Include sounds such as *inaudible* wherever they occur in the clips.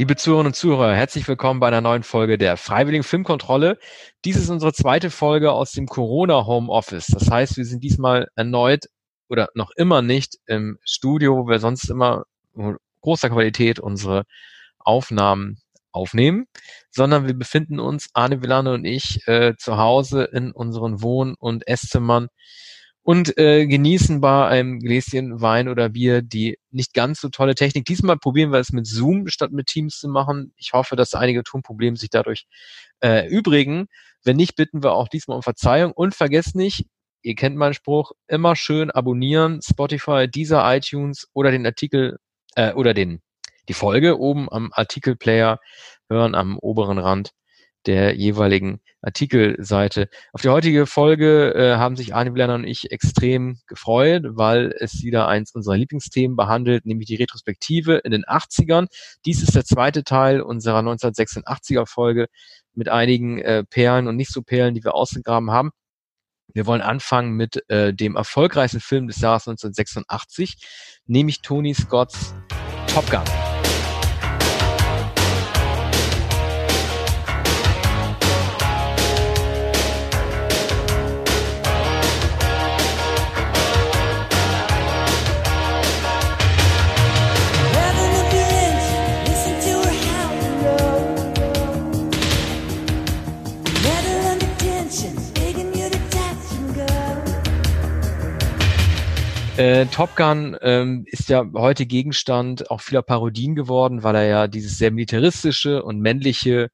Liebe Zuhörerinnen und Zuhörer, herzlich willkommen bei einer neuen Folge der Freiwilligen Filmkontrolle. Dies ist unsere zweite Folge aus dem Corona Homeoffice. Das heißt, wir sind diesmal erneut oder noch immer nicht im Studio, wo wir sonst immer großer Qualität unsere Aufnahmen aufnehmen, sondern wir befinden uns, Arne Villane und ich, äh, zu Hause in unseren Wohn- und Esszimmern und äh, genießen bei einem Gläschen Wein oder Bier die nicht ganz so tolle Technik. Diesmal probieren wir es mit Zoom statt mit Teams zu machen. Ich hoffe, dass einige Tonprobleme sich dadurch äh, übrigen. Wenn nicht, bitten wir auch diesmal um Verzeihung und vergesst nicht, ihr kennt meinen Spruch, immer schön abonnieren, Spotify, dieser iTunes oder den Artikel äh, oder den die Folge oben am Artikelplayer hören am oberen Rand der jeweiligen Artikelseite. Auf die heutige Folge äh, haben sich Arne Blenner und ich extrem gefreut, weil es wieder eins unserer Lieblingsthemen behandelt, nämlich die Retrospektive in den 80ern. Dies ist der zweite Teil unserer 1986er Folge mit einigen äh, Perlen und nicht so Perlen, die wir ausgegraben haben. Wir wollen anfangen mit äh, dem erfolgreichsten Film des Jahres 1986, nämlich Tony Scotts Top Gun. Äh, Top Gun ähm, ist ja heute Gegenstand auch vieler Parodien geworden, weil er ja dieses sehr militaristische und männliche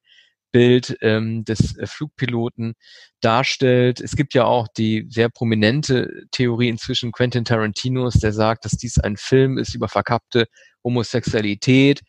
Bild ähm, des äh, Flugpiloten darstellt. Es gibt ja auch die sehr prominente Theorie inzwischen Quentin Tarantinos, der sagt, dass dies ein Film ist über verkappte Homosexualität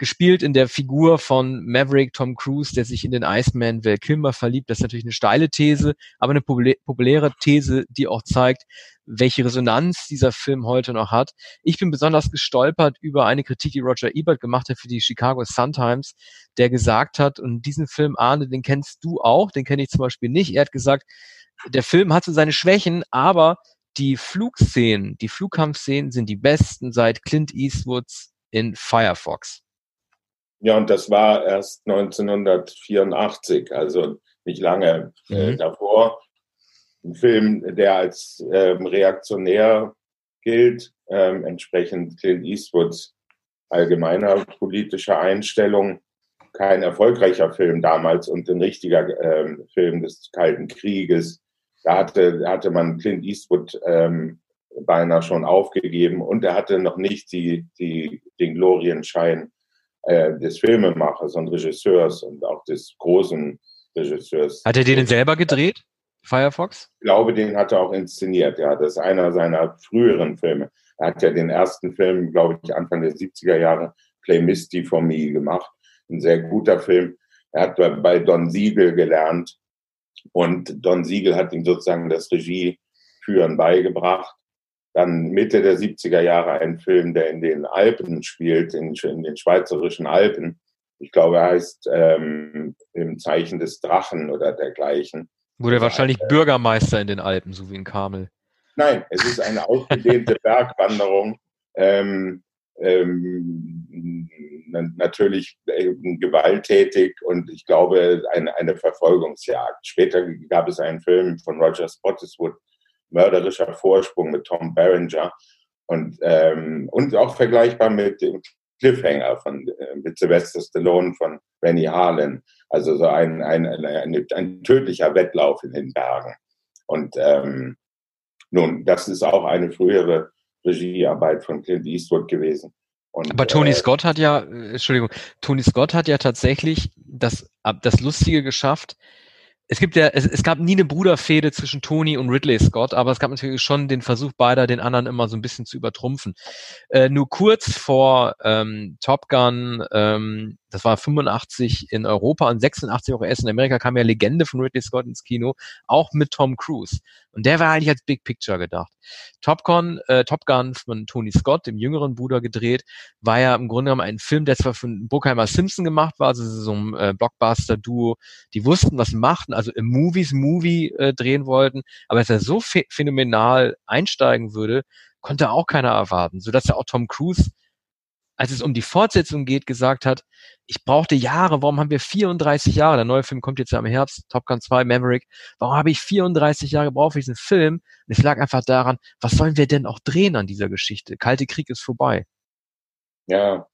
gespielt in der Figur von Maverick Tom Cruise, der sich in den Iceman Val Kilmer verliebt. Das ist natürlich eine steile These, aber eine populäre These, die auch zeigt, welche Resonanz dieser Film heute noch hat. Ich bin besonders gestolpert über eine Kritik, die Roger Ebert gemacht hat für die Chicago Sun-Times, der gesagt hat, und diesen Film, Arne, den kennst du auch, den kenne ich zum Beispiel nicht. Er hat gesagt, der Film hatte seine Schwächen, aber die Flugszenen, die Flugkampfszenen sind die besten seit Clint Eastwoods in Firefox. Ja, und das war erst 1984, also nicht lange äh, mhm. davor. Ein Film, der als ähm, reaktionär gilt, ähm, entsprechend Clint Eastwoods allgemeiner politischer Einstellung. Kein erfolgreicher Film damals und ein richtiger ähm, Film des Kalten Krieges. Da hatte, hatte man Clint Eastwood ähm, beinahe schon aufgegeben und er hatte noch nicht die, die, den Glorienschein äh, des Filmemachers und Regisseurs und auch des großen Regisseurs. Hat er den selber gedreht? Firefox? Ich glaube, den hat er auch inszeniert, ja. Das ist einer seiner früheren Filme. Er hat ja den ersten Film, glaube ich, Anfang der 70er Jahre, Play Misty for Me gemacht. Ein sehr guter Film. Er hat bei Don Siegel gelernt und Don Siegel hat ihm sozusagen das Regieführen beigebracht dann Mitte der 70er Jahre ein Film, der in den Alpen spielt, in, in den schweizerischen Alpen. Ich glaube, er heißt ähm, Im Zeichen des Drachen oder dergleichen. Wurde er wahrscheinlich eine, Bürgermeister in den Alpen, so wie in Kamel. Nein, es ist eine ausgedehnte *laughs* Bergwanderung. Ähm, ähm, natürlich äh, gewalttätig und ich glaube eine, eine Verfolgungsjagd. Später gab es einen Film von Roger Spottiswoode, mörderischer Vorsprung mit Tom Berenger und, ähm, und auch vergleichbar mit dem Cliffhanger von äh, mit Sylvester Stallone von Rennie Harlan. Also so ein, ein, ein, ein, tödlicher Wettlauf in den Bergen. Und ähm, nun, das ist auch eine frühere Regiearbeit von Clint Eastwood gewesen. Und, Aber Tony äh, Scott hat ja, äh, Entschuldigung, Tony Scott hat ja tatsächlich das, das Lustige geschafft, es gibt ja, es, es gab nie eine Bruderfehde zwischen Tony und Ridley Scott, aber es gab natürlich schon den Versuch beider, den anderen immer so ein bisschen zu übertrumpfen. Äh, nur kurz vor ähm, Top Gun ähm, das war 85 in Europa und 86 auch erst in Amerika kam ja Legende von Ridley Scott ins Kino, auch mit Tom Cruise. Und der war eigentlich als Big Picture gedacht. Top Gun, äh, Top Gun von Tony Scott, dem jüngeren Bruder gedreht, war ja im Grunde genommen ein Film, der zwar von Bruckheimer Simpson gemacht war, also so ein äh, Blockbuster-Duo, die wussten, was machten, also im Movies Movie äh, drehen wollten, aber dass er so phänomenal einsteigen würde, konnte auch keiner erwarten, sodass ja auch Tom Cruise als es um die Fortsetzung geht, gesagt hat, ich brauchte Jahre, warum haben wir 34 Jahre, der neue Film kommt jetzt ja im Herbst, Top Gun 2, Maverick, warum habe ich 34 Jahre gebraucht für diesen Film? Und es lag einfach daran, was sollen wir denn auch drehen an dieser Geschichte? Kalte Krieg ist vorbei. Ja,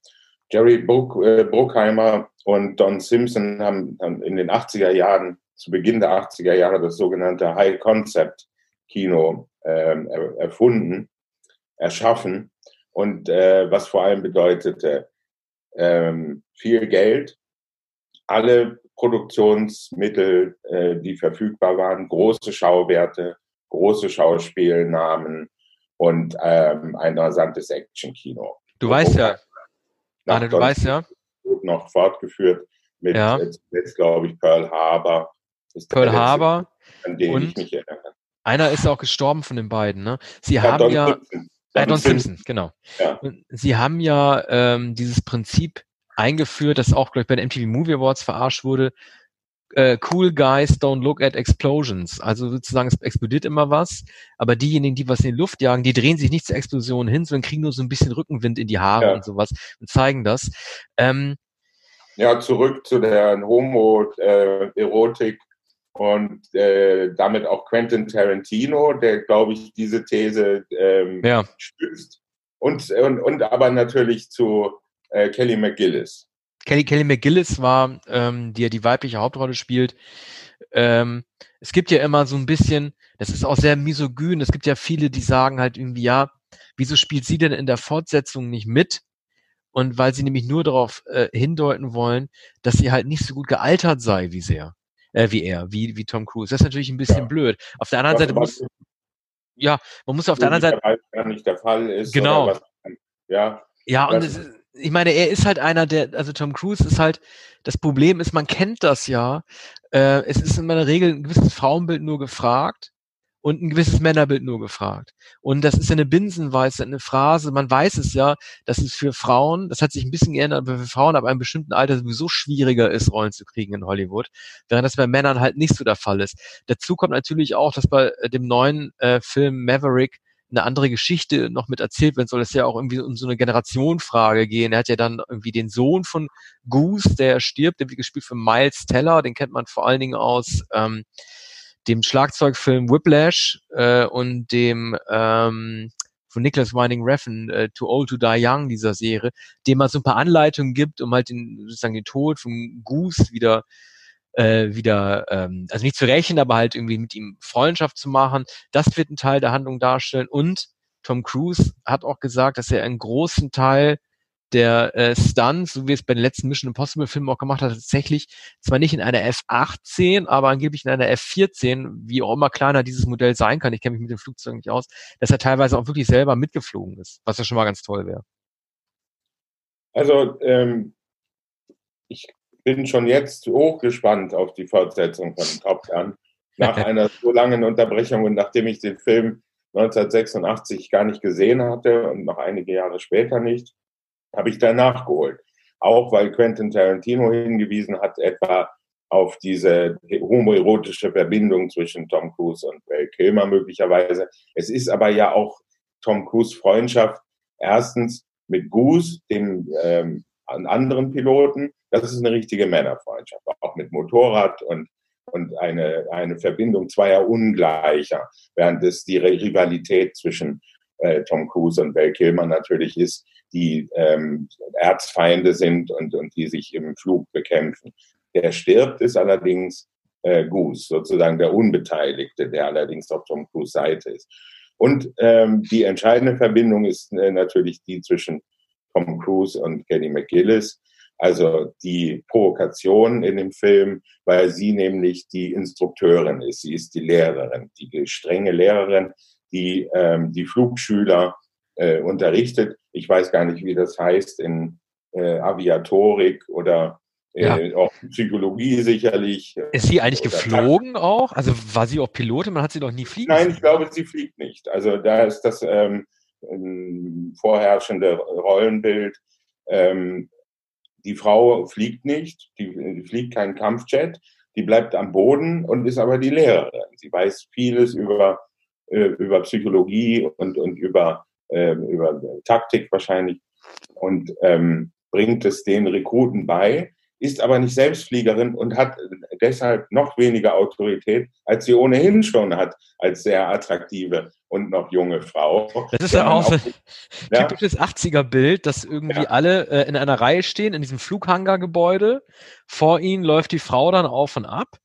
Jerry Bruck, äh, Bruckheimer und Don Simpson haben, haben in den 80er Jahren, zu Beginn der 80er Jahre, das sogenannte High Concept Kino ähm, erfunden, erschaffen und äh, was vor allem bedeutete ähm, viel Geld, alle Produktionsmittel, äh, die verfügbar waren, große Schauwerte, große Schauspielnamen und ähm, ein rasantes Actionkino. Du weißt ja, Arne, du weißt ja. Noch fortgeführt mit ja. jetzt, glaube ich, Pearl Harbor. Pearl Harbor. An den ich mich erinnere. Einer ist auch gestorben von den beiden, ne? Sie ja, haben Don ja. Simpson. Don Simpson, genau. Ja. Sie haben ja ähm, dieses Prinzip eingeführt, das auch, glaube ich, bei den MTV Movie Awards verarscht wurde. Äh, cool guys don't look at explosions. Also sozusagen, es explodiert immer was, aber diejenigen, die was in die Luft jagen, die drehen sich nicht zur Explosion hin, sondern kriegen nur so ein bisschen Rückenwind in die Haare ja. und sowas und zeigen das. Ähm, ja, zurück zu der Homo-Erotik äh, und äh, damit auch Quentin Tarantino, der, glaube ich, diese These ähm, ja. stützt. Und, und, und aber natürlich zu äh, Kelly McGillis. Kelly, Kelly McGillis war, ähm, die ja die weibliche Hauptrolle spielt. Ähm, es gibt ja immer so ein bisschen, das ist auch sehr misogyn, es gibt ja viele, die sagen halt irgendwie, ja, wieso spielt sie denn in der Fortsetzung nicht mit? Und weil sie nämlich nur darauf äh, hindeuten wollen, dass sie halt nicht so gut gealtert sei wie sehr äh, wie er, wie, wie Tom Cruise. Das ist natürlich ein bisschen ja. blöd. Auf der anderen was, Seite muss, ja, man muss auf der anderen Seite. Gar nicht der Fall ist. Genau. Was, ja. Ja, und es, ich meine, er ist halt einer, der, also Tom Cruise ist halt, das Problem ist, man kennt das ja. Äh, es ist in meiner Regel ein gewisses Frauenbild nur gefragt und ein gewisses Männerbild nur gefragt. Und das ist ja eine Binsenweise, eine Phrase. Man weiß es ja, dass es für Frauen, das hat sich ein bisschen geändert, aber für Frauen ab einem bestimmten Alter sowieso schwieriger ist, Rollen zu kriegen in Hollywood, während das bei Männern halt nicht so der Fall ist. Dazu kommt natürlich auch, dass bei äh, dem neuen äh, Film Maverick eine andere Geschichte noch mit erzählt werden soll. Es ja auch irgendwie um so eine Generationenfrage gehen. Er hat ja dann irgendwie den Sohn von Goose, der stirbt, der wird gespielt von Miles Teller, den kennt man vor allen Dingen aus ähm, dem Schlagzeugfilm Whiplash äh, und dem ähm, von Nicholas Winding Refn, äh, Too Old to Die Young, dieser Serie, dem man so ein paar Anleitungen gibt, um halt den, sozusagen den Tod von Goose wieder äh, wieder, ähm, also nicht zu rächen, aber halt irgendwie mit ihm Freundschaft zu machen. Das wird ein Teil der Handlung darstellen. Und Tom Cruise hat auch gesagt, dass er einen großen Teil der äh, Stunts, so wie es bei den letzten Mission Impossible Filmen auch gemacht hat, tatsächlich zwar nicht in einer F-18, aber angeblich in einer F-14, wie auch immer kleiner dieses Modell sein kann, ich kenne mich mit dem Flugzeug nicht aus, dass er teilweise auch wirklich selber mitgeflogen ist, was ja schon mal ganz toll wäre. Also ähm, ich bin schon jetzt hochgespannt auf die Fortsetzung von Top Gun. Nach *laughs* einer so langen Unterbrechung und nachdem ich den Film 1986 gar nicht gesehen hatte und noch einige Jahre später nicht, habe ich da nachgeholt. Auch weil Quentin Tarantino hingewiesen hat, etwa auf diese homoerotische Verbindung zwischen Tom Cruise und Val Kilmer möglicherweise. Es ist aber ja auch Tom Cruise Freundschaft erstens mit Goose, dem ähm, anderen Piloten. Das ist eine richtige Männerfreundschaft, auch mit Motorrad und und eine, eine Verbindung zweier Ungleicher, während es die Rivalität zwischen äh, Tom Cruise und Val Kilmer natürlich ist, die ähm, Erzfeinde sind und, und die sich im Flug bekämpfen. Der stirbt, ist allerdings äh, Goose, sozusagen der Unbeteiligte, der allerdings auf Tom Cruise Seite ist. Und ähm, die entscheidende Verbindung ist äh, natürlich die zwischen Tom Cruise und Kelly McGillis, also die Provokation in dem Film, weil sie nämlich die Instrukteurin ist. Sie ist die Lehrerin, die strenge Lehrerin, die ähm, die Flugschüler äh, unterrichtet. Ich weiß gar nicht, wie das heißt in äh, Aviatorik oder äh, ja. auch Psychologie sicherlich. Ist sie eigentlich geflogen Takt. auch? Also war sie auch Pilotin? Man hat sie doch nie fliegen Nein, ich glaube, sie fliegt nicht. Also da ist das ähm, vorherrschende Rollenbild. Ähm, die Frau fliegt nicht, die, die fliegt keinen Kampfjet, die bleibt am Boden und ist aber die Lehrerin. Sie weiß vieles über, äh, über Psychologie und, und über, äh, über Taktik wahrscheinlich. und ähm, bringt es den Rekruten bei, ist aber nicht Selbstfliegerin und hat deshalb noch weniger Autorität, als sie ohnehin schon hat, als sehr attraktive und noch junge Frau. Das ist ja auch so *laughs* ein ja. typisches 80er-Bild, dass irgendwie ja. alle äh, in einer Reihe stehen, in diesem Flughangar-Gebäude. Vor ihnen läuft die Frau dann auf und ab.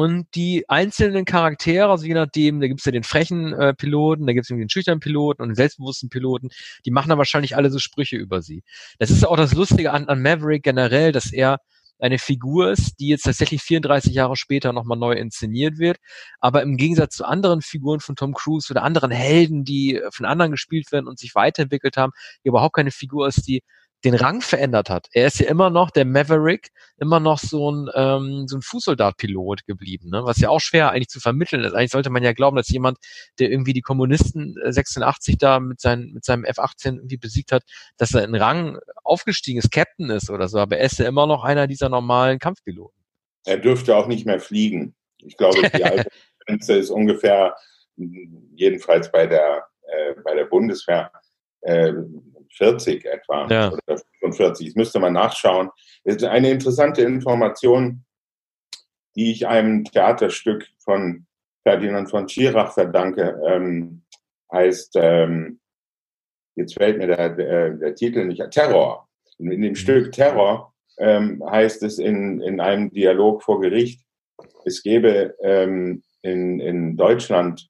Und die einzelnen Charaktere, also je nachdem, da gibt's ja den frechen äh, Piloten, da gibt's den schüchternen Piloten und den selbstbewussten Piloten, die machen dann wahrscheinlich alle so Sprüche über sie. Das ist auch das Lustige an, an Maverick generell, dass er eine Figur ist, die jetzt tatsächlich 34 Jahre später nochmal neu inszeniert wird. Aber im Gegensatz zu anderen Figuren von Tom Cruise oder anderen Helden, die von anderen gespielt werden und sich weiterentwickelt haben, überhaupt keine Figur ist, die den Rang verändert hat. Er ist ja immer noch der Maverick, immer noch so ein, ähm, so ein Fußsoldatpilot geblieben, ne? was ja auch schwer eigentlich zu vermitteln ist. Eigentlich sollte man ja glauben, dass jemand, der irgendwie die Kommunisten 86 äh, da mit, seinen, mit seinem F-18 irgendwie besiegt hat, dass er in Rang aufgestiegen ist, Captain ist oder so. Aber er ist ja immer noch einer dieser normalen Kampfpiloten. Er dürfte auch nicht mehr fliegen. Ich glaube, die alte *laughs* Grenze ist ungefähr, jedenfalls bei der, äh, bei der Bundeswehr, äh, 40 etwa ja. oder 45. Das müsste man nachschauen. Das ist eine interessante Information, die ich einem Theaterstück von Ferdinand von Schirach verdanke. Ähm, heißt, ähm, jetzt fällt mir der, der, der Titel nicht, Terror. In, in dem mhm. Stück Terror ähm, heißt es in, in einem Dialog vor Gericht, es gäbe ähm, in, in Deutschland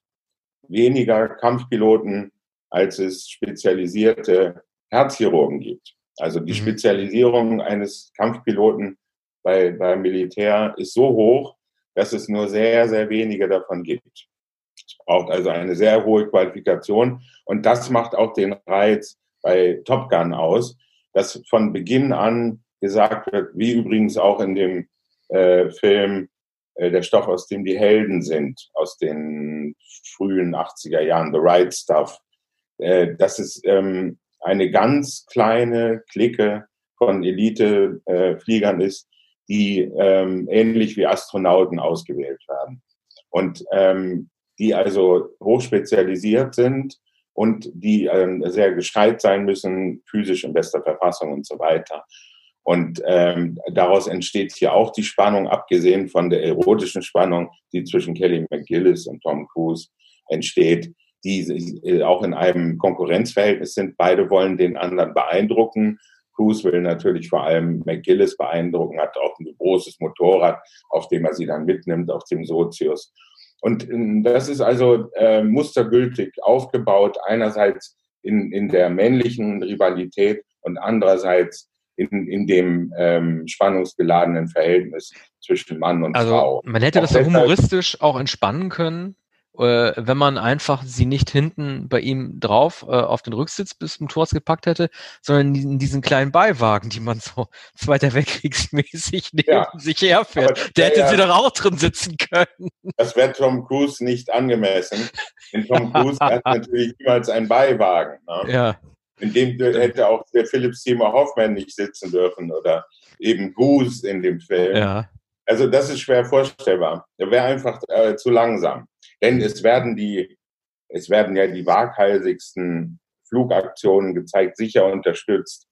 weniger Kampfpiloten, als es spezialisierte Herzchirurgen gibt. Also die mhm. Spezialisierung eines Kampfpiloten bei, beim Militär ist so hoch, dass es nur sehr, sehr wenige davon gibt. Es braucht also eine sehr hohe Qualifikation und das macht auch den Reiz bei Top Gun aus, dass von Beginn an gesagt wird, wie übrigens auch in dem äh, Film äh, Der Stoff, aus dem die Helden sind, aus den frühen 80er Jahren, The Right Stuff, äh, dass es ähm, eine ganz kleine Clique von Elite-Fliegern ist, die ähm, ähnlich wie Astronauten ausgewählt werden. Und ähm, die also hochspezialisiert sind und die ähm, sehr gescheit sein müssen, physisch in bester Verfassung und so weiter. Und ähm, daraus entsteht hier auch die Spannung, abgesehen von der erotischen Spannung, die zwischen Kelly McGillis und Tom Cruise entsteht, die äh, auch in einem Konkurrenzverhältnis sind. Beide wollen den anderen beeindrucken. Cruise will natürlich vor allem McGillis beeindrucken, hat auch ein großes Motorrad, auf dem er sie dann mitnimmt, auf dem Sozius. Und ähm, das ist also äh, mustergültig aufgebaut, einerseits in, in der männlichen Rivalität und andererseits in, in dem ähm, spannungsgeladenen Verhältnis zwischen Mann und also, Frau. Man hätte auch das ja humoristisch auch entspannen können äh, wenn man einfach sie nicht hinten bei ihm drauf äh, auf den Rücksitz bis zum Tor gepackt hätte, sondern in diesen kleinen Beiwagen, die man so *laughs* Zweiter Weltkriegsmäßig neben ja. sich herfährt. Der hätte sie doch auch drin sitzen können. Das wäre Tom Cruise nicht angemessen. Denn Tom Cruise hat *laughs* natürlich niemals einen Beiwagen. Ne? Ja. In dem hätte auch der Philipp Seymour Hoffman nicht sitzen dürfen oder eben Goose in dem Film. Ja. Also das ist schwer vorstellbar. Er wäre einfach äh, zu langsam. Denn es werden die, es werden ja die waghalsigsten Flugaktionen gezeigt, sicher unterstützt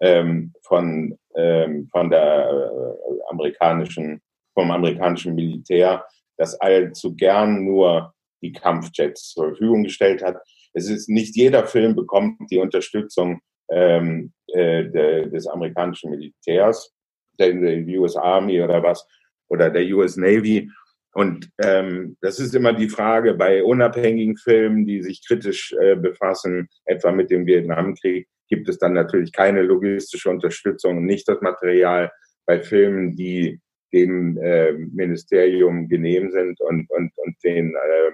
ähm, von, ähm, von der äh, amerikanischen, vom amerikanischen Militär, das allzu gern nur die Kampfjets zur Verfügung gestellt hat. Es ist nicht jeder Film bekommt die Unterstützung ähm, äh, de, des amerikanischen Militärs, der, der US Army oder was, oder der US Navy. Und ähm, das ist immer die Frage bei unabhängigen Filmen, die sich kritisch äh, befassen, etwa mit dem Vietnamkrieg, gibt es dann natürlich keine logistische Unterstützung und nicht das Material. Bei Filmen, die dem äh, Ministerium genehm sind und, und, und den äh,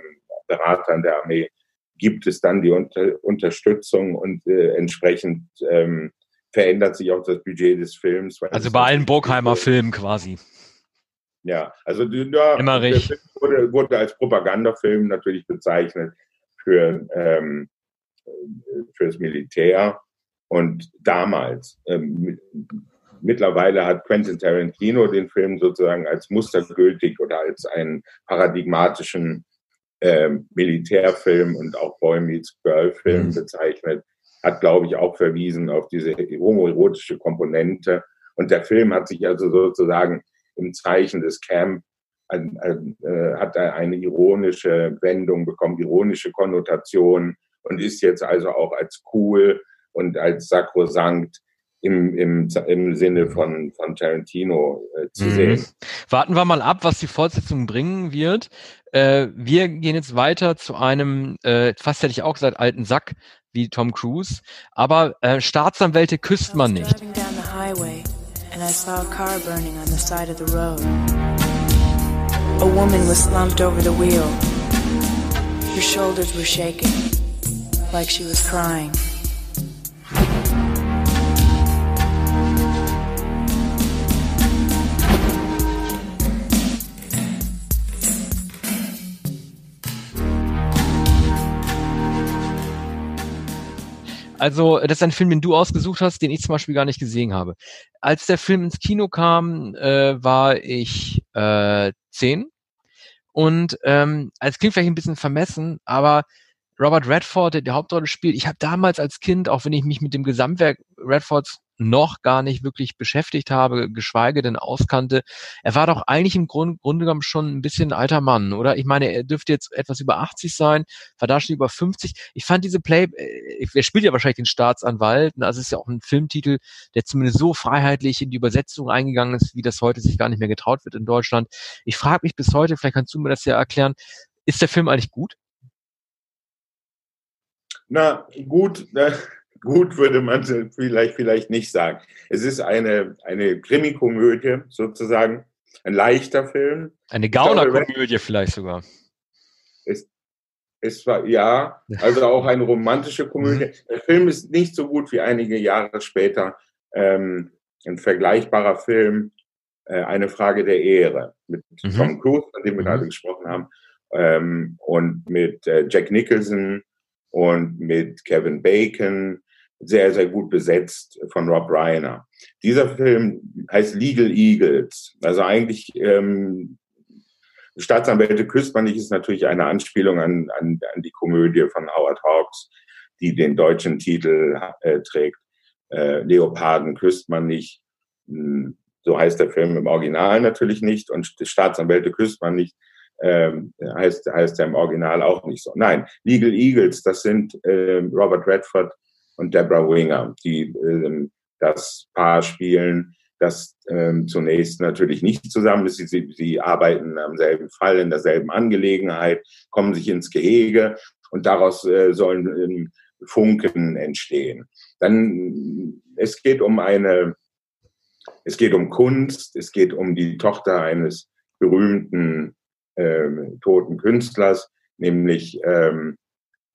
Beratern der Armee, gibt es dann die Unter Unterstützung und äh, entsprechend ähm, verändert sich auch das Budget des Films. Also bei allen Burgheimer Filmen quasi. Ja, also ja, Emmerich. der Film wurde, wurde als Propagandafilm natürlich bezeichnet für ähm, fürs Militär und damals. Ähm, mittlerweile hat Quentin Tarantino den Film sozusagen als mustergültig oder als einen paradigmatischen ähm, Militärfilm und auch Boy Meets Girl Film mhm. bezeichnet. hat, glaube ich, auch verwiesen auf diese homoerotische Komponente. Und der Film hat sich also sozusagen im Zeichen des Camp ein, ein, äh, hat eine ironische Wendung bekommen, ironische Konnotation und ist jetzt also auch als cool und als sakrosankt im, im, im Sinne von, von Tarantino äh, zu mhm. sehen. Warten wir mal ab, was die Fortsetzung bringen wird. Äh, wir gehen jetzt weiter zu einem, äh, fast hätte ich auch gesagt, alten Sack wie Tom Cruise. Aber äh, Staatsanwälte küsst man nicht. A woman was slumped over the wheel. Her shoulders were shaking, like she was crying. Also, das ist ein Film, den du ausgesucht hast, den ich zum Beispiel gar nicht gesehen habe. Als der Film ins Kino kam, äh, war ich äh, zehn. Und ähm, es klingt vielleicht ein bisschen vermessen, aber Robert Redford, der die Hauptrolle spielt, ich habe damals als Kind, auch wenn ich mich mit dem Gesamtwerk Redfords noch gar nicht wirklich beschäftigt habe, geschweige denn auskannte. Er war doch eigentlich im Grund, Grunde genommen schon ein bisschen ein alter Mann, oder? Ich meine, er dürfte jetzt etwas über 80 sein, war da schon über 50. Ich fand diese Play, äh, er spielt ja wahrscheinlich den Staatsanwalt, also ist ja auch ein Filmtitel, der zumindest so freiheitlich in die Übersetzung eingegangen ist, wie das heute sich gar nicht mehr getraut wird in Deutschland. Ich frage mich bis heute, vielleicht kannst du mir das ja erklären, ist der Film eigentlich gut? Na, gut, ne? Gut würde man vielleicht, vielleicht nicht sagen. Es ist eine, eine Krimi-Komödie sozusagen, ein leichter Film. Eine Gauner-Komödie vielleicht sogar. Es, es war, ja, also *laughs* auch eine romantische Komödie. Mhm. Der Film ist nicht so gut wie einige Jahre später ähm, ein vergleichbarer Film, äh, Eine Frage der Ehre, mit mhm. Tom Cruise, von dem wir mhm. gerade gesprochen haben, ähm, und mit äh, Jack Nicholson und mit Kevin Bacon sehr, sehr gut besetzt von Rob Reiner. Dieser Film heißt Legal Eagles. Also eigentlich ähm, Staatsanwälte küsst man nicht ist natürlich eine Anspielung an, an, an die Komödie von Howard Hawks, die den deutschen Titel äh, trägt. Äh, Leoparden küsst man nicht. Hm, so heißt der Film im Original natürlich nicht. Und Staatsanwälte küsst man nicht. Ähm, heißt, heißt er im Original auch nicht so. Nein, Legal Eagles, das sind äh, Robert Redford und Deborah Winger, die ähm, das Paar spielen, das ähm, zunächst natürlich nicht zusammen ist. Sie, sie, sie arbeiten am selben Fall, in derselben Angelegenheit, kommen sich ins Gehege und daraus äh, sollen ähm, Funken entstehen. Dann, es geht um eine, es geht um Kunst, es geht um die Tochter eines berühmten ähm, toten Künstlers, nämlich ähm,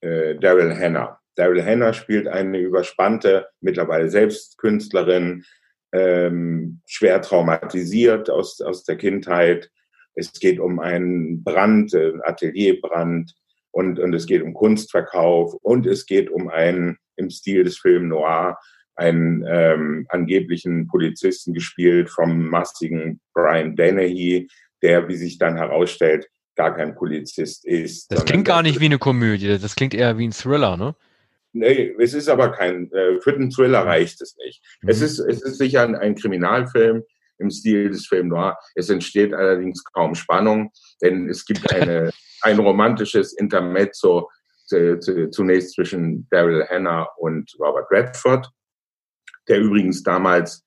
äh, Daryl Hannah. Daryl Hannah spielt eine überspannte, mittlerweile selbst Künstlerin, ähm, schwer traumatisiert aus, aus der Kindheit. Es geht um einen Brand, einen Atelierbrand und, und es geht um Kunstverkauf und es geht um einen, im Stil des Film Noir, einen ähm, angeblichen Polizisten gespielt vom massigen Brian Dennehy, der, wie sich dann herausstellt, gar kein Polizist ist. Das klingt gar nicht wie eine Komödie, das klingt eher wie ein Thriller, ne? Nee, es ist aber kein, äh, für den Thriller reicht es nicht. Mhm. Es, ist, es ist sicher ein, ein Kriminalfilm im Stil des Film Noir. Es entsteht allerdings kaum Spannung, denn es gibt *laughs* eine, ein romantisches Intermezzo zu, zu, zunächst zwischen Daryl Hannah und Robert Redford, der übrigens damals,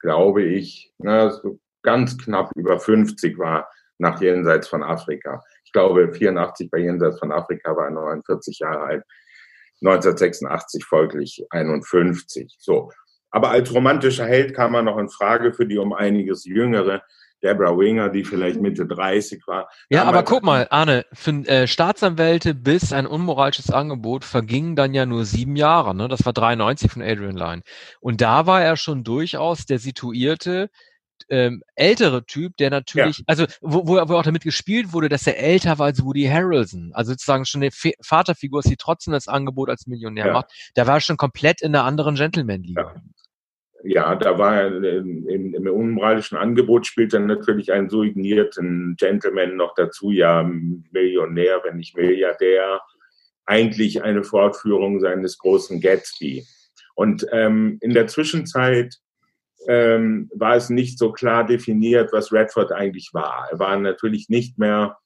glaube ich, na, so ganz knapp über 50 war nach Jenseits von Afrika. Ich glaube, 84 bei Jenseits von Afrika war er 49 Jahre alt. 1986 folglich 51. So. Aber als romantischer Held kam er noch in Frage für die um einiges jüngere Deborah Winger, die vielleicht Mitte 30 war. Ja, aber guck mal, Arne, für äh, Staatsanwälte bis ein unmoralisches Angebot vergingen dann ja nur sieben Jahre. Ne? Das war 93 von Adrian Lyne. Und da war er schon durchaus der situierte, ähm, ältere Typ, der natürlich, ja. also wo, wo, wo auch damit gespielt wurde, dass er älter war als Woody Harrelson, also sozusagen schon eine Vaterfigur ist, die trotzdem das Angebot als Millionär ja. macht, der war schon komplett in einer anderen Gentleman-Liga. Ja. Ja, da war er im, im unmoralischen Angebot spielt er natürlich einen so ignierten Gentleman noch dazu, ja, Millionär, wenn nicht Milliardär. eigentlich eine Fortführung seines großen Gatsby. Und ähm, in der Zwischenzeit ähm, war es nicht so klar definiert, was Redford eigentlich war. Er war natürlich nicht mehr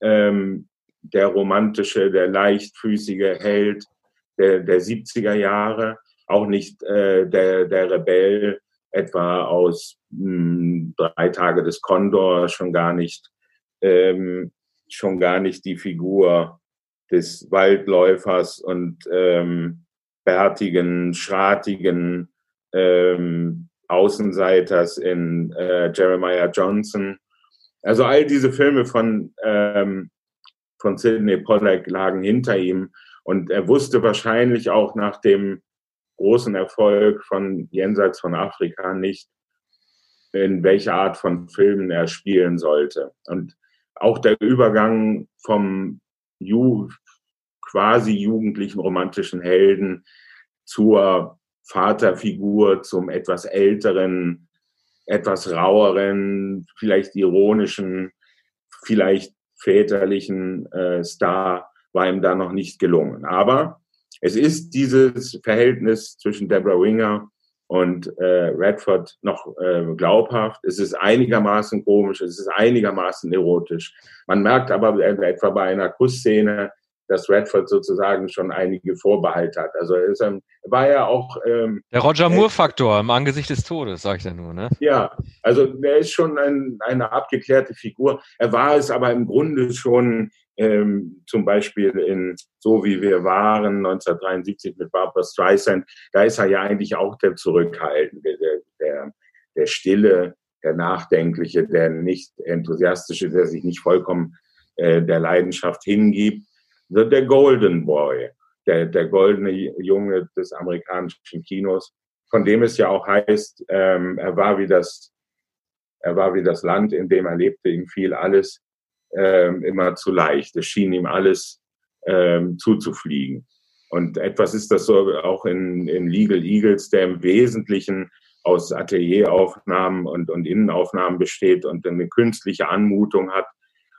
ähm, der romantische, der leichtfüßige Held der, der 70er Jahre, auch nicht äh, der, der Rebell etwa aus mh, hm, drei Tage des Kondor, schon gar nicht, ähm, schon gar nicht die Figur des Waldläufers und ähm, bärtigen, schratigen ähm, Außenseiters in äh, Jeremiah Johnson. Also all diese Filme von, ähm, von Sidney Pollack lagen hinter ihm und er wusste wahrscheinlich auch nach dem großen Erfolg von Jenseits von Afrika nicht, in welcher Art von Filmen er spielen sollte. Und auch der Übergang vom Ju quasi jugendlichen romantischen Helden zur Vaterfigur, zum etwas älteren, etwas raueren, vielleicht ironischen, vielleicht väterlichen äh, Star war ihm da noch nicht gelungen. Aber es ist dieses Verhältnis zwischen Deborah Winger und äh, Redford noch äh, glaubhaft. Es ist einigermaßen komisch, es ist einigermaßen erotisch. Man merkt aber etwa bei einer Kussszene, dass Redford sozusagen schon einige Vorbehalte hat. Also er ist ein, war ja auch ähm, der Roger Moore-Faktor im Angesicht des Todes, sag ich ja nur, ne? Ja, also er ist schon ein, eine abgeklärte Figur. Er war es aber im Grunde schon ähm, zum Beispiel in So wie wir waren 1973 mit Barbara Streisand. Da ist er ja eigentlich auch der Zurückhaltende, der, der, der Stille, der Nachdenkliche, der nicht enthusiastische, der sich nicht vollkommen äh, der Leidenschaft hingibt der Golden Boy, der, der goldene Junge des amerikanischen Kinos, von dem es ja auch heißt, ähm, er war wie das, er war wie das Land, in dem er lebte, ihm fiel alles ähm, immer zu leicht. Es schien ihm alles ähm, zuzufliegen. Und etwas ist das so auch in, in Legal Eagles, der im Wesentlichen aus Atelieraufnahmen und, und Innenaufnahmen besteht und eine künstliche Anmutung hat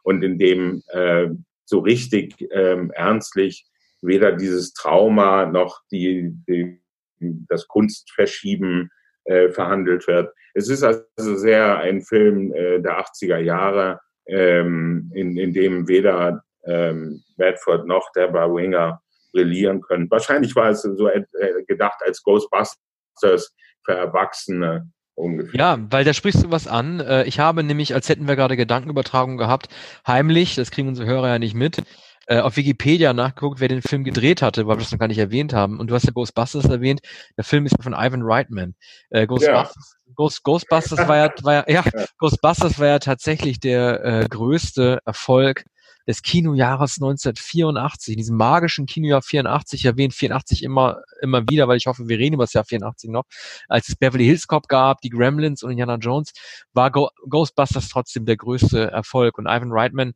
und in dem äh, so richtig ähm, ernstlich weder dieses Trauma noch die, die das Kunstverschieben äh, verhandelt wird. Es ist also sehr ein Film äh, der 80er Jahre, ähm, in, in dem weder ähm, Bedford noch Deborah Winger brillieren können. Wahrscheinlich war es so äh, gedacht als Ghostbusters für Erwachsene ungefähr. Ja, weil da sprichst du was an. Äh, ich habe nämlich, als hätten wir gerade Gedankenübertragung gehabt, heimlich, das kriegen unsere Hörer ja nicht mit, äh, auf Wikipedia nachgeguckt, wer den Film gedreht hatte, weil wir das noch gar nicht erwähnt haben. Und du hast ja Ghostbusters erwähnt. Der Film ist von Ivan Reitman. Äh, Ghostbusters, ja. Ghost, Ghostbusters war ja, war ja, ja, Ghostbusters war ja tatsächlich der äh, größte Erfolg des Kinojahres 1984, in diesem magischen Kinojahr 84, ich erwähne 84 immer, immer wieder, weil ich hoffe, wir reden über das Jahr 84 noch, als es Beverly Hills Cop gab, die Gremlins und Indiana Jones, war Go Ghostbusters trotzdem der größte Erfolg. Und Ivan Reitman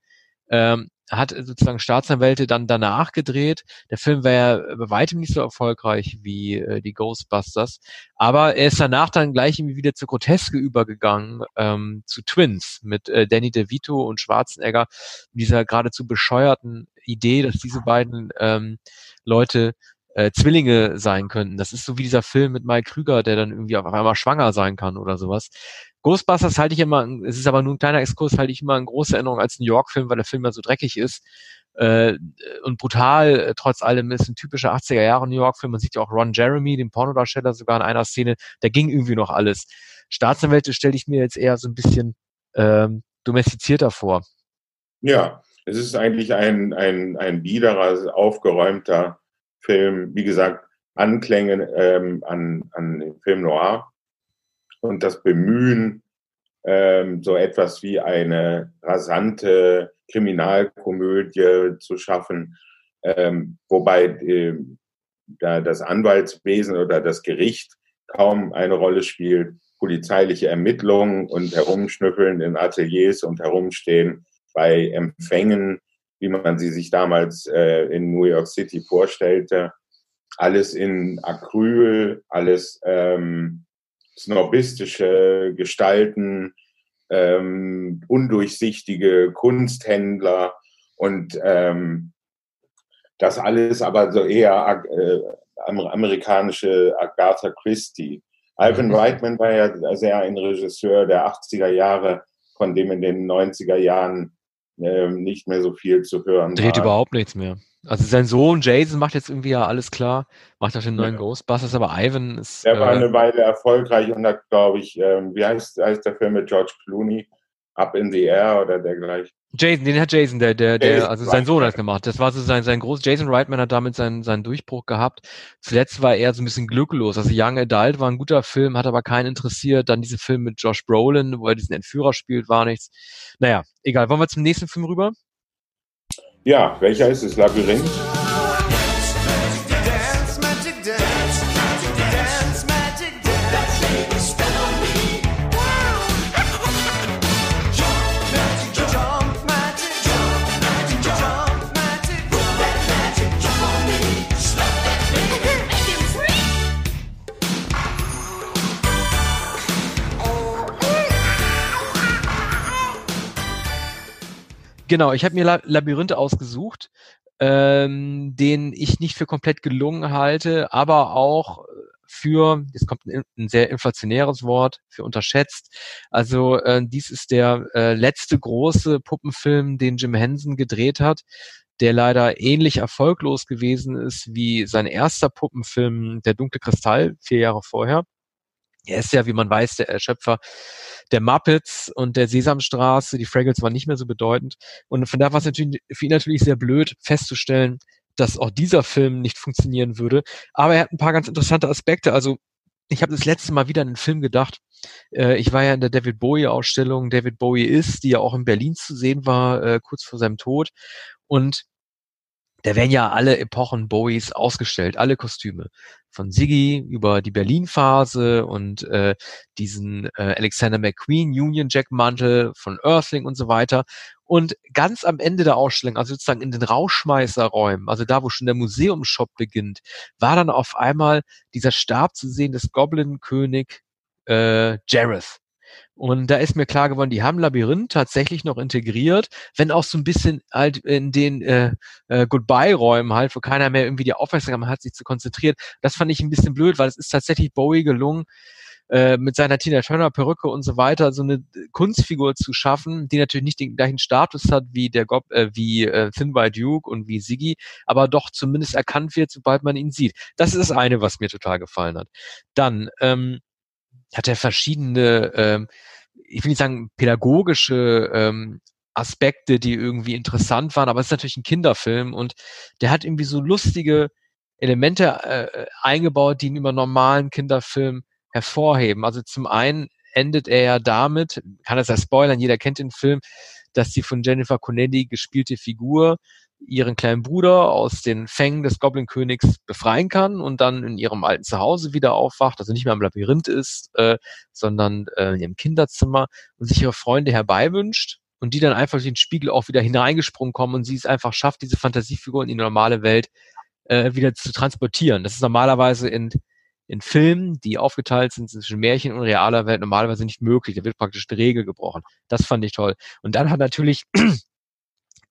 ähm, hat sozusagen Staatsanwälte dann danach gedreht. Der Film war ja bei weitem nicht so erfolgreich wie äh, die Ghostbusters, aber er ist danach dann gleich irgendwie wieder zur Groteske übergegangen, ähm, zu Twins mit äh, Danny DeVito und Schwarzenegger, dieser geradezu bescheuerten Idee, dass diese beiden ähm, Leute äh, Zwillinge sein könnten. Das ist so wie dieser Film mit Mike Krüger, der dann irgendwie auf einmal schwanger sein kann oder sowas. Ghostbusters halte ich immer, es ist aber nur ein kleiner Exkurs, halte ich immer eine große Erinnerung als New York-Film, weil der Film ja so dreckig ist äh, und brutal. Äh, trotz allem ist ein typischer 80er Jahre New York-Film. Man sieht ja auch Ron Jeremy, den Pornodarsteller, sogar in einer Szene. Da ging irgendwie noch alles. Staatsanwälte stelle ich mir jetzt eher so ein bisschen ähm, domestizierter vor. Ja, es ist eigentlich ein, ein, ein biederer, aufgeräumter Film. Wie gesagt, Anklänge ähm, an, an den Film Noir und das Bemühen, ähm, so etwas wie eine rasante Kriminalkomödie zu schaffen, ähm, wobei äh, da das Anwaltswesen oder das Gericht kaum eine Rolle spielt, polizeiliche Ermittlungen und Herumschnüffeln in Ateliers und Herumstehen bei Empfängen, wie man sie sich damals äh, in New York City vorstellte. Alles in Acryl, alles ähm, snobistische Gestalten, ähm, undurchsichtige Kunsthändler und ähm, das alles aber so eher äh, amerikanische Agatha Christie. Ivan mhm. Reitman war ja sehr ein Regisseur der 80er Jahre, von dem in den 90er Jahren äh, nicht mehr so viel zu hören Dreht war. überhaupt nichts mehr. Also sein Sohn Jason macht jetzt irgendwie ja alles klar, macht auch den neuen ja. Ghostbusters, aber Ivan ist. Der äh, war eine Weile erfolgreich und hat, glaube ich, äh, wie heißt, heißt der Film mit George Clooney? Up in the Air oder dergleichen. Jason, den hat Jason, der, der, der, also sein Sohn hat gemacht. Das war so sein, sein groß. Jason Reitman hat damit seinen, seinen Durchbruch gehabt. Zuletzt war er so ein bisschen glücklos. Also Young Adult war ein guter Film, hat aber keinen interessiert. Dann diese Film mit Josh Brolin, wo er diesen Entführer spielt, war nichts. Naja, egal. Wollen wir zum nächsten Film rüber? Ja, welcher ist es? Labyrinth? Genau, ich habe mir Labyrinthe ausgesucht, ähm, den ich nicht für komplett gelungen halte, aber auch für, jetzt kommt ein, ein sehr inflationäres Wort, für unterschätzt. Also äh, dies ist der äh, letzte große Puppenfilm, den Jim Henson gedreht hat, der leider ähnlich erfolglos gewesen ist wie sein erster Puppenfilm Der dunkle Kristall, vier Jahre vorher. Er ist ja, wie man weiß, der Schöpfer der Muppets und der Sesamstraße. Die Fraggles waren nicht mehr so bedeutend. Und von daher war es natürlich für ihn natürlich sehr blöd festzustellen, dass auch dieser Film nicht funktionieren würde. Aber er hat ein paar ganz interessante Aspekte. Also ich habe das letzte Mal wieder an den Film gedacht. Äh, ich war ja in der David Bowie-Ausstellung David Bowie ist, die ja auch in Berlin zu sehen war, äh, kurz vor seinem Tod. Und da werden ja alle Epochen Bowies ausgestellt, alle Kostüme. Von Siggy über die Berlin-Phase und äh, diesen äh, Alexander McQueen Union Jack Mantel von Earthling und so weiter. Und ganz am Ende der Ausstellung, also sozusagen in den Rauschmeißerräumen, also da, wo schon der Museumshop beginnt, war dann auf einmal dieser Stab zu sehen des Goblin-König äh, Jareth. Und da ist mir klar geworden, die haben Labyrinth tatsächlich noch integriert, wenn auch so ein bisschen halt in den äh, äh, Goodbye-Räumen halt, wo keiner mehr irgendwie die Aufmerksamkeit hat, sich zu konzentrieren. Das fand ich ein bisschen blöd, weil es ist tatsächlich Bowie gelungen, äh, mit seiner Tina Turner Perücke und so weiter so eine Kunstfigur zu schaffen, die natürlich nicht den gleichen Status hat wie der Gob, äh, wie äh, Thin White Duke und wie Siggy, aber doch zumindest erkannt wird, sobald man ihn sieht. Das ist das eine, was mir total gefallen hat. Dann ähm, hat er verschiedene, ähm, ich will nicht sagen pädagogische ähm, Aspekte, die irgendwie interessant waren, aber es ist natürlich ein Kinderfilm und der hat irgendwie so lustige Elemente äh, eingebaut, die ihn über normalen Kinderfilm hervorheben. Also zum einen endet er ja damit, kann das ja spoilern, jeder kennt den Film, dass die von Jennifer Connelly gespielte Figur ihren kleinen Bruder aus den Fängen des Goblin-Königs befreien kann und dann in ihrem alten Zuhause wieder aufwacht, also nicht mehr im Labyrinth ist, äh, sondern äh, in ihrem Kinderzimmer und sich ihre Freunde herbeiwünscht und die dann einfach durch den Spiegel auch wieder hineingesprungen kommen und sie es einfach schafft, diese Fantasiefigur in die normale Welt äh, wieder zu transportieren. Das ist normalerweise in, in Filmen, die aufgeteilt sind zwischen Märchen und realer Welt, normalerweise nicht möglich. Da wird praktisch die Regel gebrochen. Das fand ich toll. Und dann hat natürlich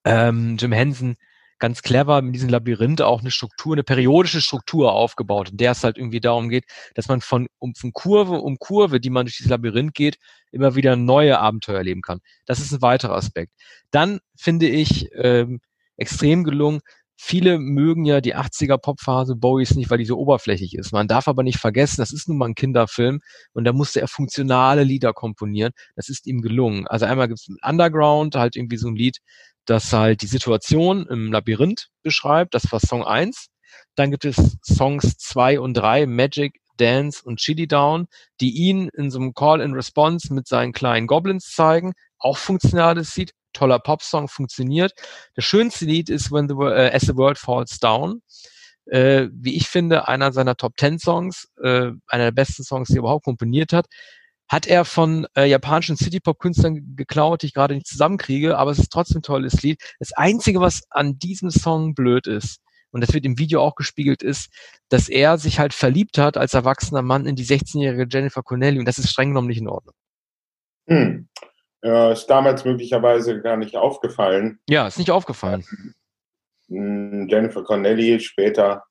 ähm, Jim Henson ganz clever mit diesem Labyrinth auch eine Struktur, eine periodische Struktur aufgebaut, in der es halt irgendwie darum geht, dass man von, um, von Kurve um Kurve, die man durch dieses Labyrinth geht, immer wieder neue Abenteuer erleben kann. Das ist ein weiterer Aspekt. Dann finde ich ähm, extrem gelungen, Viele mögen ja die 80er Popphase Bowies nicht, weil die so oberflächlich ist. Man darf aber nicht vergessen, das ist nun mal ein Kinderfilm und da musste er funktionale Lieder komponieren. Das ist ihm gelungen. Also einmal gibt es Underground, halt irgendwie so ein Lied, das halt die Situation im Labyrinth beschreibt. Das war Song 1. Dann gibt es Songs 2 und 3, Magic, Dance und Chili Down, die ihn in so einem Call and Response mit seinen kleinen Goblins zeigen. Auch funktionales Lied, toller Popsong, funktioniert. Das schönste Lied ist When the, uh, As the World Falls Down. Äh, wie ich finde, einer seiner Top 10 Songs, äh, einer der besten Songs, die er überhaupt komponiert hat hat er von äh, japanischen City-Pop-Künstlern geklaut, die ich gerade nicht zusammenkriege, aber es ist trotzdem ein tolles Lied. Das Einzige, was an diesem Song blöd ist, und das wird im Video auch gespiegelt, ist, dass er sich halt verliebt hat als erwachsener Mann in die 16-jährige Jennifer Connelly und das ist streng genommen nicht in Ordnung. Hm. Ja, ist damals möglicherweise gar nicht aufgefallen. Ja, ist nicht aufgefallen. Hm Jennifer Connelly, später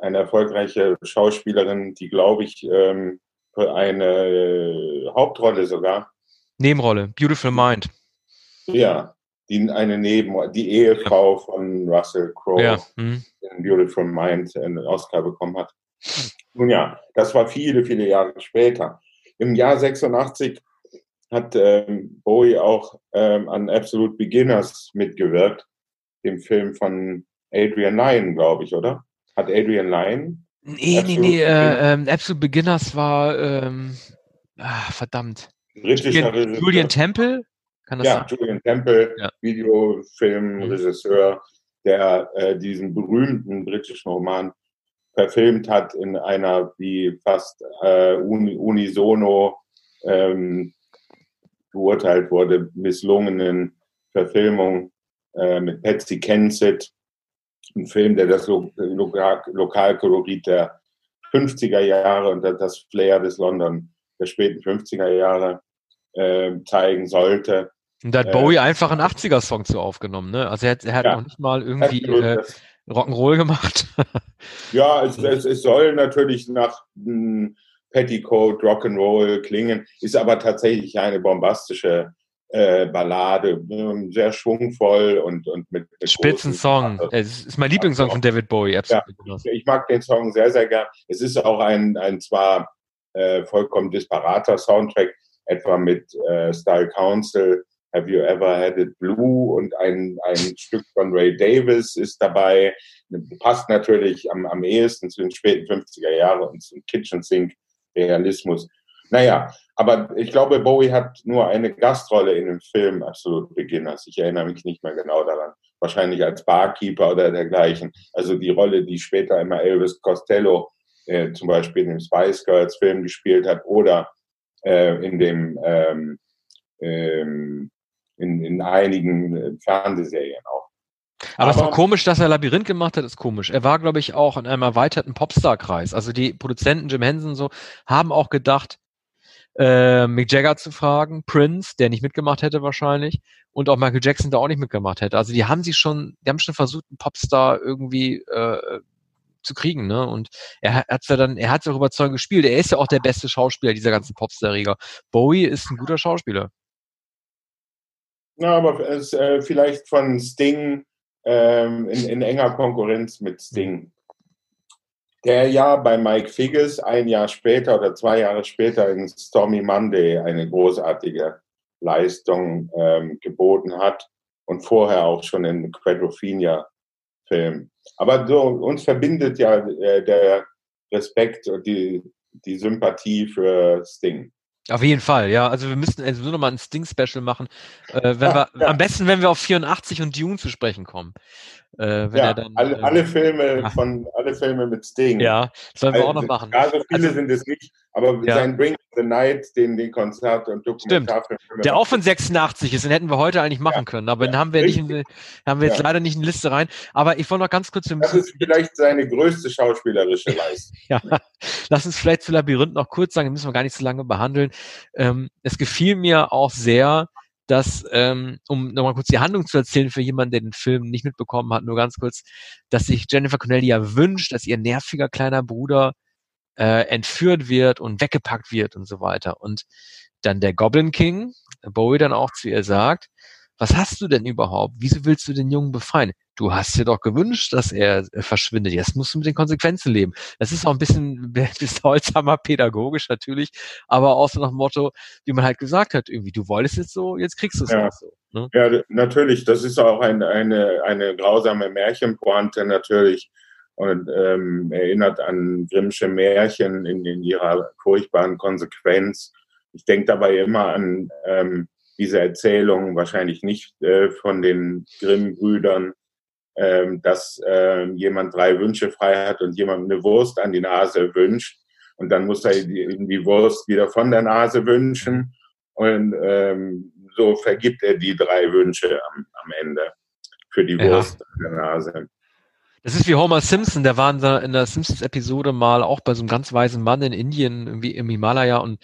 eine erfolgreiche Schauspielerin, die, glaube ich, ähm, eine äh, Hauptrolle sogar. Nebenrolle, Beautiful Mind. Ja, die eine Neben, die Ehefrau ja. von Russell Crowe ja. mhm. in Beautiful Mind einen Oscar bekommen hat. Nun ja, das war viele, viele Jahre später. Im Jahr 86 hat ähm, Bowie auch ähm, an Absolute Beginners mitgewirkt, dem Film von Adrian Lyne, glaube ich, oder? Hat Adrian Lyne? Nee, Absolute nee, nee, äh, ähm, Absolute Beginners war, ähm, ah, verdammt. Britischer Julian, Julian Temple? Kann das ja, sein? Julian Temple, ja. Videofilmregisseur, mhm. der äh, diesen berühmten britischen Roman verfilmt hat in einer wie fast äh, unisono ähm, beurteilt wurde, misslungenen Verfilmung äh, mit Patsy Kensit. Ein Film, der das Lo Lokal Lokalkolorit der 50er Jahre und das Flair des London der späten 50er Jahre äh, zeigen sollte. Und da hat Bowie äh, einfach einen 80er-Song zu aufgenommen, ne? Also er hat, er hat ja, noch nicht mal irgendwie äh, Rock'n'Roll gemacht. *laughs* ja, es, es, es, soll natürlich nach hm, Petticoat Rock'n'Roll klingen, ist aber tatsächlich eine bombastische äh, Ballade, ähm, sehr schwungvoll und, und mit, mit Spitzensong. Es ist mein Lieblingssong von David Bowie. Ja, ich mag den Song sehr, sehr gern. Es ist auch ein, ein zwar äh, vollkommen disparater Soundtrack, etwa mit äh, Style Council, Have You Ever Had It Blue und ein, ein Stück von Ray Davis ist dabei. Passt natürlich am, am ehesten zu den späten 50er Jahren und zum Kitchen Sink Realismus. Naja, aber ich glaube, Bowie hat nur eine Gastrolle in dem Film Absolut Beginners. Ich erinnere mich nicht mehr genau daran. Wahrscheinlich als Barkeeper oder dergleichen. Also die Rolle, die später immer Elvis Costello äh, zum Beispiel in dem Spice Girls Film gespielt hat oder äh, in dem ähm, ähm, in, in einigen äh, Fernsehserien auch. Aber, Aber es war komisch, dass er Labyrinth gemacht hat, ist komisch. Er war, glaube ich, auch in einem erweiterten Popstar-Kreis. Also die Produzenten Jim Henson so haben auch gedacht, äh, Mick Jagger zu fragen, Prince, der nicht mitgemacht hätte wahrscheinlich, und auch Michael Jackson, der auch nicht mitgemacht hätte. Also die haben sich schon, die haben schon versucht, einen Popstar irgendwie äh, zu kriegen, ne? Und er hat ja dann, er hat auch überzeugend gespielt. Er ist ja auch der beste Schauspieler dieser ganzen Popstar-Riger. Bowie ist ein guter Schauspieler. Ja, aber es, äh, vielleicht von Sting ähm, in, in, enger Konkurrenz mit Sting. Der ja bei Mike Figgis ein Jahr später oder zwei Jahre später in Stormy Monday eine großartige Leistung ähm, geboten hat und vorher auch schon in Quadrophenia-Film. Aber so, uns verbindet ja äh, der Respekt und die, die Sympathie für Sting. Auf jeden Fall, ja. Also wir müssten also nur noch mal ein Sting-Special machen. Äh, wenn ja, wir, ja. *laughs* Am besten, wenn wir auf 84 und Dune zu sprechen kommen. Äh, ja, dann, alle, äh, alle, Filme *laughs* ach. von alle Filme mit Sting. Ja, sollen wir also, auch noch machen. Ja, so viele also, sind es nicht, aber ja. sein Bring the Night, den, den Konzert und Dokumentarfilm. Der auch von 86 ist, den hätten wir heute eigentlich machen können, aber den haben wir nicht, in, haben wir jetzt leider nicht in Liste rein. Aber ich wollte noch ganz kurz. Das ist vielleicht seine größte schauspielerische Leistung. *laughs* ja, lass uns vielleicht zu Labyrinth noch kurz sagen, den müssen wir gar nicht so lange behandeln. Ähm, es gefiel mir auch sehr, dass, ähm, um nochmal kurz die Handlung zu erzählen für jemanden, der den Film nicht mitbekommen hat, nur ganz kurz, dass sich Jennifer Connelly ja wünscht, dass ihr nerviger kleiner Bruder äh, entführt wird und weggepackt wird und so weiter. Und dann der Goblin King, Bowie dann auch zu ihr sagt, was hast du denn überhaupt? Wieso willst du den Jungen befreien? Du hast dir doch gewünscht, dass er äh, verschwindet. Jetzt musst du mit den Konsequenzen leben. Das ist auch ein bisschen, *laughs* bisschen holzhammer pädagogisch natürlich, aber auch so nach dem Motto, wie man halt gesagt hat, irgendwie, du wolltest jetzt so, jetzt kriegst du es ja. so. Ne? Ja, natürlich. Das ist auch ein, eine, eine grausame Märchenpointe natürlich und ähm, erinnert an Grimmsche Märchen in, in ihrer furchtbaren Konsequenz. Ich denke dabei immer an ähm, diese Erzählung, wahrscheinlich nicht äh, von den Grimm-Brüdern, äh, dass äh, jemand drei Wünsche frei hat und jemand eine Wurst an die Nase wünscht. Und dann muss er die, die Wurst wieder von der Nase wünschen. Und ähm, so vergibt er die drei Wünsche am, am Ende für die Wurst ja. an der Nase. Das ist wie Homer Simpson, der war in der, in der Simpsons-Episode mal auch bei so einem ganz weisen Mann in Indien, irgendwie im Himalaya, und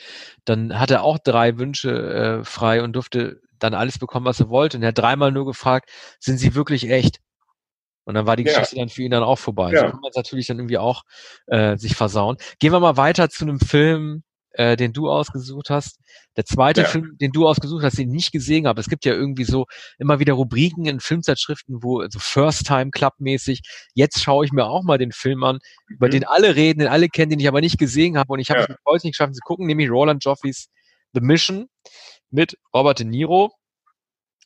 dann hat er auch drei Wünsche äh, frei und durfte dann alles bekommen, was er wollte. Und er hat dreimal nur gefragt, sind sie wirklich echt? Und dann war die Geschichte ja. dann für ihn dann auch vorbei. Ja. So kann man es natürlich dann irgendwie auch äh, sich versauen. Gehen wir mal weiter zu einem Film, äh, den du ausgesucht hast. Der zweite ja. Film, den du ausgesucht hast, den ich nicht gesehen habe. Es gibt ja irgendwie so immer wieder Rubriken in Filmzeitschriften, wo so First Time Club mäßig. Jetzt schaue ich mir auch mal den Film an, mhm. über den alle reden, den alle kennen, den ich aber nicht gesehen habe und ich habe es heute nicht geschafft zu gucken, nämlich Roland Joffreys The Mission mit Robert De Niro.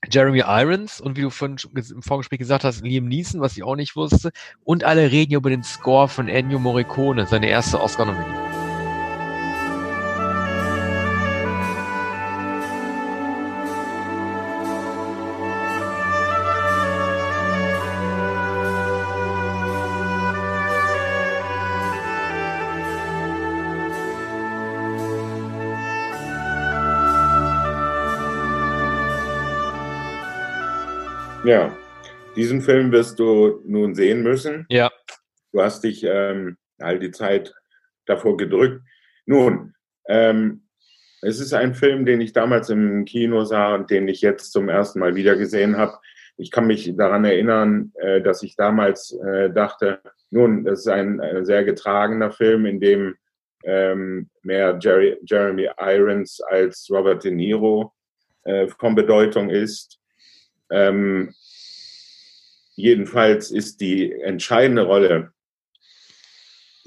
Jeremy Irons und wie du vorhin im Vorgespräch gesagt hast, Liam Neeson, was ich auch nicht wusste. Und alle reden über den Score von Ennio Morricone, seine erste Oscar-Nominierung. Ja, diesen Film wirst du nun sehen müssen. Ja. Du hast dich ähm, all die Zeit davor gedrückt. Nun, ähm, es ist ein Film, den ich damals im Kino sah und den ich jetzt zum ersten Mal wieder gesehen habe. Ich kann mich daran erinnern, äh, dass ich damals äh, dachte, nun, das ist ein, ein, sehr getragener Film, in dem ähm, mehr Jerry, Jeremy Irons als Robert De Niro äh, von Bedeutung ist. Ähm, jedenfalls ist die entscheidende Rolle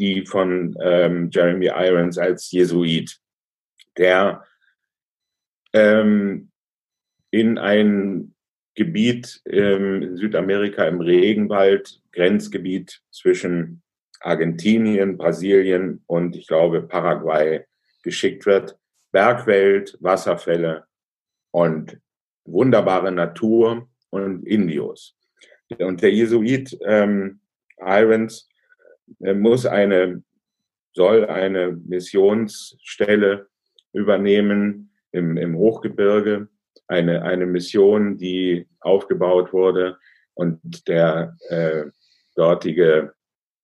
die von ähm, Jeremy Irons als Jesuit, der ähm, in ein Gebiet ähm, in Südamerika im Regenwald, Grenzgebiet zwischen Argentinien, Brasilien und ich glaube Paraguay geschickt wird. Bergwelt, Wasserfälle und wunderbare Natur und Indios. Und der Jesuit ähm, Irons äh, muss eine, soll eine Missionsstelle übernehmen im, im Hochgebirge, eine, eine Mission, die aufgebaut wurde und der äh, dortige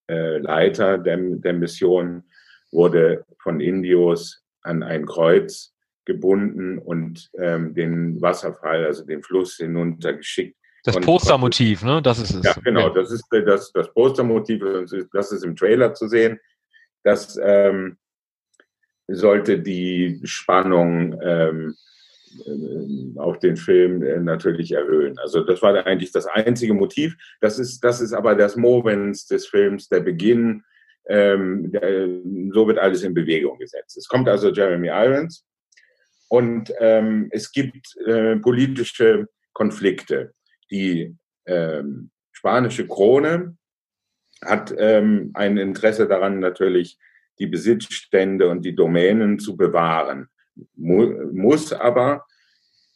äh, Leiter der, der Mission wurde von Indios an ein Kreuz gebunden und ähm, den Wasserfall, also den Fluss hinuntergeschickt. Das Postermotiv, ne? Das ist es. Ja, genau. Das ist das, das Postermotiv. Das ist im Trailer zu sehen. Das ähm, sollte die Spannung ähm, äh, auf den Film äh, natürlich erhöhen. Also das war eigentlich das einzige Motiv. Das ist, das ist aber das Movens des Films, der Beginn. Ähm, der, so wird alles in Bewegung gesetzt. Es kommt also Jeremy Irons, und ähm, es gibt äh, politische Konflikte. Die ähm, spanische Krone hat ähm, ein Interesse daran, natürlich die Besitzstände und die Domänen zu bewahren, Mu muss aber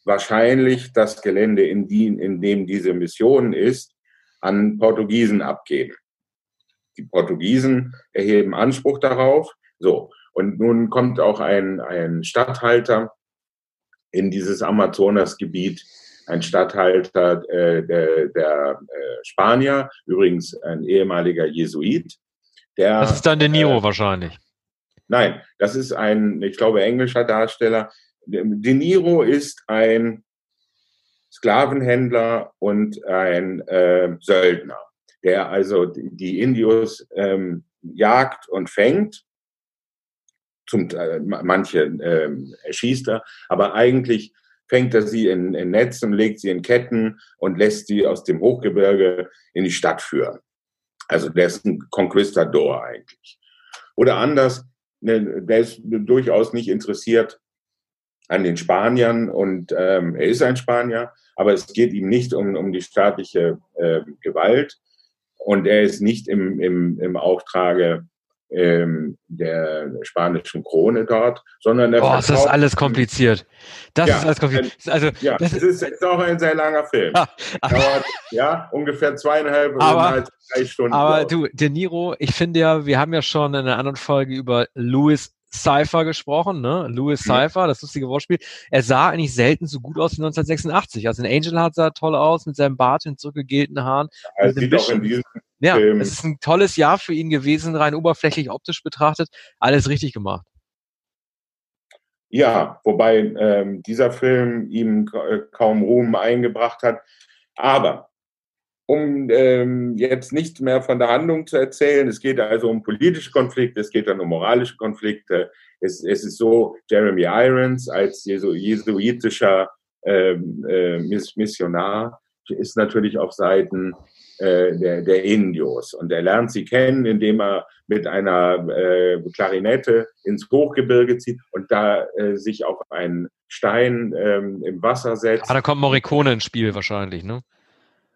wahrscheinlich das Gelände, in, die, in dem diese Mission ist, an Portugiesen abgeben. Die Portugiesen erheben Anspruch darauf. So, und nun kommt auch ein, ein Statthalter in dieses Amazonasgebiet ein Statthalter äh, der, der äh, Spanier, übrigens ein ehemaliger Jesuit. Der, das ist dann De Niro äh, wahrscheinlich. Nein, das ist ein, ich glaube, englischer Darsteller. De Niro ist ein Sklavenhändler und ein äh, Söldner, der also die Indios ähm, jagt und fängt zum, äh, manche äh, erschießt er, aber eigentlich fängt er sie in, in Netzen, legt sie in Ketten und lässt sie aus dem Hochgebirge in die Stadt führen. Also der ist ein Conquistador eigentlich. Oder anders, ne, der ist durchaus nicht interessiert an den Spaniern und ähm, er ist ein Spanier, aber es geht ihm nicht um, um die staatliche äh, Gewalt und er ist nicht im, im, im Auftrage ähm, der spanischen Krone dort, sondern der Oh, das ist alles kompliziert. Das ja, ist alles kompliziert. Also, ja, das ist, ist, ist auch ein sehr langer Film. Ja, *laughs* Dauert, ja ungefähr zweieinhalb aber, drei Stunden. Aber du, De Niro, ich finde ja, wir haben ja schon in einer anderen Folge über Louis Cypher gesprochen, ne? Louis mhm. Cypher, das lustige Wortspiel. Er sah eigentlich selten so gut aus wie 1986. Also in Angel hat sah toll aus mit seinem Bart und zurückgegelten Haaren. Er sieht auch in diesem ja, Film. es ist ein tolles Jahr für ihn gewesen, rein oberflächlich optisch betrachtet. Alles richtig gemacht. Ja, wobei ähm, dieser Film ihm kaum Ruhm eingebracht hat. Aber um ähm, jetzt nicht mehr von der Handlung zu erzählen, es geht also um politische Konflikte, es geht dann um moralische Konflikte. Es, es ist so, Jeremy Irons als jesu jesuitischer ähm, äh, Missionar ist natürlich auf Seiten äh, der, der Indios. Und er lernt sie kennen, indem er mit einer äh, Klarinette ins Hochgebirge zieht und da äh, sich auf einen Stein ähm, im Wasser setzt. Ah, da kommt Morricone ins Spiel wahrscheinlich, ne?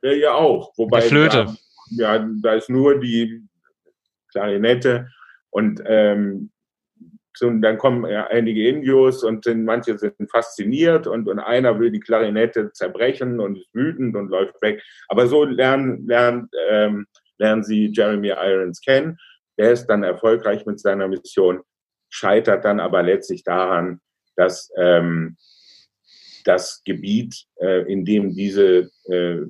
Ja, ja auch. Wobei der Flöte. Da, ja, da ist nur die Klarinette und ähm, und dann kommen ja einige Indios und sind, manche sind fasziniert und, und einer will die Klarinette zerbrechen und ist wütend und läuft weg. Aber so lernen, lernen, ähm, lernen sie Jeremy Irons kennen. Der ist dann erfolgreich mit seiner Mission, scheitert dann aber letztlich daran, dass ähm, das Gebiet, äh, in dem diese äh,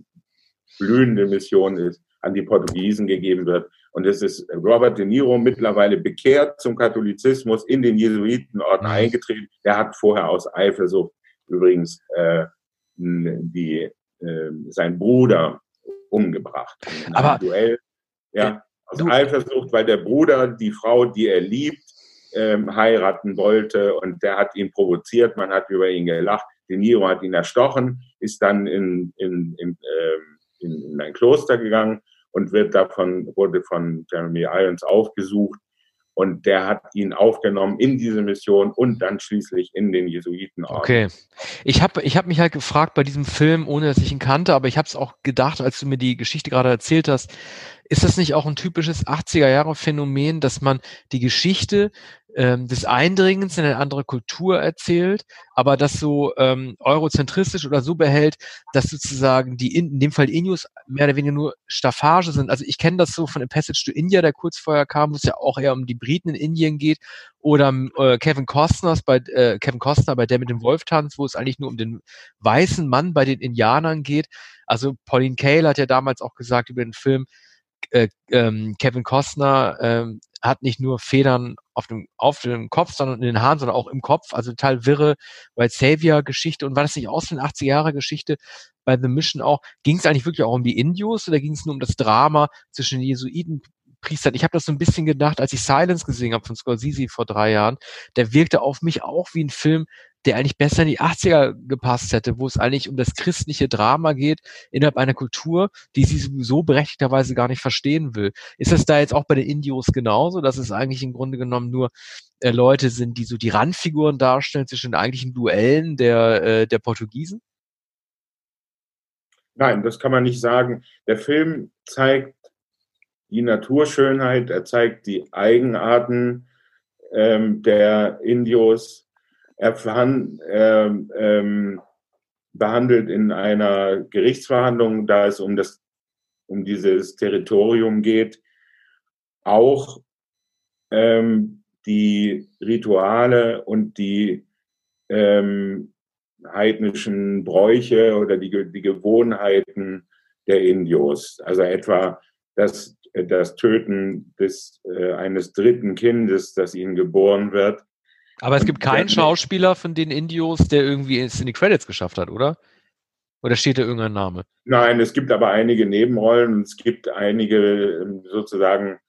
blühende Mission ist, an die Portugiesen gegeben wird. Und es ist Robert De Niro mittlerweile bekehrt zum Katholizismus in den Jesuitenorden eingetreten. Der hat vorher aus Eifersucht übrigens äh, die, äh, sein Bruder umgebracht. Aber Duell, ja, aus du, Eifersucht, weil der Bruder die Frau, die er liebt, ähm, heiraten wollte und der hat ihn provoziert, man hat über ihn gelacht. De Niro hat ihn erstochen, ist dann in, in, in, ähm, in, in ein Kloster gegangen und wird davon, wurde von Jeremy Irons aufgesucht. Und der hat ihn aufgenommen in diese Mission und dann schließlich in den Jesuitenorden. Okay. Ich habe ich hab mich halt gefragt bei diesem Film, ohne dass ich ihn kannte, aber ich habe es auch gedacht, als du mir die Geschichte gerade erzählt hast, ist das nicht auch ein typisches 80er-Jahre-Phänomen, dass man die Geschichte ähm, des Eindringens in eine andere Kultur erzählt, aber das so ähm, eurozentristisch oder so behält, dass sozusagen die, in, in dem Fall Inus mehr oder weniger nur Staffage sind. Also ich kenne das so von A Passage to India, der kurz vorher kam, wo es ja auch eher um die Briten in Indien geht, oder äh, Kevin Costners bei äh, Kevin Costner bei der mit dem Wolftanz, wo es eigentlich nur um den weißen Mann bei den Indianern geht. Also Pauline Kael hat ja damals auch gesagt über den Film, äh, ähm, Kevin Costner ähm, hat nicht nur Federn auf dem, auf dem Kopf, sondern in den Haaren, sondern auch im Kopf. Also total wirre White Savior-Geschichte. Und war das nicht aus den 80er-Jahre-Geschichte bei The Mission auch? Ging es eigentlich wirklich auch um die Indios oder ging es nur um das Drama zwischen den Jesuiten Priestern. Ich habe das so ein bisschen gedacht, als ich Silence gesehen habe von Scorsese vor drei Jahren. Der wirkte auf mich auch wie ein Film, der eigentlich besser in die 80er gepasst hätte, wo es eigentlich um das christliche Drama geht innerhalb einer Kultur, die sie sowieso berechtigterweise gar nicht verstehen will. Ist das da jetzt auch bei den Indios genauso, dass es eigentlich im Grunde genommen nur äh, Leute sind, die so die Randfiguren darstellen zwischen den eigentlichen Duellen der, äh, der Portugiesen? Nein, das kann man nicht sagen. Der Film zeigt die Naturschönheit, er zeigt die Eigenarten ähm, der Indios, er verhand, äh, ähm, behandelt in einer Gerichtsverhandlung, da es um das um dieses Territorium geht, auch ähm, die Rituale und die ähm, heidnischen Bräuche oder die, die Gewohnheiten der Indios. Also etwa das, das Töten des, äh, eines dritten Kindes, das ihnen geboren wird, aber es gibt keinen Schauspieler von den Indios, der irgendwie es in die Credits geschafft hat, oder? Oder steht da irgendein Name? Nein, es gibt aber einige Nebenrollen und es gibt einige ähm, sozusagen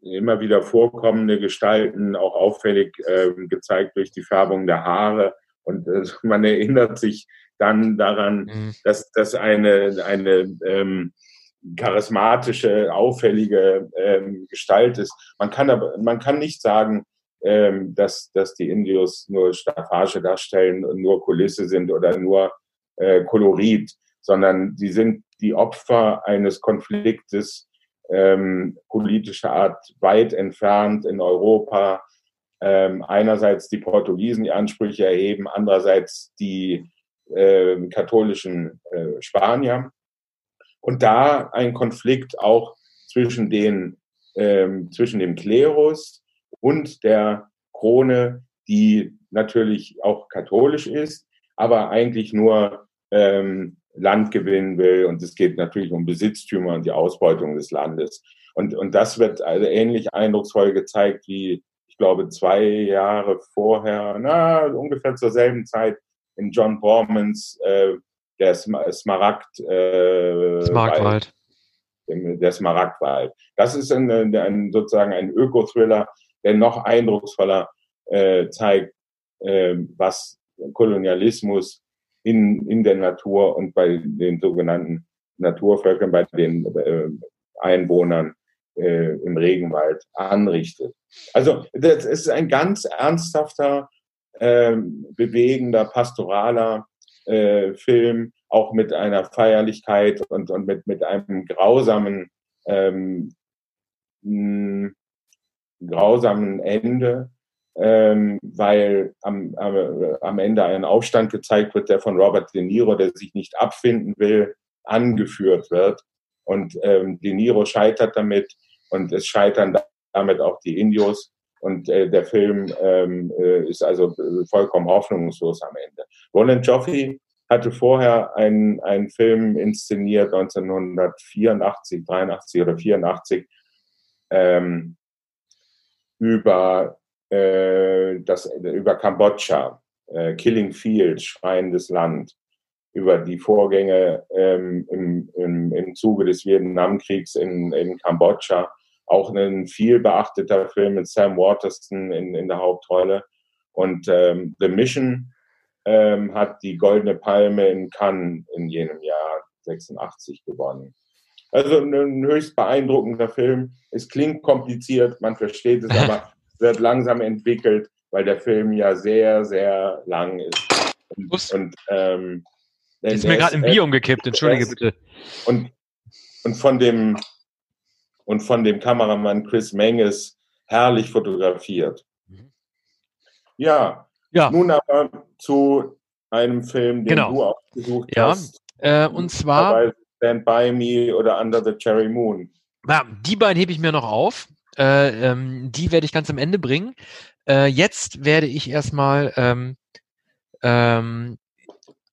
immer wieder vorkommende Gestalten, auch auffällig äh, gezeigt durch die Färbung der Haare. Und äh, *laughs* man erinnert sich dann daran, mhm. dass das eine, eine ähm, charismatische, auffällige ähm, Gestalt ist. Man kann aber, man kann nicht sagen, ähm, dass, dass die Indios nur Staffage darstellen und nur Kulisse sind oder nur äh, Kolorit, sondern sie sind die Opfer eines Konfliktes ähm, politischer Art weit entfernt in Europa. Ähm, einerseits die Portugiesen, die Ansprüche erheben, andererseits die äh, katholischen äh, Spanier. Und da ein Konflikt auch zwischen den ähm, zwischen dem Klerus und der Krone, die natürlich auch katholisch ist, aber eigentlich nur ähm, Land gewinnen will. Und es geht natürlich um Besitztümer und die Ausbeutung des Landes. Und, und das wird also ähnlich eindrucksvoll gezeigt wie, ich glaube, zwei Jahre vorher, na, ungefähr zur selben Zeit in John Bormans äh, der Smaragd äh, Smaragdwald. der Smaragdwald. Das ist ein, ein, sozusagen ein Öko-Thriller, der noch eindrucksvoller äh, zeigt, äh, was Kolonialismus in, in der Natur und bei den sogenannten Naturvölkern, bei den äh, Einwohnern äh, im Regenwald anrichtet. Also das ist ein ganz ernsthafter, äh, bewegender, pastoraler äh, Film, auch mit einer Feierlichkeit und, und mit, mit einem grausamen, ähm, mh, grausamen Ende, ähm, weil am, am, am Ende ein Aufstand gezeigt wird, der von Robert De Niro, der sich nicht abfinden will, angeführt wird. Und ähm, De Niro scheitert damit und es scheitern damit auch die Indios. Und äh, der Film ähm, äh, ist also äh, vollkommen hoffnungslos am Ende. Roland Joffe hatte vorher einen, einen Film inszeniert, 1984, 83 oder 84, ähm, über, äh, das, über Kambodscha, äh, Killing Field, Schreiendes Land, über die Vorgänge ähm, im, im, im Zuge des Vietnamkriegs in, in Kambodscha. Auch ein viel beachteter Film mit Sam Waterston in, in der Hauptrolle. Und ähm, The Mission ähm, hat die Goldene Palme in Cannes in jenem Jahr 86 gewonnen. Also ein höchst beeindruckender Film. Es klingt kompliziert, man versteht es, aber *laughs* wird langsam entwickelt, weil der Film ja sehr, sehr lang ist. Und, und ähm, ist mir gerade ein Bier umgekippt, entschuldige bitte. Und, und von dem und von dem Kameramann Chris Menges herrlich fotografiert. Mhm. Ja, ja. Nun aber zu einem Film, den genau. du ausgesucht ja. hast. Äh, und zwar Stand By Me oder Under the Cherry Moon. Ja, die beiden hebe ich mir noch auf. Äh, ähm, die werde ich ganz am Ende bringen. Äh, jetzt werde ich erstmal ähm, ähm,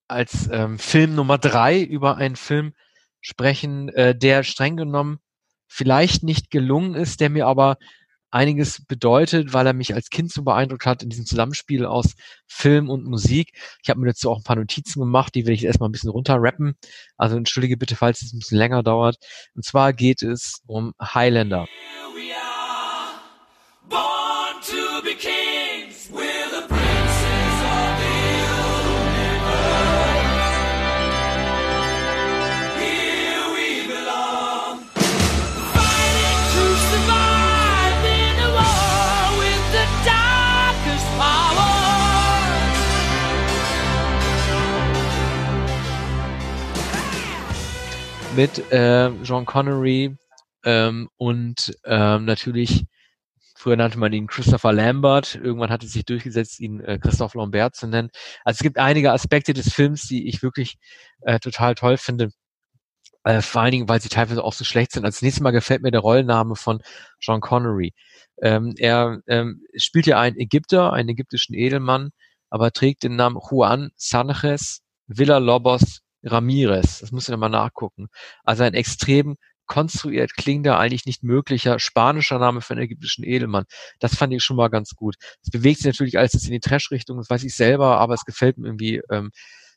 als ähm, Film Nummer drei über einen Film sprechen, äh, der streng genommen vielleicht nicht gelungen ist, der mir aber einiges bedeutet, weil er mich als Kind so beeindruckt hat in diesem Zusammenspiel aus Film und Musik. Ich habe mir dazu auch ein paar Notizen gemacht, die will ich erstmal ein bisschen runterrappen. Also entschuldige bitte, falls es ein bisschen länger dauert. Und zwar geht es um Highlander. Mit äh, John Connery ähm, und ähm, natürlich, früher nannte man ihn Christopher Lambert, irgendwann hat es sich durchgesetzt, ihn äh, Christoph Lambert zu nennen. Also es gibt einige Aspekte des Films, die ich wirklich äh, total toll finde. Äh, vor allen Dingen, weil sie teilweise auch so schlecht sind. Als nächstes Mal gefällt mir der Rollenname von John Connery. Ähm, er ähm, spielt ja einen Ägypter, einen ägyptischen Edelmann, aber trägt den Namen Juan Sanchez Villa Lobos Ramirez. Das muss ich nochmal nachgucken. Also ein extrem konstruiert klingender, eigentlich nicht möglicher spanischer Name für einen ägyptischen Edelmann. Das fand ich schon mal ganz gut. Es bewegt sich natürlich alles in die Trash-Richtung, das weiß ich selber, aber es gefällt mir irgendwie ähm,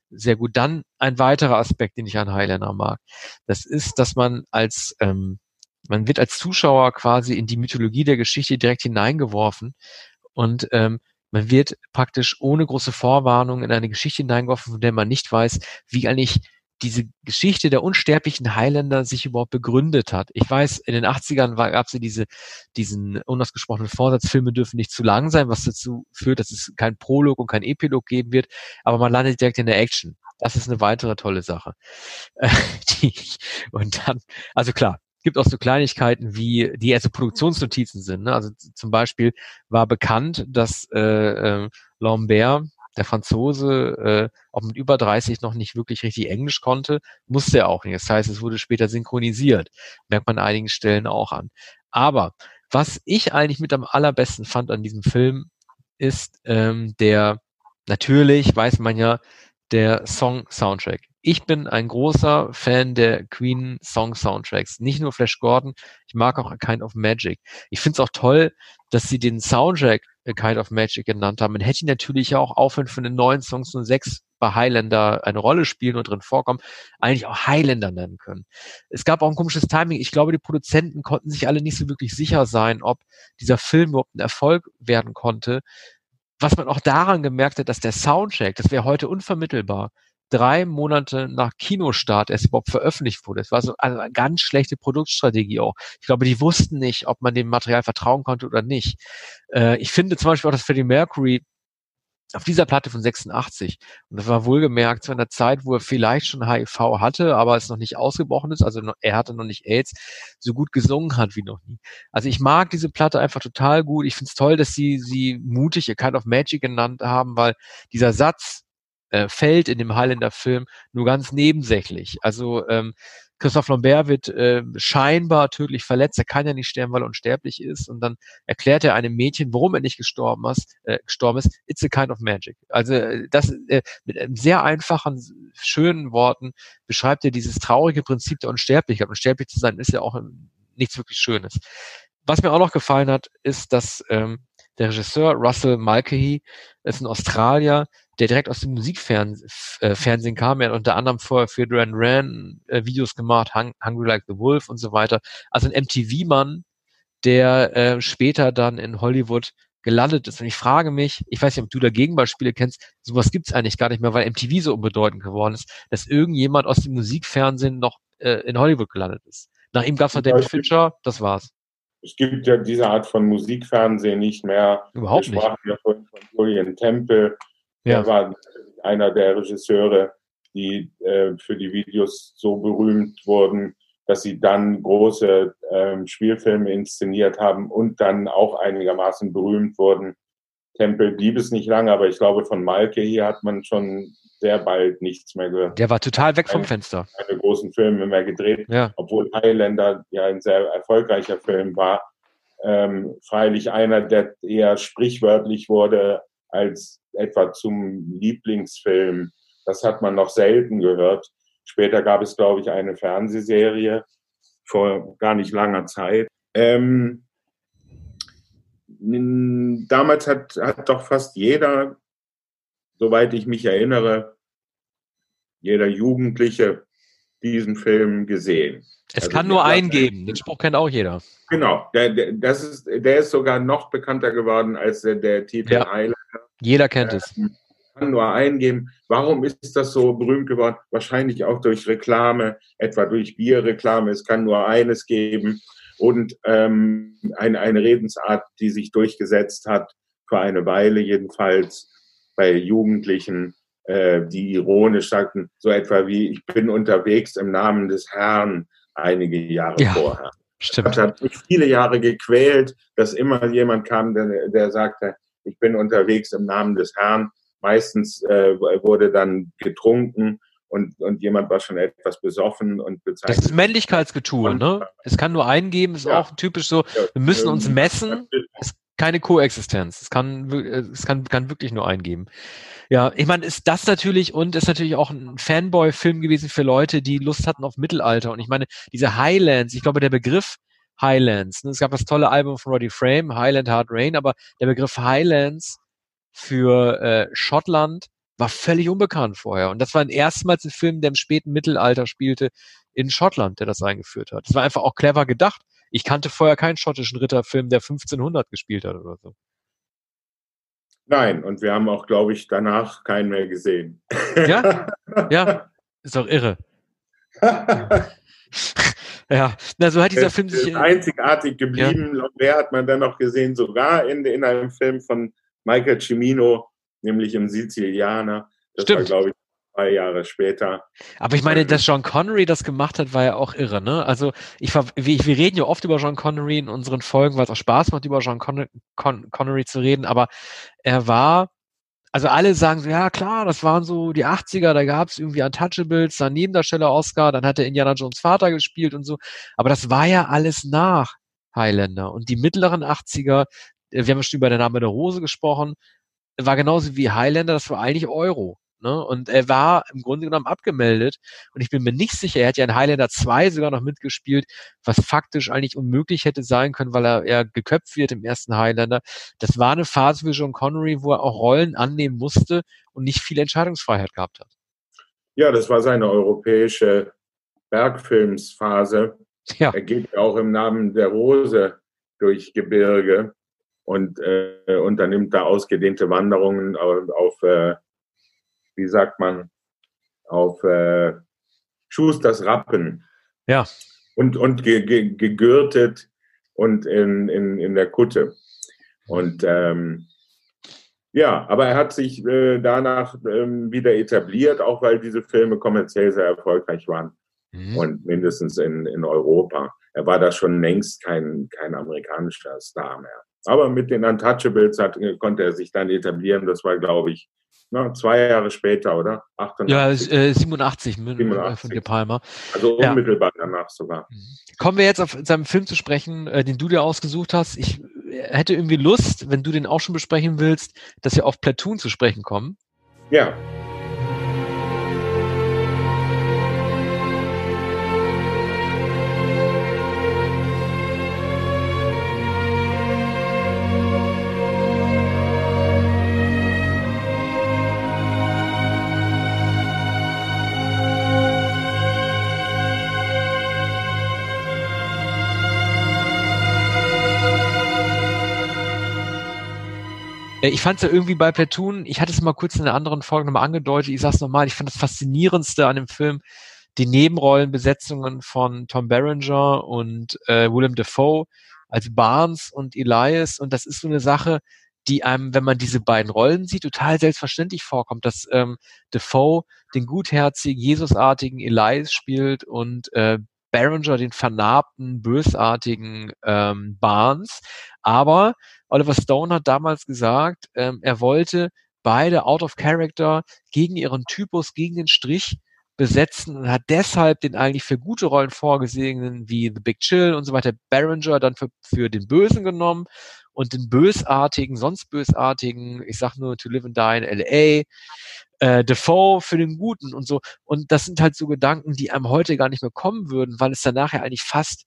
sehr gut. Dann ein weiterer Aspekt, den ich an Highlander mag. Das ist, dass man als ähm, man wird als Zuschauer quasi in die Mythologie der Geschichte direkt hineingeworfen und ähm, man wird praktisch ohne große Vorwarnung in eine Geschichte hineingeworfen, von der man nicht weiß, wie eigentlich diese Geschichte der unsterblichen Highlander sich überhaupt begründet hat. Ich weiß, in den 80ern gab es ja diese, diesen unausgesprochenen Vorsatz, Filme dürfen nicht zu lang sein, was dazu führt, dass es kein Prolog und kein Epilog geben wird, aber man landet direkt in der Action. Das ist eine weitere tolle Sache. *laughs* und dann, also klar, gibt auch so Kleinigkeiten wie, die erste Produktionsnotizen sind. Ne? Also zum Beispiel war bekannt, dass äh, äh, Lambert, der Franzose, äh, auch mit über 30 noch nicht wirklich richtig Englisch konnte, musste er auch nicht. Das heißt, es wurde später synchronisiert. Merkt man an einigen Stellen auch an. Aber was ich eigentlich mit am allerbesten fand an diesem Film, ist ähm, der, natürlich weiß man ja, der Song-Soundtrack. Ich bin ein großer Fan der Queen Song Soundtracks. Nicht nur Flash Gordon, ich mag auch A Kind of Magic. Ich finde es auch toll, dass sie den Soundtrack A Kind of Magic genannt haben. Man hätte ihn natürlich auch aufhören, für den neuen Songs nur sechs bei Highlander eine Rolle spielen und drin vorkommen, eigentlich auch Highlander nennen können. Es gab auch ein komisches Timing. Ich glaube, die Produzenten konnten sich alle nicht so wirklich sicher sein, ob dieser Film überhaupt ein Erfolg werden konnte. Was man auch daran gemerkt hat, dass der Soundcheck, das wäre heute unvermittelbar, drei Monate nach Kinostart erst überhaupt veröffentlicht wurde. Es war so eine ganz schlechte Produktstrategie auch. Ich glaube, die wussten nicht, ob man dem Material vertrauen konnte oder nicht. Äh, ich finde zum Beispiel auch, dass Freddie Mercury auf dieser Platte von 86, und das war wohlgemerkt zu einer Zeit, wo er vielleicht schon HIV hatte, aber es noch nicht ausgebrochen ist, also er hatte noch nicht AIDS, so gut gesungen hat wie noch nie. Also ich mag diese Platte einfach total gut. Ich finde es toll, dass sie sie mutig A Kind of Magic genannt haben, weil dieser Satz, äh, fällt in dem Highlander-Film nur ganz nebensächlich. Also ähm, Christoph Lambert wird äh, scheinbar tödlich verletzt. Er kann ja nicht sterben, weil er unsterblich ist. Und dann erklärt er einem Mädchen, warum er nicht gestorben ist. Äh, gestorben ist. It's a kind of magic. Also äh, das äh, mit sehr einfachen, schönen Worten beschreibt er dieses traurige Prinzip der Unsterblichkeit. Unsterblich zu sein ist ja auch nichts wirklich Schönes. Was mir auch noch gefallen hat, ist, dass ähm, der Regisseur Russell Mulcahy ist ein Australier, der direkt aus dem Musikfernsehen äh, kam. Er hat unter anderem vorher für Duran Ran äh, Videos gemacht, Hung Hungry Like the Wolf und so weiter. Also ein MTV-Mann, der äh, später dann in Hollywood gelandet ist. Und ich frage mich, ich weiß nicht, ob du da Gegenbeispiele kennst, sowas gibt's eigentlich gar nicht mehr, weil MTV so unbedeutend geworden ist, dass irgendjemand aus dem Musikfernsehen noch äh, in Hollywood gelandet ist. Nach ihm gab's noch David Fincher, das war's. Es gibt ja diese Art von Musikfernsehen nicht mehr. Überhaupt nicht. Ja von, von Julian Temple, ja. Er war einer der Regisseure, die äh, für die Videos so berühmt wurden, dass sie dann große ähm, Spielfilme inszeniert haben und dann auch einigermaßen berühmt wurden. Tempel blieb es nicht lange, aber ich glaube, von Malke hier hat man schon sehr bald nichts mehr gehört. Der war total weg vom Fenster. Keine großen Filme mehr gedreht, ja. obwohl Highlander ja ein sehr erfolgreicher Film war. Ähm, freilich einer, der eher sprichwörtlich wurde als etwa zum Lieblingsfilm. Das hat man noch selten gehört. Später gab es, glaube ich, eine Fernsehserie vor gar nicht langer Zeit. Ähm, damals hat, hat doch fast jeder, soweit ich mich erinnere, jeder Jugendliche diesen Film gesehen. Es also kann nur einen geben, den Spruch kennt auch jeder. Genau, der, der, das ist, der ist sogar noch bekannter geworden als der, der Titel ja. Jeder kennt äh, es. Kann nur eingeben. Warum ist das so berühmt geworden? Wahrscheinlich auch durch Reklame, etwa durch Bierreklame. Es kann nur eines geben. Und ähm, eine, eine Redensart, die sich durchgesetzt hat, für eine Weile jedenfalls bei Jugendlichen, äh, die ironisch sagten, so etwa wie, ich bin unterwegs im Namen des Herrn einige Jahre ja, vorher. Stimmt. Das hat mich viele Jahre gequält, dass immer jemand kam, der, der sagte, ich bin unterwegs im Namen des Herrn. Meistens äh, wurde dann getrunken und, und jemand war schon etwas besoffen und bezeichnet. Das ist Männlichkeitsgetue, ne? Es kann nur eingeben, ist ja. auch typisch so, wir müssen uns messen. Es keine Koexistenz. Es kann, es kann, kann wirklich nur eingeben. Ja, ich meine, ist das natürlich und ist natürlich auch ein Fanboy-Film gewesen für Leute, die Lust hatten auf Mittelalter. Und ich meine, diese Highlands, ich glaube, der Begriff Highlands, es gab das tolle Album von Roddy Frame, Highland Hard Rain, aber der Begriff Highlands für äh, Schottland war völlig unbekannt vorher. Und das war ein erstmals ein Film, der im späten Mittelalter spielte in Schottland, der das eingeführt hat. Das war einfach auch clever gedacht. Ich kannte vorher keinen schottischen Ritterfilm, der 1500 gespielt hat oder so. Nein, und wir haben auch, glaube ich, danach keinen mehr gesehen. Ja, ja, *laughs* ist doch irre. *laughs* *laughs* ja, na, so hat dieser Film sich. Ist einzigartig geblieben. Ja. Lambert hat man dann noch gesehen, sogar in, in einem Film von Michael Cimino, nämlich im Sizilianer. Das Stimmt. war, glaube ich, zwei Jahre später. Aber ich meine, dass John Connery das gemacht hat, war ja auch irre, ne? Also ich wir, wir reden ja oft über John Connery in unseren Folgen, weil es auch Spaß macht, über John Con Con Connery zu reden, aber er war, also alle sagen so, ja klar, das waren so die 80er, da gab es irgendwie Untouchables, dann Nebendarsteller Oscar, dann hat er Indiana Jones Vater gespielt und so, aber das war ja alles nach Highlander und die mittleren 80er, äh, wir haben schon über den Name der Rose gesprochen, war genauso wie Highlander, das war eigentlich Euro. Ne? Und er war im Grunde genommen abgemeldet. Und ich bin mir nicht sicher, er hat ja in Highlander 2 sogar noch mitgespielt, was faktisch eigentlich unmöglich hätte sein können, weil er, er geköpft wird im ersten Highlander. Das war eine Phase für John Connery, wo er auch Rollen annehmen musste und nicht viel Entscheidungsfreiheit gehabt hat. Ja, das war seine europäische Bergfilmsphase. Ja. Er geht auch im Namen der Rose durch Gebirge und äh, unternimmt da ausgedehnte Wanderungen auf, auf äh, wie sagt man, auf äh, Schusters Rappen. Ja. Und, und ge, ge, gegürtet und in, in, in der Kutte. Und ähm, ja, aber er hat sich äh, danach ähm, wieder etabliert, auch weil diese Filme kommerziell sehr erfolgreich waren. Mhm. Und mindestens in, in Europa. Er war da schon längst kein, kein amerikanischer Star mehr. Aber mit den Untouchables hat, konnte er sich dann etablieren. Das war, glaube ich, na, zwei Jahre später, oder? 88. Ja, äh, 87, 87 von De Palma. Also unmittelbar ja. danach sogar. Mhm. Kommen wir jetzt auf seinen Film zu sprechen, äh, den du dir ausgesucht hast. Ich hätte irgendwie Lust, wenn du den auch schon besprechen willst, dass wir auf Platoon zu sprechen kommen. Ja. Ich fand es ja irgendwie bei Platoon, ich hatte es mal kurz in einer anderen Folge nochmal angedeutet, ich sag's nochmal, ich fand das Faszinierendste an dem Film die Nebenrollenbesetzungen von Tom Berenger und äh, Willem Dafoe als Barnes und Elias. Und das ist so eine Sache, die einem, wenn man diese beiden Rollen sieht, total selbstverständlich vorkommt, dass ähm, Defoe den gutherzigen, Jesusartigen Elias spielt und äh, Berenger den vernarbten, bösartigen ähm, Barnes. Aber Oliver Stone hat damals gesagt, ähm, er wollte beide out of character gegen ihren Typus, gegen den Strich besetzen und hat deshalb den eigentlich für gute Rollen vorgesehenen wie The Big Chill und so weiter Berenger dann für, für den Bösen genommen und den bösartigen, sonst bösartigen, ich sag nur To Live and Die in L.A., äh, Defoe für den Guten und so. Und das sind halt so Gedanken, die einem heute gar nicht mehr kommen würden, weil es dann nachher eigentlich fast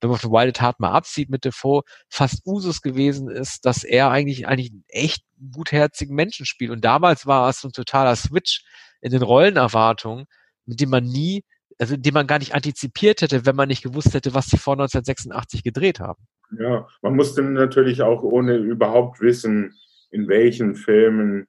wenn man von Wild Heart mal absieht mit Defoe, fast Usus gewesen ist, dass er eigentlich eigentlich einen echt gutherzigen Menschen spielt. Und damals war es so ein totaler Switch in den Rollenerwartungen, mit dem man nie, also den man gar nicht antizipiert hätte, wenn man nicht gewusst hätte, was sie vor 1986 gedreht haben. Ja, man musste natürlich auch ohne überhaupt wissen, in welchen Filmen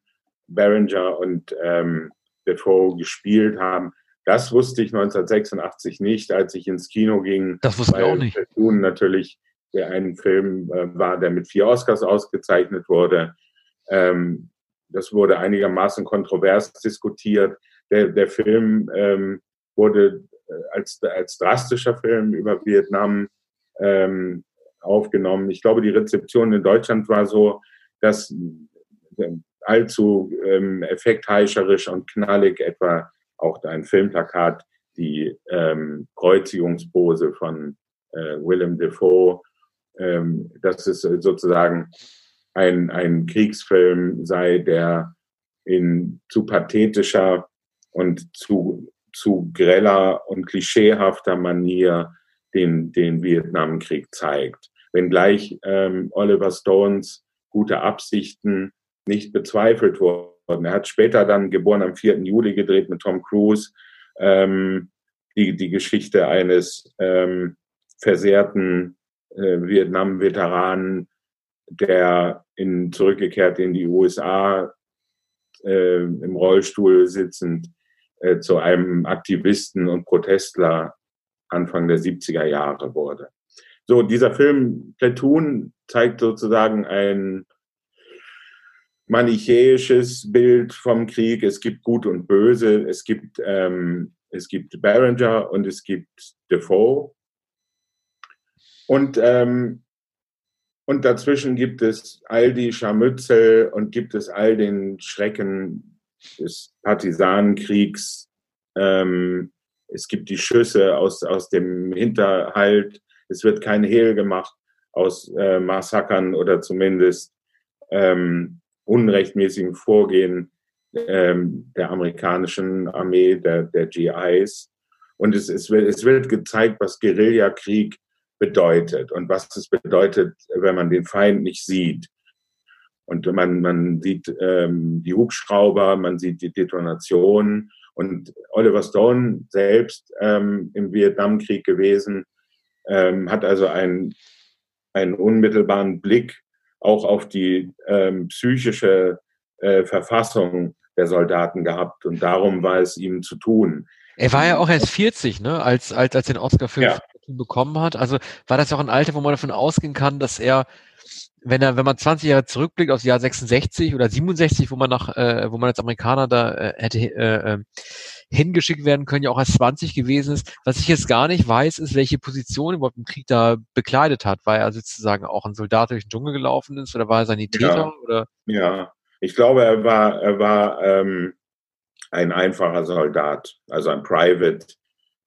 Berenger und ähm, Defoe gespielt haben, das wusste ich 1986 nicht, als ich ins Kino ging. Das wusste ich auch nicht. Platoon natürlich der ein Film äh, war, der mit vier Oscars ausgezeichnet wurde. Ähm, das wurde einigermaßen kontrovers diskutiert. Der, der Film ähm, wurde äh, als, als drastischer Film über Vietnam ähm, aufgenommen. Ich glaube, die Rezeption in Deutschland war so, dass allzu ähm, effektheischerisch und knallig etwa auch ein Filmplakat, die ähm, Kreuzigungspose von äh, Willem Dafoe, ähm, dass es sozusagen ein, ein Kriegsfilm sei, der in zu pathetischer und zu, zu greller und klischeehafter Manier den, den Vietnamkrieg zeigt. Wenngleich ähm, Oliver Stones gute Absichten nicht bezweifelt worden. Er hat später dann, geboren am 4. Juli, gedreht mit Tom Cruise, ähm, die, die Geschichte eines ähm, versehrten äh, Vietnam-Veteranen, der in, zurückgekehrt in die USA äh, im Rollstuhl sitzend äh, zu einem Aktivisten und Protestler Anfang der 70er Jahre wurde. So, dieser Film Platoon zeigt sozusagen ein manichäisches Bild vom Krieg. Es gibt Gut und Böse. Es gibt, ähm, es gibt Berenger und es gibt Defoe. Und, ähm, und dazwischen gibt es all die Scharmützel und gibt es all den Schrecken des Partisanenkriegs. Ähm, es gibt die Schüsse aus, aus dem Hinterhalt. Es wird kein Hehl gemacht aus äh, Massakern oder zumindest ähm, unrechtmäßigen Vorgehen ähm, der amerikanischen Armee, der, der GIs. Und es, es, wird, es wird gezeigt, was Guerillakrieg bedeutet und was es bedeutet, wenn man den Feind nicht sieht. Und man, man sieht ähm, die Hubschrauber, man sieht die Detonationen. Und Oliver Stone selbst ähm, im Vietnamkrieg gewesen, ähm, hat also einen, einen unmittelbaren Blick auch auf die ähm, psychische äh, Verfassung der Soldaten gehabt. Und darum war es ihm zu tun. Er war ja auch erst 40, ne, als, als, als den Oscar für ja. bekommen hat. Also war das auch ein Alter, wo man davon ausgehen kann, dass er, wenn er, wenn man 20 Jahre zurückblickt aufs Jahr 66 oder 67, wo man nach, äh, wo man als Amerikaner da äh, hätte äh, äh, hingeschickt werden können, ja auch als 20 gewesen ist. Was ich jetzt gar nicht weiß, ist, welche Position überhaupt im Krieg da bekleidet hat. War er sozusagen auch ein Soldat durch den Dschungel gelaufen ist oder war er Sanitäter? Ja. Oder? ja, ich glaube, er war, er war ähm, ein einfacher Soldat, also ein Private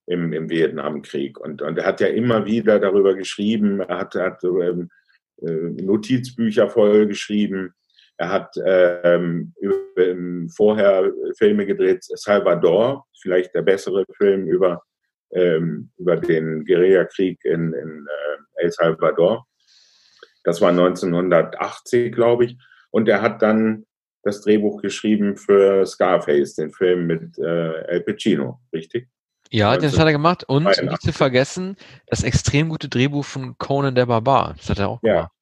im, im Vietnamkrieg. Und, und er hat ja immer wieder darüber geschrieben, er hat, hat ähm, äh, Notizbücher voll geschrieben. Er hat ähm, vorher Filme gedreht, Salvador, vielleicht der bessere Film über, ähm, über den Guerillakrieg in, in äh, El Salvador. Das war 1980, glaube ich. Und er hat dann das Drehbuch geschrieben für Scarface, den Film mit äh, El Pacino, richtig? Ja, das hat er gemacht. Und nicht zu vergessen, das extrem gute Drehbuch von Conan der Barbar. Das hat er auch ja. gemacht.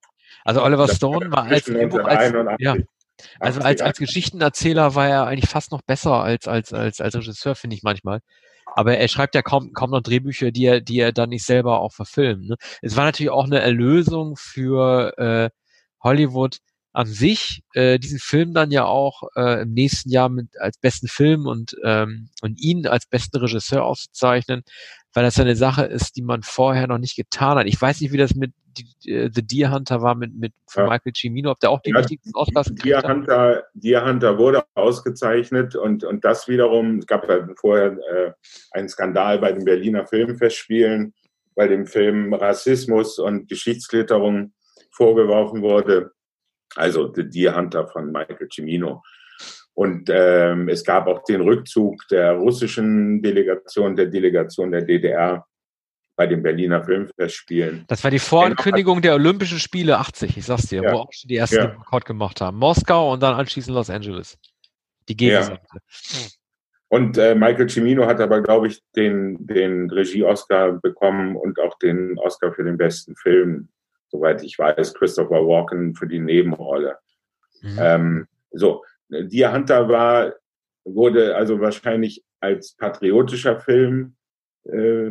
Also Oliver Stone war als, als, ja, also als, als Geschichtenerzähler war er eigentlich fast noch besser als, als, als, als Regisseur, finde ich manchmal. Aber er schreibt ja kaum, kaum noch Drehbücher, die er, die er dann nicht selber auch verfilmt. Ne? Es war natürlich auch eine Erlösung für äh, Hollywood, an sich äh, diesen Film dann ja auch äh, im nächsten Jahr mit als besten Film und ähm, und ihn als besten Regisseur auszuzeichnen, weil das ja eine Sache ist, die man vorher noch nicht getan hat. Ich weiß nicht, wie das mit die, äh, The Deer Hunter war mit mit ja. Michael Cimino, ob der auch die ja, wichtigsten Oscars gekriegt Deer Hunter, Deer Hunter wurde ausgezeichnet und und das wiederum es gab ja vorher äh, einen Skandal bei den Berliner Filmfestspielen, bei dem Film Rassismus und Geschichtsklitterung vorgeworfen wurde also The Deer Hunter von Michael Cimino. Und ähm, es gab auch den Rückzug der russischen Delegation, der Delegation der DDR bei den Berliner Filmfestspielen. Das war die Vorankündigung der Olympischen Spiele 80, ich sag's dir, ja. wo auch schon die ersten ja. Rekord gemacht haben. Moskau und dann anschließend Los Angeles. Die Gegenseite. Ja. Und äh, Michael Cimino hat aber, glaube ich, den, den Regie-Oscar bekommen und auch den Oscar für den besten Film soweit ich weiß, Christopher Walken für die Nebenrolle. Mhm. Ähm, so, Deer Hunter war, wurde also wahrscheinlich als patriotischer Film äh,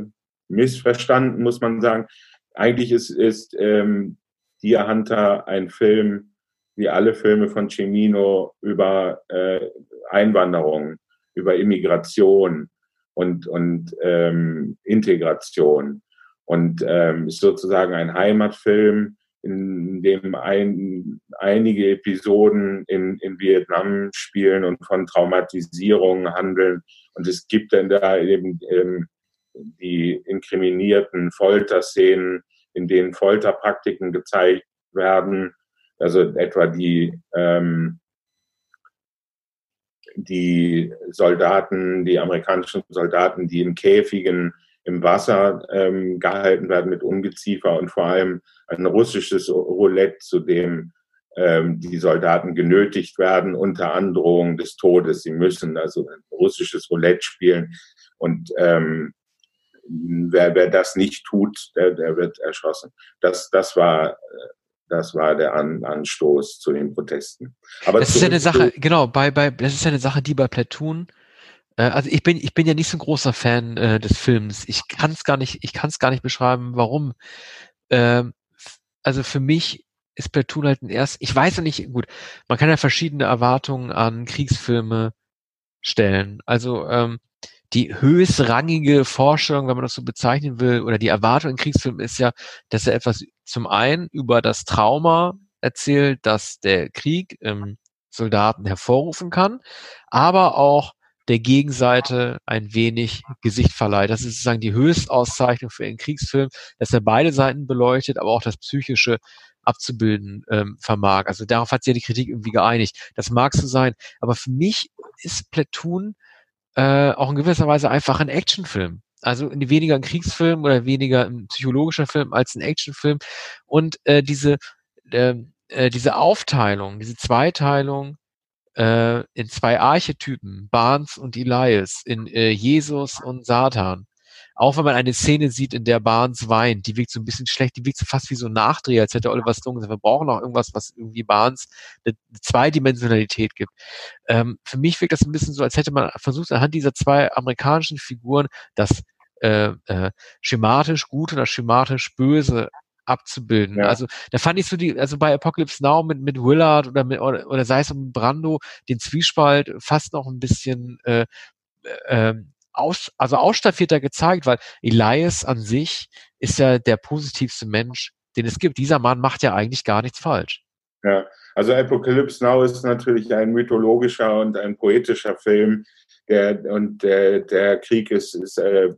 missverstanden, muss man sagen. Eigentlich ist, ist ähm, Deer Hunter ein Film, wie alle Filme von Cimino, über äh, Einwanderung, über Immigration und, und ähm, Integration und ähm, ist sozusagen ein Heimatfilm, in dem ein, einige Episoden in, in Vietnam spielen und von Traumatisierungen handeln. Und es gibt dann da eben ähm, die inkriminierten Folterszenen, in denen Folterpraktiken gezeigt werden. Also etwa die, ähm, die Soldaten, die amerikanischen Soldaten, die in Käfigen im Wasser ähm, gehalten werden mit Ungeziefer und vor allem ein russisches Roulette, zu dem ähm, die Soldaten genötigt werden unter Androhung des Todes. Sie müssen also ein russisches Roulette spielen und ähm, wer, wer das nicht tut, der, der wird erschossen. Das, das war das war der An Anstoß zu den Protesten. Aber das ist ja eine Sache, genau, bei, bei, das ist ja eine Sache, die bei Platoon äh, also ich bin, ich bin ja nicht so ein großer Fan äh, des Films. Ich kann es gar nicht, ich kann es gar nicht beschreiben, warum. Ähm, also für mich ist Platoon halt ein erst, ich weiß ja nicht, gut, man kann ja verschiedene Erwartungen an Kriegsfilme stellen. Also ähm, die höchstrangige Forschung, wenn man das so bezeichnen will, oder die Erwartung in Kriegsfilmen ist ja, dass er etwas zum einen über das Trauma erzählt, dass der Krieg im Soldaten hervorrufen kann, aber auch der Gegenseite ein wenig Gesicht verleiht. Das ist sozusagen die Höchstauszeichnung für einen Kriegsfilm, dass er beide Seiten beleuchtet, aber auch das Psychische abzubilden ähm, vermag. Also darauf hat sich ja die Kritik irgendwie geeinigt. Das mag so sein, aber für mich ist Platoon äh, auch in gewisser Weise einfach ein Actionfilm. Also weniger ein Kriegsfilm oder weniger ein psychologischer Film als ein Actionfilm. Und äh, diese, äh, äh, diese Aufteilung, diese Zweiteilung äh, in zwei Archetypen, Barnes und Elias, in äh, Jesus und Satan, auch wenn man eine Szene sieht, in der Barnes weint, die wirkt so ein bisschen schlecht, die wirkt so fast wie so ein Nachdreher, als hätte Oliver Stone gesagt, wir brauchen noch irgendwas, was irgendwie Barnes eine, Zweidimensionalität gibt. Ähm, für mich wirkt das ein bisschen so, als hätte man versucht, anhand dieser zwei amerikanischen Figuren das äh, äh, schematisch gut oder schematisch böse abzubilden. Ja. Also da fand ich so die, also bei Apocalypse Now mit, mit Willard oder mit, oder, oder sei es mit Brando, den Zwiespalt fast noch ein bisschen äh, äh, aus, also ausstaffierter gezeigt, weil Elias an sich ist ja der positivste Mensch, den es gibt. Dieser Mann macht ja eigentlich gar nichts falsch. Ja, also Apocalypse Now ist natürlich ein mythologischer und ein poetischer Film, der, und der, der Krieg ist, ist äh,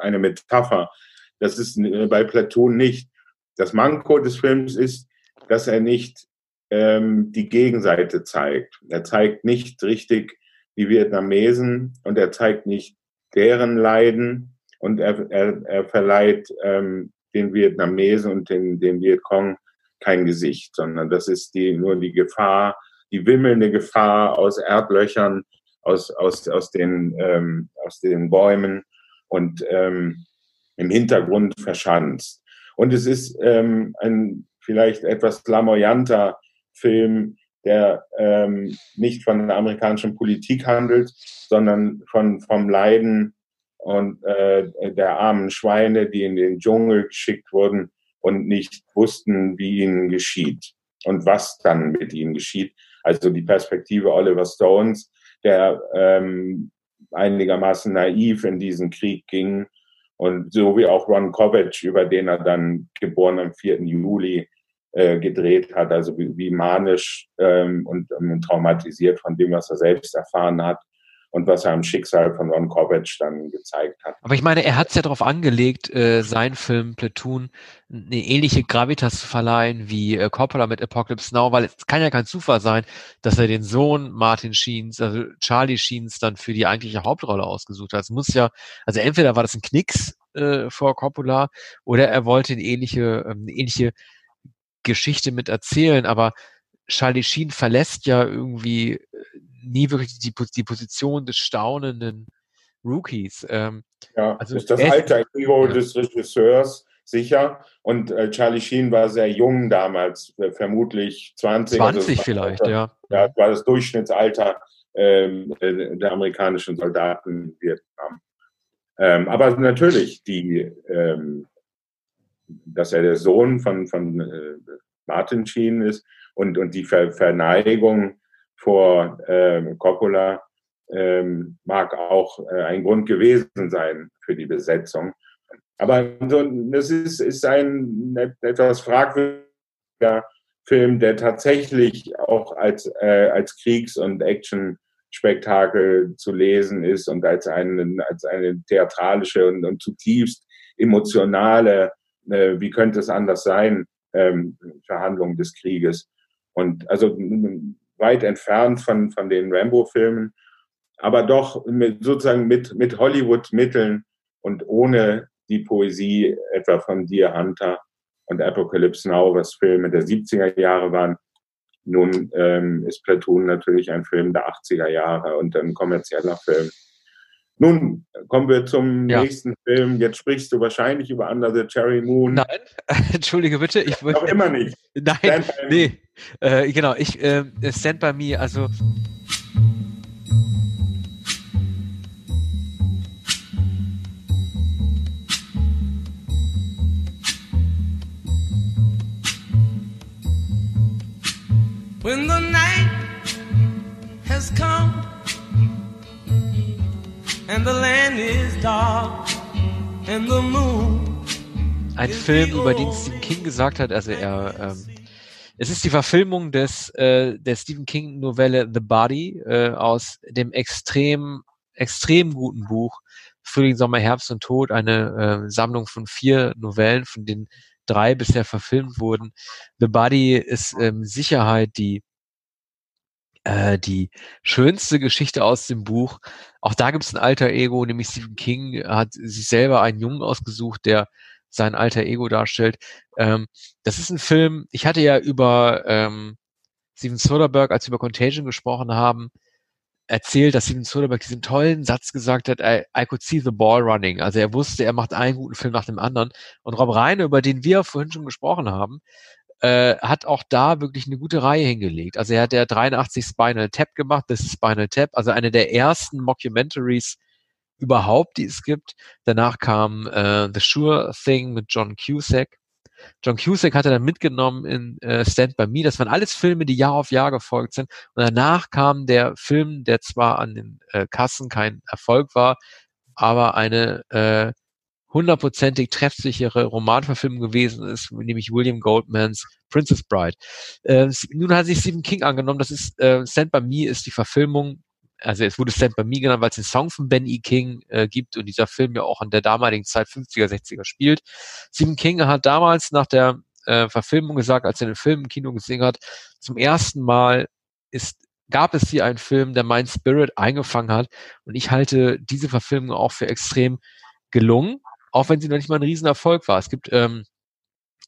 eine Metapher. Das ist äh, bei Platoon nicht. Das Manko des Films ist, dass er nicht ähm, die Gegenseite zeigt. Er zeigt nicht richtig die Vietnamesen und er zeigt nicht deren Leiden und er, er, er verleiht ähm, den Vietnamesen und den, den Vietcong kein Gesicht, sondern das ist die, nur die Gefahr, die wimmelnde Gefahr aus Erdlöchern, aus, aus, aus, den, ähm, aus den Bäumen und ähm, im Hintergrund verschanzt. Und es ist ähm, ein vielleicht etwas lamoyanter Film, der ähm, nicht von der amerikanischen Politik handelt, sondern von, vom Leiden und äh, der armen Schweine, die in den Dschungel geschickt wurden und nicht wussten, wie ihnen geschieht und was dann mit ihnen geschieht. Also die Perspektive Oliver Stones, der ähm, einigermaßen naiv in diesen Krieg ging und so wie auch Ron Kovac, über den er dann geboren am 4. Juli äh, gedreht hat, also wie, wie manisch ähm, und, und traumatisiert von dem, was er selbst erfahren hat und was er am Schicksal von Ron Kovac dann gezeigt hat. Aber ich meine, er hat es ja darauf angelegt, äh, sein Film Platoon eine ähnliche Gravitas zu verleihen wie äh, Coppola mit Apocalypse Now, weil es kann ja kein Zufall sein, dass er den Sohn Martin Sheens, also Charlie Sheens, dann für die eigentliche Hauptrolle ausgesucht hat. Es muss ja, also entweder war das ein Knicks äh, vor Coppola oder er wollte eine ähnliche, ähm, ähnliche Geschichte mit erzählen, aber Charlie Sheen verlässt ja irgendwie äh, nie wirklich die, die Position des staunenden Rookies. Ähm, ja, also ist das alter Ego ja. des Regisseurs sicher. Und äh, Charlie Sheen war sehr jung damals, äh, vermutlich 20. 20 also vielleicht, ja. Ja, war das Durchschnittsalter ähm, äh, der amerikanischen Soldaten in Vietnam. Ähm, aber natürlich, die, ähm, dass er der Sohn von, von äh, Martin Sheen ist und, und die Ver Verneigung vor ähm, Coppola ähm, mag auch äh, ein Grund gewesen sein für die Besetzung. Aber so, das ist, ist ein etwas fragwürdiger Film, der tatsächlich auch als, äh, als Kriegs- und Action-Spektakel zu lesen ist und als, einen, als eine theatralische und, und zutiefst emotionale, äh, wie könnte es anders sein, ähm, Verhandlung des Krieges. Und also weit entfernt von, von den Rambo-Filmen, aber doch mit, sozusagen mit, mit Hollywood-Mitteln und ohne die Poesie etwa von Dear Hunter und Apocalypse Now, was Filme der 70er Jahre waren. Nun ähm, ist Platoon natürlich ein Film der 80er Jahre und ein kommerzieller Film. Nun kommen wir zum ja. nächsten Film. Jetzt sprichst du wahrscheinlich über Under the Cherry Moon. Nein, *laughs* entschuldige bitte. Ich wollte immer nicht. Nein, nee. Äh, genau, ich äh, Stand by Me, also When the night has come ein Film, über den Stephen King gesagt hat, also er, ähm, es ist die Verfilmung des äh, der Stephen King Novelle The Body äh, aus dem extrem extrem guten Buch Frühling, Sommer, Herbst und Tod, eine äh, Sammlung von vier Novellen, von denen drei bisher verfilmt wurden. The Body ist ähm, Sicherheit die äh, die schönste Geschichte aus dem Buch. Auch da gibt es ein alter Ego, nämlich Stephen King hat sich selber einen Jungen ausgesucht, der sein alter Ego darstellt. Ähm, das ist ein Film, ich hatte ja über ähm, Steven Soderbergh, als wir über Contagion gesprochen haben, erzählt, dass Steven Soderbergh diesen tollen Satz gesagt hat, I, I could see the ball running. Also er wusste, er macht einen guten Film nach dem anderen. Und Rob Reine, über den wir vorhin schon gesprochen haben, äh, hat auch da wirklich eine gute Reihe hingelegt. Also er hat der 83 Spinal Tap gemacht, das ist Spinal Tap, also eine der ersten Mockumentaries überhaupt, die es gibt. Danach kam äh, The Sure Thing mit John Cusack. John Cusack hat er dann mitgenommen in äh, Stand By Me. Das waren alles Filme, die Jahr auf Jahr gefolgt sind. Und danach kam der Film, der zwar an den äh, Kassen kein Erfolg war, aber eine äh, hundertprozentig treffsichere Romanverfilmung gewesen ist, nämlich William Goldmans Princess Bride. Äh, nun hat sich Stephen King angenommen, das ist äh, Stand By Me ist die Verfilmung, also es wurde Stand By Me genannt, weil es den Song von Ben E. King äh, gibt und dieser Film ja auch in der damaligen Zeit 50er, 60er spielt. Stephen King hat damals nach der äh, Verfilmung gesagt, als er den Film im Kino gesehen hat, zum ersten Mal ist gab es hier einen Film, der mein Spirit eingefangen hat. Und ich halte diese Verfilmung auch für extrem gelungen auch wenn sie noch nicht mal ein Riesenerfolg war. Es gibt ähm,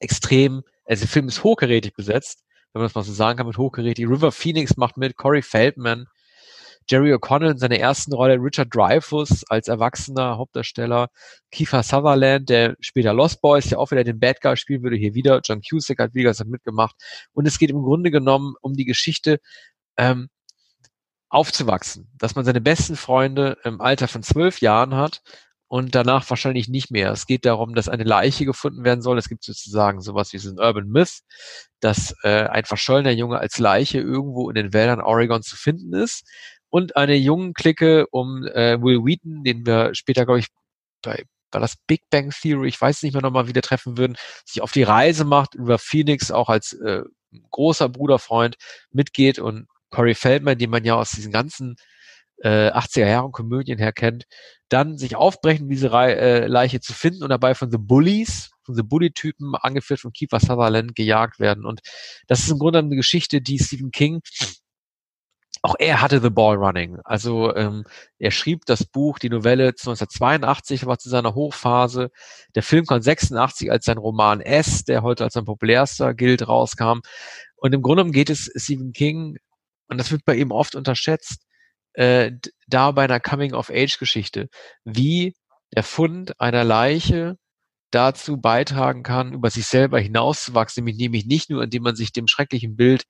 extrem, also der Film ist hochgerätig besetzt, wenn man das mal so sagen kann, mit hochgerätig. River Phoenix macht mit, Corey Feldman, Jerry O'Connell in seiner ersten Rolle, Richard Dreyfuss als erwachsener Hauptdarsteller, Kiefer Sutherland, der später Lost Boys, der auch wieder den Bad Guy spielen würde, hier wieder, John Cusack hat wie gesagt mitgemacht. Und es geht im Grunde genommen um die Geschichte, ähm, aufzuwachsen, dass man seine besten Freunde im Alter von zwölf Jahren hat und danach wahrscheinlich nicht mehr. Es geht darum, dass eine Leiche gefunden werden soll. Es gibt sozusagen sowas wie so ein Urban Myth, dass äh, ein verschollener Junge als Leiche irgendwo in den Wäldern Oregon zu finden ist. Und eine jungen Clique um äh, Will Wheaton, den wir später, glaube ich, bei war das Big Bang Theory, ich weiß nicht mehr nochmal, wieder treffen würden, sich auf die Reise macht, über Phoenix auch als äh, großer Bruderfreund mitgeht und Corey Feldman, den man ja aus diesen ganzen äh, 80er Jahren Komödien her kennt, dann sich aufbrechen, diese Re äh, Leiche zu finden und dabei von The Bullies, von The Bully-Typen, angeführt von Kiefer Sutherland, gejagt werden. Und das ist im Grunde eine Geschichte, die Stephen King auch er hatte The Ball Running. Also ähm, er schrieb das Buch, die Novelle 1982, war zu seiner Hochphase. Der Film kam 86 als sein Roman S, der heute als sein populärster gilt, rauskam. Und im Grunde geht es Stephen King, und das wird bei ihm oft unterschätzt, äh, da bei einer Coming-of-Age-Geschichte, wie der Fund einer Leiche dazu beitragen kann, über sich selber hinauszuwachsen, nämlich nicht nur, indem man sich dem schrecklichen Bild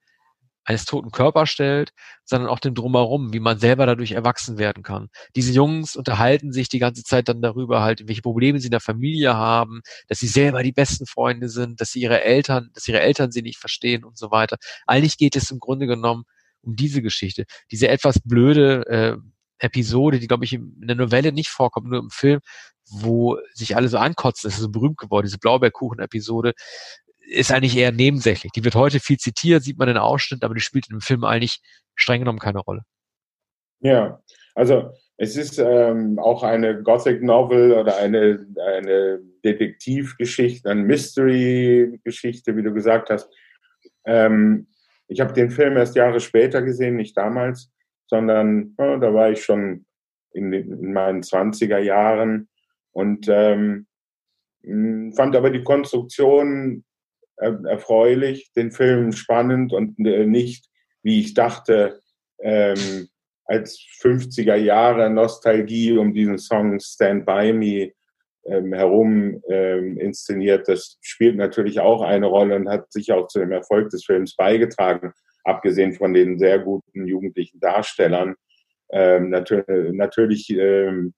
eines toten Körpers stellt, sondern auch dem Drumherum, wie man selber dadurch erwachsen werden kann. Diese Jungs unterhalten sich die ganze Zeit dann darüber halt, welche Probleme sie in der Familie haben, dass sie selber die besten Freunde sind, dass sie ihre Eltern, dass ihre Eltern sie nicht verstehen und so weiter. Eigentlich geht es im Grunde genommen um diese Geschichte. Diese etwas blöde äh, Episode, die, glaube ich, in der Novelle nicht vorkommt, nur im Film, wo sich alle so ankotzen, das ist so berühmt geworden, diese Blaubeerkuchen-Episode, ist eigentlich eher nebensächlich. Die wird heute viel zitiert, sieht man in Ausschnitt, aber die spielt im Film eigentlich streng genommen keine Rolle. Ja, also es ist ähm, auch eine Gothic Novel oder eine, eine Detektivgeschichte, eine Mystery-Geschichte, wie du gesagt hast. Ähm, ich habe den Film erst Jahre später gesehen, nicht damals, sondern ja, da war ich schon in, in meinen 20er Jahren. Und ähm, fand aber die Konstruktion er, erfreulich, den Film spannend und äh, nicht, wie ich dachte, ähm, als 50er Jahre Nostalgie um diesen Song Stand By Me ähm, herum ähm, inszeniert. Das spielt natürlich auch eine Rolle und hat sicher auch zu dem Erfolg des Films beigetragen, abgesehen von den sehr guten jugendlichen Darstellern. Ähm, natür natürlich ähm,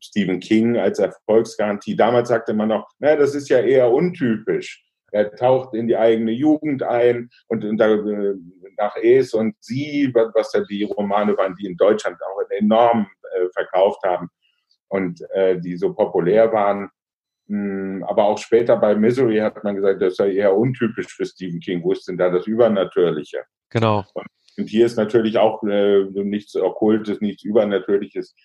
Stephen King als Erfolgsgarantie. Damals sagte man noch, na, das ist ja eher untypisch. Er taucht in die eigene Jugend ein und, und da, äh, nach Es und Sie, was ja die Romane waren, die in Deutschland auch enorm äh, verkauft haben, und äh, die so populär waren. Hm, aber auch später bei Misery hat man gesagt, das sei eher untypisch für Stephen King. Wo ist denn da das Übernatürliche? Genau. Und, hier ist natürlich auch äh, nichts Okkultes, nichts Übernatürliches.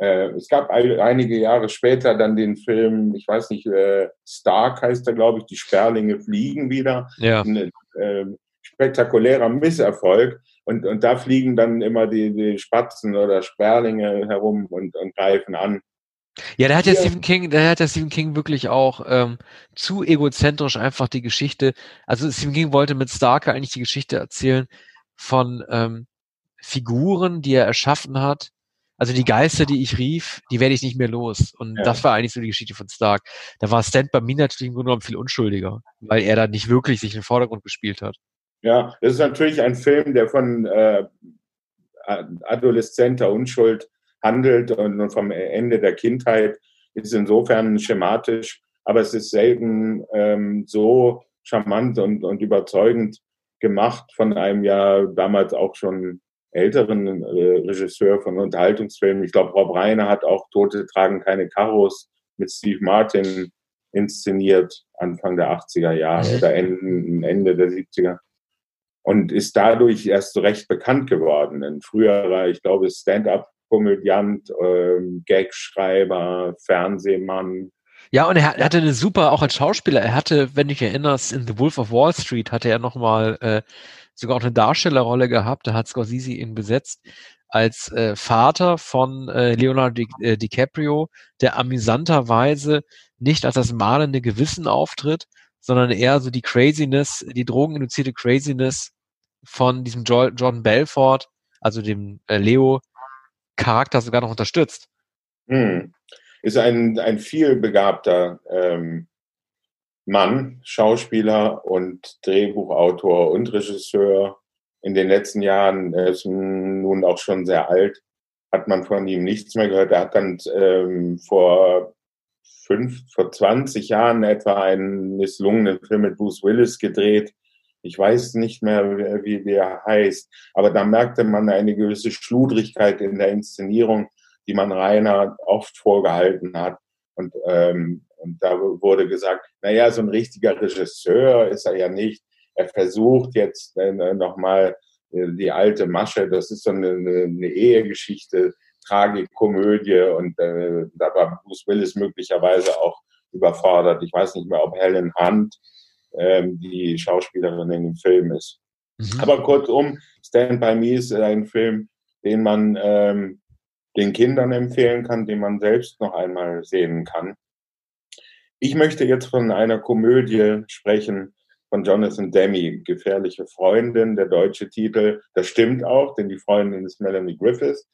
Äh, es gab einige Jahre später dann den Film, ich weiß nicht, äh, Stark heißt er, glaube ich, die Sperlinge fliegen wieder. Ja. Ein äh, spektakulärer Misserfolg. Und, und da fliegen dann immer die, die Spatzen oder Sperlinge herum und, und greifen an. Ja, da hat ja Stephen King, da hat ja Stephen King wirklich auch ähm, zu egozentrisch einfach die Geschichte. Also Stephen King wollte mit Starker eigentlich die Geschichte erzählen von ähm, Figuren, die er erschaffen hat, also die Geister, die ich rief, die werde ich nicht mehr los. Und ja. das war eigentlich so die Geschichte von Stark. Da war Stan bei mir natürlich im Grunde genommen viel unschuldiger, weil er da nicht wirklich sich in den Vordergrund gespielt hat. Ja, das ist natürlich ein Film, der von äh, adoleszenter Unschuld handelt und vom Ende der Kindheit ist insofern schematisch, aber es ist selten ähm, so charmant und, und überzeugend gemacht von einem ja damals auch schon älteren äh, Regisseur von Unterhaltungsfilmen. Ich glaube, Rob Reiner hat auch Tote tragen keine Karos mit Steve Martin inszeniert, Anfang der 80er Jahre mhm. oder Ende, Ende der 70er. Und ist dadurch erst so recht bekannt geworden. Ein früherer, ich glaube, Stand-up-Komödiant, ähm, Gagschreiber, Fernsehmann, ja, und er, hatte eine super, auch als Schauspieler, er hatte, wenn du dich erinnerst, in The Wolf of Wall Street hatte er nochmal äh, sogar auch eine Darstellerrolle gehabt, da hat Scorsese ihn besetzt als äh, Vater von äh, Leonardo Di, äh, DiCaprio, der amüsanterweise nicht als das malende Gewissen auftritt, sondern eher so die Craziness, die drogeninduzierte Craziness von diesem jo Jordan Belfort, also dem äh, Leo-Charakter sogar noch unterstützt. Hm. Ist ein, ein vielbegabter ähm, Mann, Schauspieler und Drehbuchautor und Regisseur. In den letzten Jahren, er ist nun auch schon sehr alt, hat man von ihm nichts mehr gehört. Er hat dann ähm, vor fünf, vor 20 Jahren etwa einen misslungenen Film mit Bruce Willis gedreht. Ich weiß nicht mehr, wie, wie er heißt, aber da merkte man eine gewisse Schludrigkeit in der Inszenierung, die man Rainer oft vorgehalten hat. Und ähm, und da wurde gesagt, naja, so ein richtiger Regisseur ist er ja nicht. Er versucht jetzt äh, nochmal äh, die alte Masche, das ist so eine, eine Ehegeschichte, Tragikomödie und äh, da war Bruce Willis möglicherweise auch überfordert. Ich weiß nicht mehr, ob Helen Hunt ähm, die Schauspielerin in dem Film ist. Mhm. Aber kurzum, Stand By Me ist ein Film, den man ähm, den Kindern empfehlen kann, den man selbst noch einmal sehen kann. Ich möchte jetzt von einer Komödie sprechen von Jonathan Demme, Gefährliche Freundin, der deutsche Titel. Das stimmt auch, denn die Freundin ist Melanie Griffith,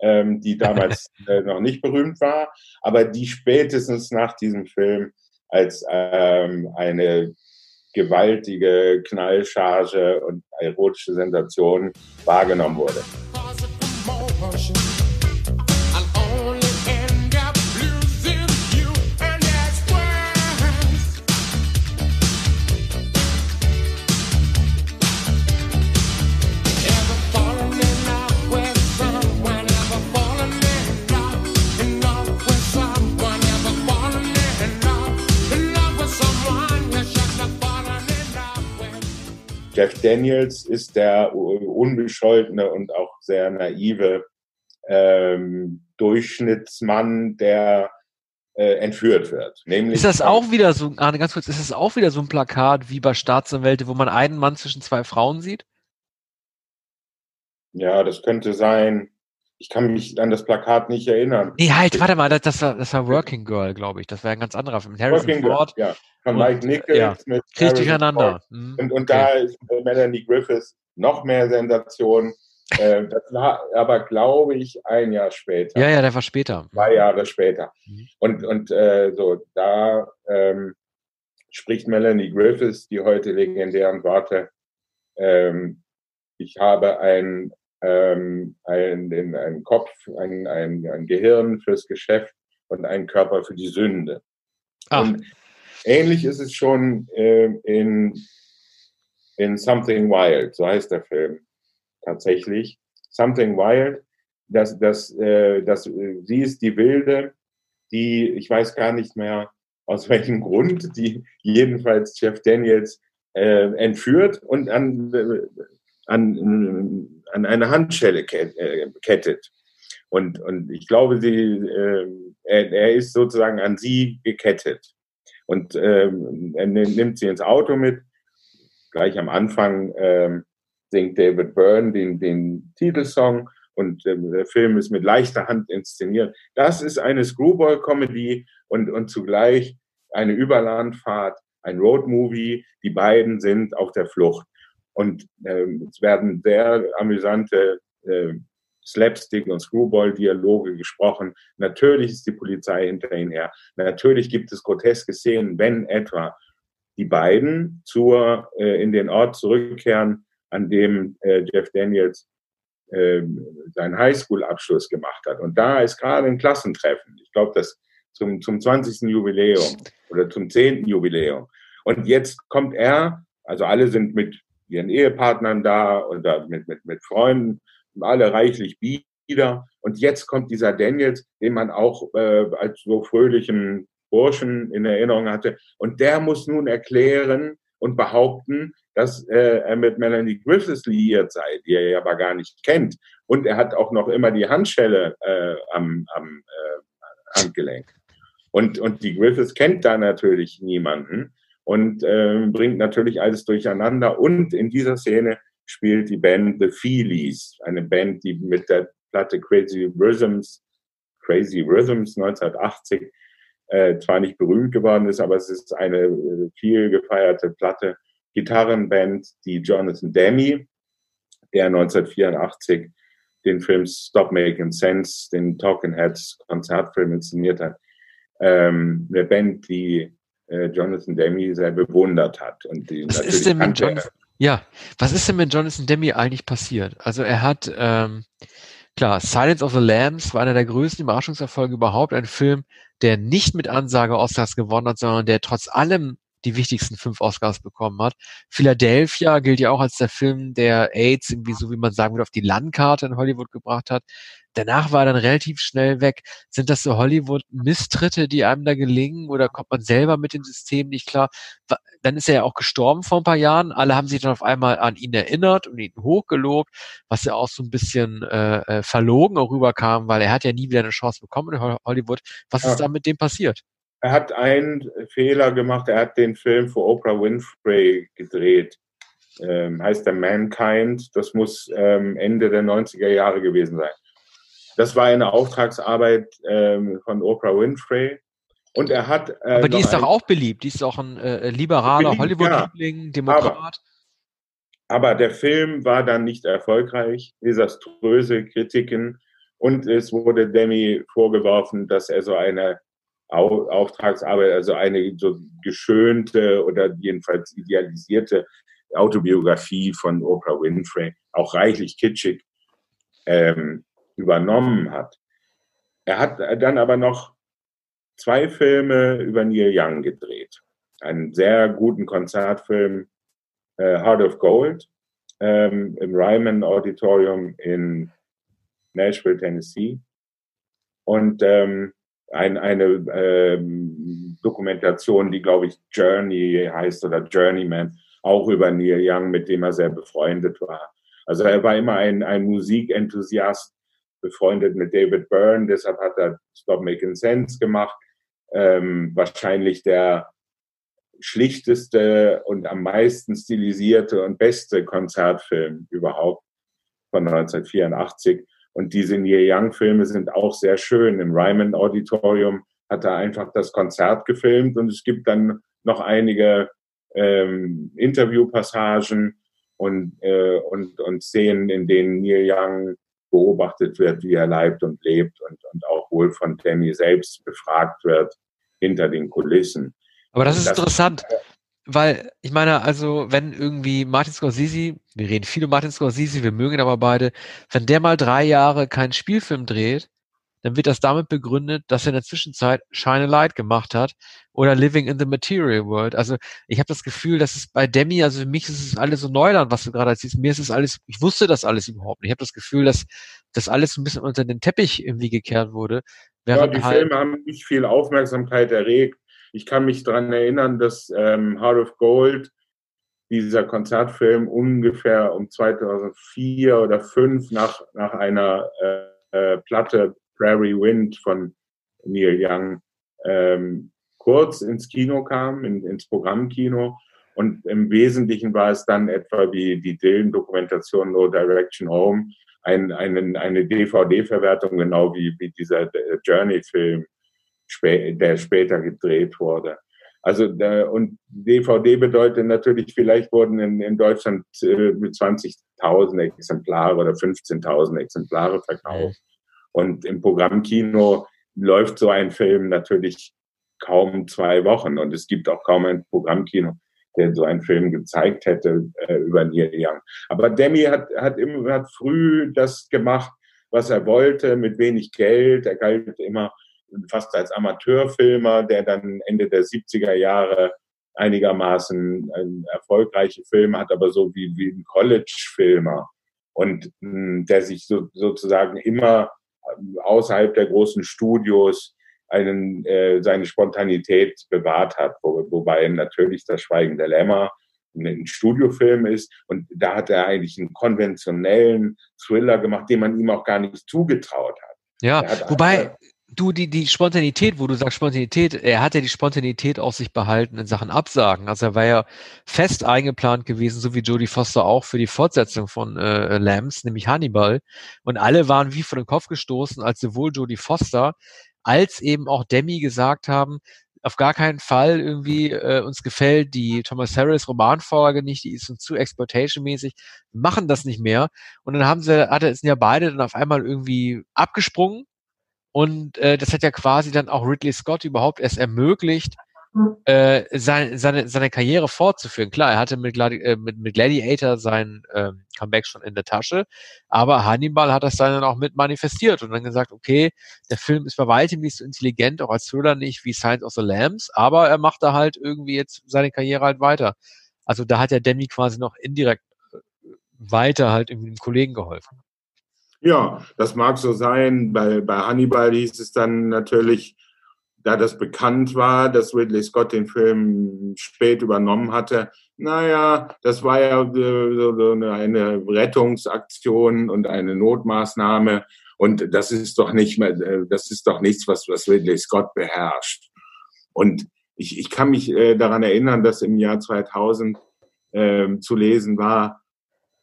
ähm, die *laughs* damals äh, noch nicht berühmt war, aber die spätestens nach diesem Film als ähm, eine gewaltige Knallcharge und erotische Sensation wahrgenommen wurde. Jeff Daniels ist der unbescholtene und auch sehr naive ähm, Durchschnittsmann, der äh, entführt wird. Nämlich ist das auch wieder so, Arne, ganz kurz, ist das auch wieder so ein Plakat wie bei Staatsanwälte, wo man einen Mann zwischen zwei Frauen sieht? Ja, das könnte sein. Ich kann mich an das Plakat nicht erinnern. Nee, halt, warte mal, das, das, war, das war Working Girl, glaube ich. Das wäre ein ganz anderer Film. Harrison Working Ford. Girl, ja. Von Mike Nichols ja. mit Krieg durcheinander. Mhm. Und, und okay. da ist Melanie Griffiths noch mehr Sensation. äh, das war aber, glaube ich, ein Jahr später. Ja, ja, der war später. Zwei Jahre später. Mhm. Und, und äh, so, da ähm, spricht Melanie Griffiths die heute legendären Worte. Ähm, ich habe ein ähm, ein, ein Kopf, ein, ein, ein Gehirn fürs Geschäft und einen Körper für die Sünde. Ach. Und ähnlich ist es schon äh, in, in Something Wild, so heißt der Film tatsächlich. Something Wild, das, das, äh, das, äh, sie ist die Wilde, die, ich weiß gar nicht mehr aus *laughs* welchem Grund, die jedenfalls Jeff Daniels äh, entführt und an, äh, an, an eine Handschelle äh, kettet. Und Und, ich glaube, sie, äh, er, er ist sozusagen an sie gekettet. Und ähm, er nimmt sie ins Auto mit. Gleich am Anfang ähm, singt David Byrne den, den Titelsong und äh, der Film ist mit leichter Hand inszeniert. Das ist eine Screwball-Comedy und, und zugleich eine Überlandfahrt, ein Roadmovie. Die beiden sind auf der Flucht. Und ähm, es werden sehr amüsante äh, Slapstick- und Screwball-Dialoge gesprochen. Natürlich ist die Polizei hinter ihnen her. Natürlich gibt es groteske Szenen, wenn etwa die beiden zur, äh, in den Ort zurückkehren, an dem äh, Jeff Daniels äh, seinen Highschool-Abschluss gemacht hat. Und da ist gerade ein Klassentreffen. Ich glaube, das zum, zum 20. Jubiläum oder zum 10. Jubiläum. Und jetzt kommt er, also alle sind mit ihren Ehepartnern da oder mit, mit, mit Freunden, alle reichlich bieder. Und jetzt kommt dieser Daniels, den man auch äh, als so fröhlichen Burschen in Erinnerung hatte. Und der muss nun erklären und behaupten, dass äh, er mit Melanie Griffiths liiert sei, die er aber gar nicht kennt. Und er hat auch noch immer die Handschelle äh, am, am äh, Handgelenk. Und, und die Griffiths kennt da natürlich niemanden und äh, bringt natürlich alles durcheinander. Und in dieser Szene spielt die Band The Feelies, eine Band, die mit der Platte Crazy Rhythms, Crazy Rhythms 1980 äh, zwar nicht berühmt geworden ist, aber es ist eine äh, viel gefeierte Platte. Gitarrenband, die Jonathan Demme, der 1984 den Film Stop Making Sense, den Talking Heads Konzertfilm inszeniert hat. Ähm, eine Band, die äh, Jonathan Demme sehr bewundert hat. Und die Was ist denn mit Jonathan, ja, was ist denn mit Jonathan Demme eigentlich passiert? Also er hat, ähm, klar, Silence of the Lambs war einer der größten Überraschungserfolge überhaupt, ein Film, der nicht mit Ansage Oscars gewonnen hat, sondern der trotz allem die wichtigsten fünf Oscars bekommen hat. Philadelphia gilt ja auch als der Film, der AIDS irgendwie so, wie man sagen würde, auf die Landkarte in Hollywood gebracht hat. Danach war er dann relativ schnell weg. Sind das so Hollywood-Misstritte, die einem da gelingen oder kommt man selber mit dem System nicht klar? Dann ist er ja auch gestorben vor ein paar Jahren. Alle haben sich dann auf einmal an ihn erinnert und ihn hochgelobt, was ja auch so ein bisschen äh, äh verlogen auch rüberkam, weil er hat ja nie wieder eine Chance bekommen in Hollywood. Was ja. ist da mit dem passiert? Er hat einen Fehler gemacht. Er hat den Film für Oprah Winfrey gedreht. Ähm, heißt der Mankind. Das muss ähm, Ende der 90er Jahre gewesen sein. Das war eine Auftragsarbeit ähm, von Oprah Winfrey. Und er hat. Äh, aber die ist doch auch beliebt. Die ist auch ein äh, liberaler Hollywood-Liebling, ja, Demokrat. Aber, aber, der Film war dann nicht erfolgreich. Desaströse Kritiken. Und es wurde Demi vorgeworfen, dass er so eine Auftragsarbeit, also eine so geschönte oder jedenfalls idealisierte Autobiografie von Oprah Winfrey, auch reichlich kitschig, ähm, übernommen hat. Er hat dann aber noch zwei Filme über Neil Young gedreht. Einen sehr guten Konzertfilm, äh, Heart of Gold, ähm, im Ryman Auditorium in Nashville, Tennessee. Und ähm, ein, eine ähm, Dokumentation, die, glaube ich, Journey heißt oder Journeyman, auch über Neil Young, mit dem er sehr befreundet war. Also er war immer ein, ein Musikenthusiast, befreundet mit David Byrne, deshalb hat er Stop Making Sense gemacht. Ähm, wahrscheinlich der schlichteste und am meisten stilisierte und beste Konzertfilm überhaupt von 1984. Und diese Neil Young-Filme sind auch sehr schön. Im Ryman Auditorium hat er einfach das Konzert gefilmt und es gibt dann noch einige ähm, Interviewpassagen und, äh, und, und Szenen, in denen Neil Young beobachtet wird, wie er leibt und lebt und, und auch wohl von Demi selbst befragt wird hinter den Kulissen. Aber das ist das, interessant, weil ich meine, also wenn irgendwie Martin Scorsese, wir reden viel über Martin Scorsese, wir mögen ihn aber beide, wenn der mal drei Jahre keinen Spielfilm dreht, dann wird das damit begründet, dass er in der Zwischenzeit Shine a Light gemacht hat oder Living in the Material World. Also ich habe das Gefühl, dass es bei Demi, also für mich ist es alles so Neuland, was du gerade erzählst. Mir ist es alles, ich wusste das alles überhaupt nicht. Ich habe das Gefühl, dass das alles ein bisschen unter den Teppich irgendwie gekehrt wurde. Ja, die halt Filme haben nicht viel Aufmerksamkeit erregt. Ich kann mich daran erinnern, dass ähm, Heart of Gold, dieser Konzertfilm, ungefähr um 2004 oder 2005 nach, nach einer äh, äh, Platte Prairie Wind von Neil Young ähm, kurz ins Kino kam, in, ins Programmkino. Und im Wesentlichen war es dann etwa wie die Dylan-Dokumentation No Direction Home, ein, eine, eine DVD-Verwertung, genau wie, wie dieser Journey-Film, der später gedreht wurde. Also und DVD bedeutet natürlich, vielleicht wurden in, in Deutschland äh, 20.000 Exemplare oder 15.000 Exemplare verkauft. Und im Programmkino läuft so ein Film natürlich kaum zwei Wochen. Und es gibt auch kaum ein Programmkino, der so einen Film gezeigt hätte äh, über Neil Young. Aber Demi hat, hat, immer, hat früh das gemacht, was er wollte, mit wenig Geld. Er galt immer fast als Amateurfilmer, der dann Ende der 70er Jahre einigermaßen erfolgreiche Filme hat, aber so wie, wie ein College-Filmer und mh, hm, der sich so, sozusagen immer ähm, außerhalb der großen Studios einen, äh, seine Spontanität bewahrt hat, wo, wobei natürlich das Schweigen der Lämmer ein Studiofilm ist und da hat er eigentlich einen konventionellen Thriller gemacht, den man ihm auch gar nicht zugetraut hat. Ja, wobei, du, die, die Spontanität, wo du sagst Spontanität, er hat ja die Spontanität auf sich behalten in Sachen Absagen. Also er war ja fest eingeplant gewesen, so wie Jodie Foster auch für die Fortsetzung von äh, Lambs, nämlich Hannibal. Und alle waren wie vor den Kopf gestoßen, als sowohl Jodie Foster als eben auch Demi gesagt haben, auf gar keinen Fall irgendwie äh, uns gefällt die Thomas Harris Romanvorlage nicht, die ist uns zu exploitation-mäßig, machen das nicht mehr. Und dann haben sie, hatte es ja beide dann auf einmal irgendwie abgesprungen und äh, das hat ja quasi dann auch Ridley Scott überhaupt erst ermöglicht, hm. äh, seine, seine, seine Karriere fortzuführen. Klar, er hatte mit, Gladi äh, mit, mit Gladiator sein äh, Comeback schon in der Tasche, aber Hannibal hat das dann auch mit manifestiert und dann gesagt, okay, der Film ist bei weitem nicht so intelligent, auch als Thriller nicht wie Science of the Lambs, aber er macht da halt irgendwie jetzt seine Karriere halt weiter. Also da hat der Demi quasi noch indirekt äh, weiter halt irgendwie dem Kollegen geholfen. Ja, das mag so sein. Bei, bei Hannibal hieß es dann natürlich, da das bekannt war, dass Ridley Scott den Film spät übernommen hatte, naja, das war ja so eine Rettungsaktion und eine Notmaßnahme. Und das ist doch nicht mehr, das ist doch nichts, was, was Ridley Scott beherrscht. Und ich, ich kann mich äh, daran erinnern, dass im Jahr 2000 äh, zu lesen war,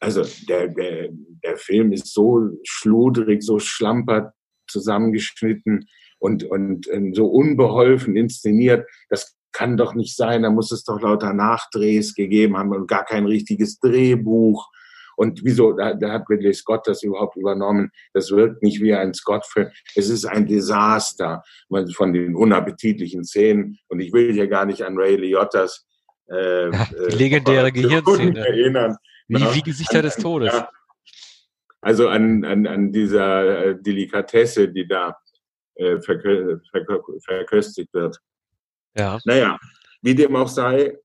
also der, der, der Film ist so schludrig, so schlampert zusammengeschnitten und, und, und so unbeholfen inszeniert. Das kann doch nicht sein. Da muss es doch lauter Nachdrehs gegeben haben und gar kein richtiges Drehbuch. Und wieso, da, da hat Ridley Scott das überhaupt übernommen? Das wirkt nicht wie ein Scott-Film. Es ist ein Desaster von den unappetitlichen Szenen. Und ich will hier gar nicht an Ray Liottas äh, die legendäre äh, Gehirnszene *laughs* erinnern. Wie, ja, wie Gesichter an, des Todes. Ja, also an, an, an dieser äh, Delikatesse, die da äh, verkö verkö verköstigt wird. Ja. Naja, wie dem auch sei,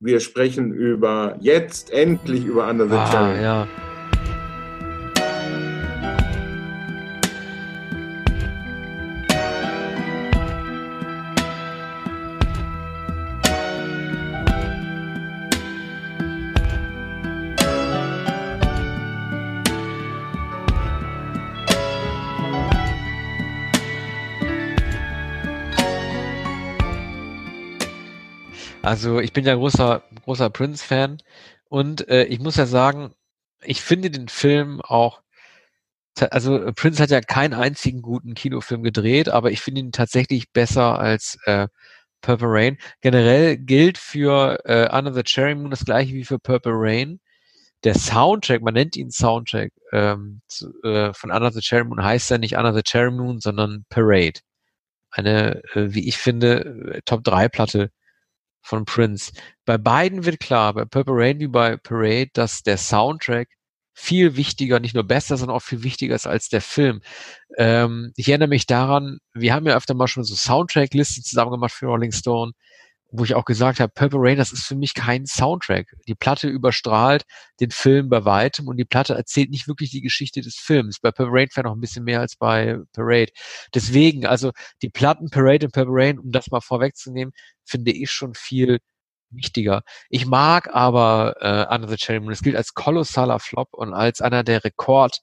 wir sprechen über jetzt endlich über Under the ah, Ja. Also ich bin ja großer, großer Prince-Fan und äh, ich muss ja sagen, ich finde den Film auch, also Prince hat ja keinen einzigen guten Kinofilm gedreht, aber ich finde ihn tatsächlich besser als äh, Purple Rain. Generell gilt für äh, Under the Cherry Moon das gleiche wie für Purple Rain. Der Soundtrack, man nennt ihn Soundtrack ähm, zu, äh, von Under the Cherry Moon, heißt ja nicht Under the Cherry Moon, sondern Parade. Eine, äh, wie ich finde, äh, Top-3-Platte von Prince. Bei beiden wird klar, bei Purple Rain wie bei Parade, dass der Soundtrack viel wichtiger, nicht nur besser, sondern auch viel wichtiger ist als der Film. Ähm, ich erinnere mich daran, wir haben ja öfter mal schon so Soundtrack-Listen zusammen gemacht für Rolling Stone wo ich auch gesagt habe, Purple Rain, das ist für mich kein Soundtrack. Die Platte überstrahlt den Film bei weitem und die Platte erzählt nicht wirklich die Geschichte des Films. Bei Purple Rain vielleicht noch ein bisschen mehr als bei Parade. Deswegen, also die Platten Parade und Purple Rain, um das mal vorwegzunehmen, finde ich schon viel wichtiger. Ich mag aber äh, Under the Cherry Moon. Es gilt als kolossaler Flop und als einer der Rekord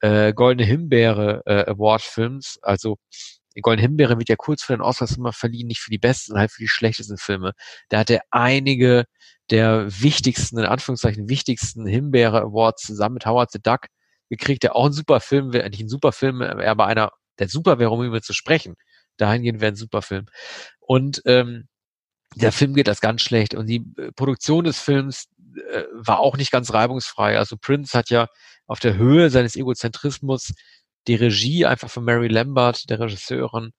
äh, Goldene Himbeere äh, Award-Films. Also die Goldene Himbeere wird ja kurz vor den Oscars immer verliehen, nicht für die besten, halt für die schlechtesten Filme. Da hat er einige der wichtigsten, in Anführungszeichen wichtigsten Himbeere Awards zusammen mit Howard the Duck gekriegt, der auch ein super Film wäre, nicht ein super Film, aber einer, der super wäre, um über zu sprechen. Dahingehend wäre ein super Film. Und ähm, der Film geht das ganz schlecht und die äh, Produktion des Films äh, war auch nicht ganz reibungsfrei. Also Prince hat ja auf der Höhe seines Egozentrismus die Regie einfach von Mary Lambert, der Regisseurin,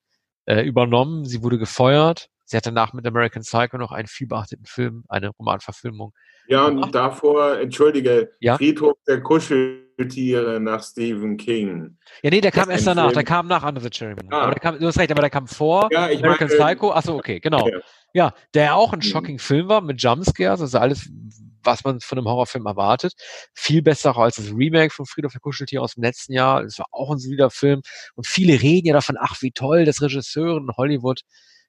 äh, übernommen. Sie wurde gefeuert. Sie hat danach mit American Psycho noch einen vielbeachteten Film, eine Romanverfilmung. Ja, und davor, entschuldige, ja? Friedhof der Kuscheltiere nach Stephen King. Ja, nee, der kam erst danach, Film. der kam nach Under the Cherry Moon. Ah. Aber der kam, du hast recht, aber der kam vor ja, American meine, Psycho. Achso, okay, genau. Ja. ja, der auch ein mhm. shocking Film war mit Jumpscares, also alles was man von einem Horrorfilm erwartet. Viel besser als das Remake von Friedhof der Kuscheltier aus dem letzten Jahr. Das war auch ein solider Film. Und viele reden ja davon, ach, wie toll, dass Regisseure in Hollywood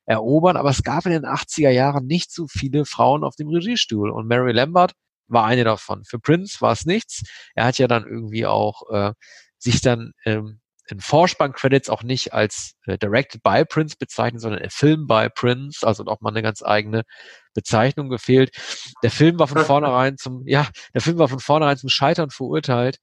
erobern. Aber es gab in den 80er Jahren nicht so viele Frauen auf dem Regiestuhl. Und Mary Lambert war eine davon. Für Prince war es nichts. Er hat ja dann irgendwie auch äh, sich dann ähm, in Vorspann-Credits auch nicht als äh, Directed by Prince bezeichnet, sondern a Film by Prince, also auch mal eine ganz eigene Bezeichnung gefehlt. Der Film war von *laughs* vornherein zum, ja, der Film war von vornherein zum Scheitern verurteilt,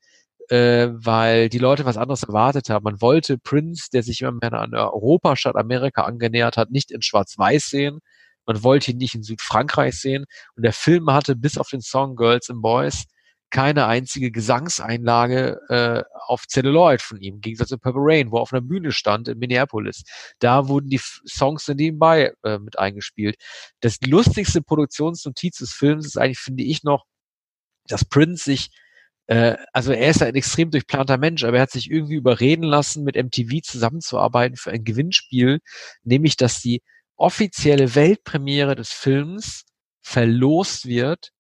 äh, weil die Leute was anderes erwartet haben. Man wollte Prince, der sich immer mehr an Europa statt Amerika angenähert hat, nicht in Schwarz-Weiß sehen. Man wollte ihn nicht in Südfrankreich sehen. Und der Film hatte bis auf den Song Girls and Boys keine einzige Gesangseinlage äh, auf Celluloid von ihm, im Gegensatz zu Purple Rain, wo er auf einer Bühne stand in Minneapolis. Da wurden die Songs dann nebenbei äh, mit eingespielt. Das lustigste Produktionsnotiz des Films ist eigentlich, finde ich, noch, dass Prince sich äh, also er ist ein extrem durchplanter Mensch, aber er hat sich irgendwie überreden lassen, mit MTV zusammenzuarbeiten für ein Gewinnspiel, nämlich dass die offizielle Weltpremiere des Films verlost wird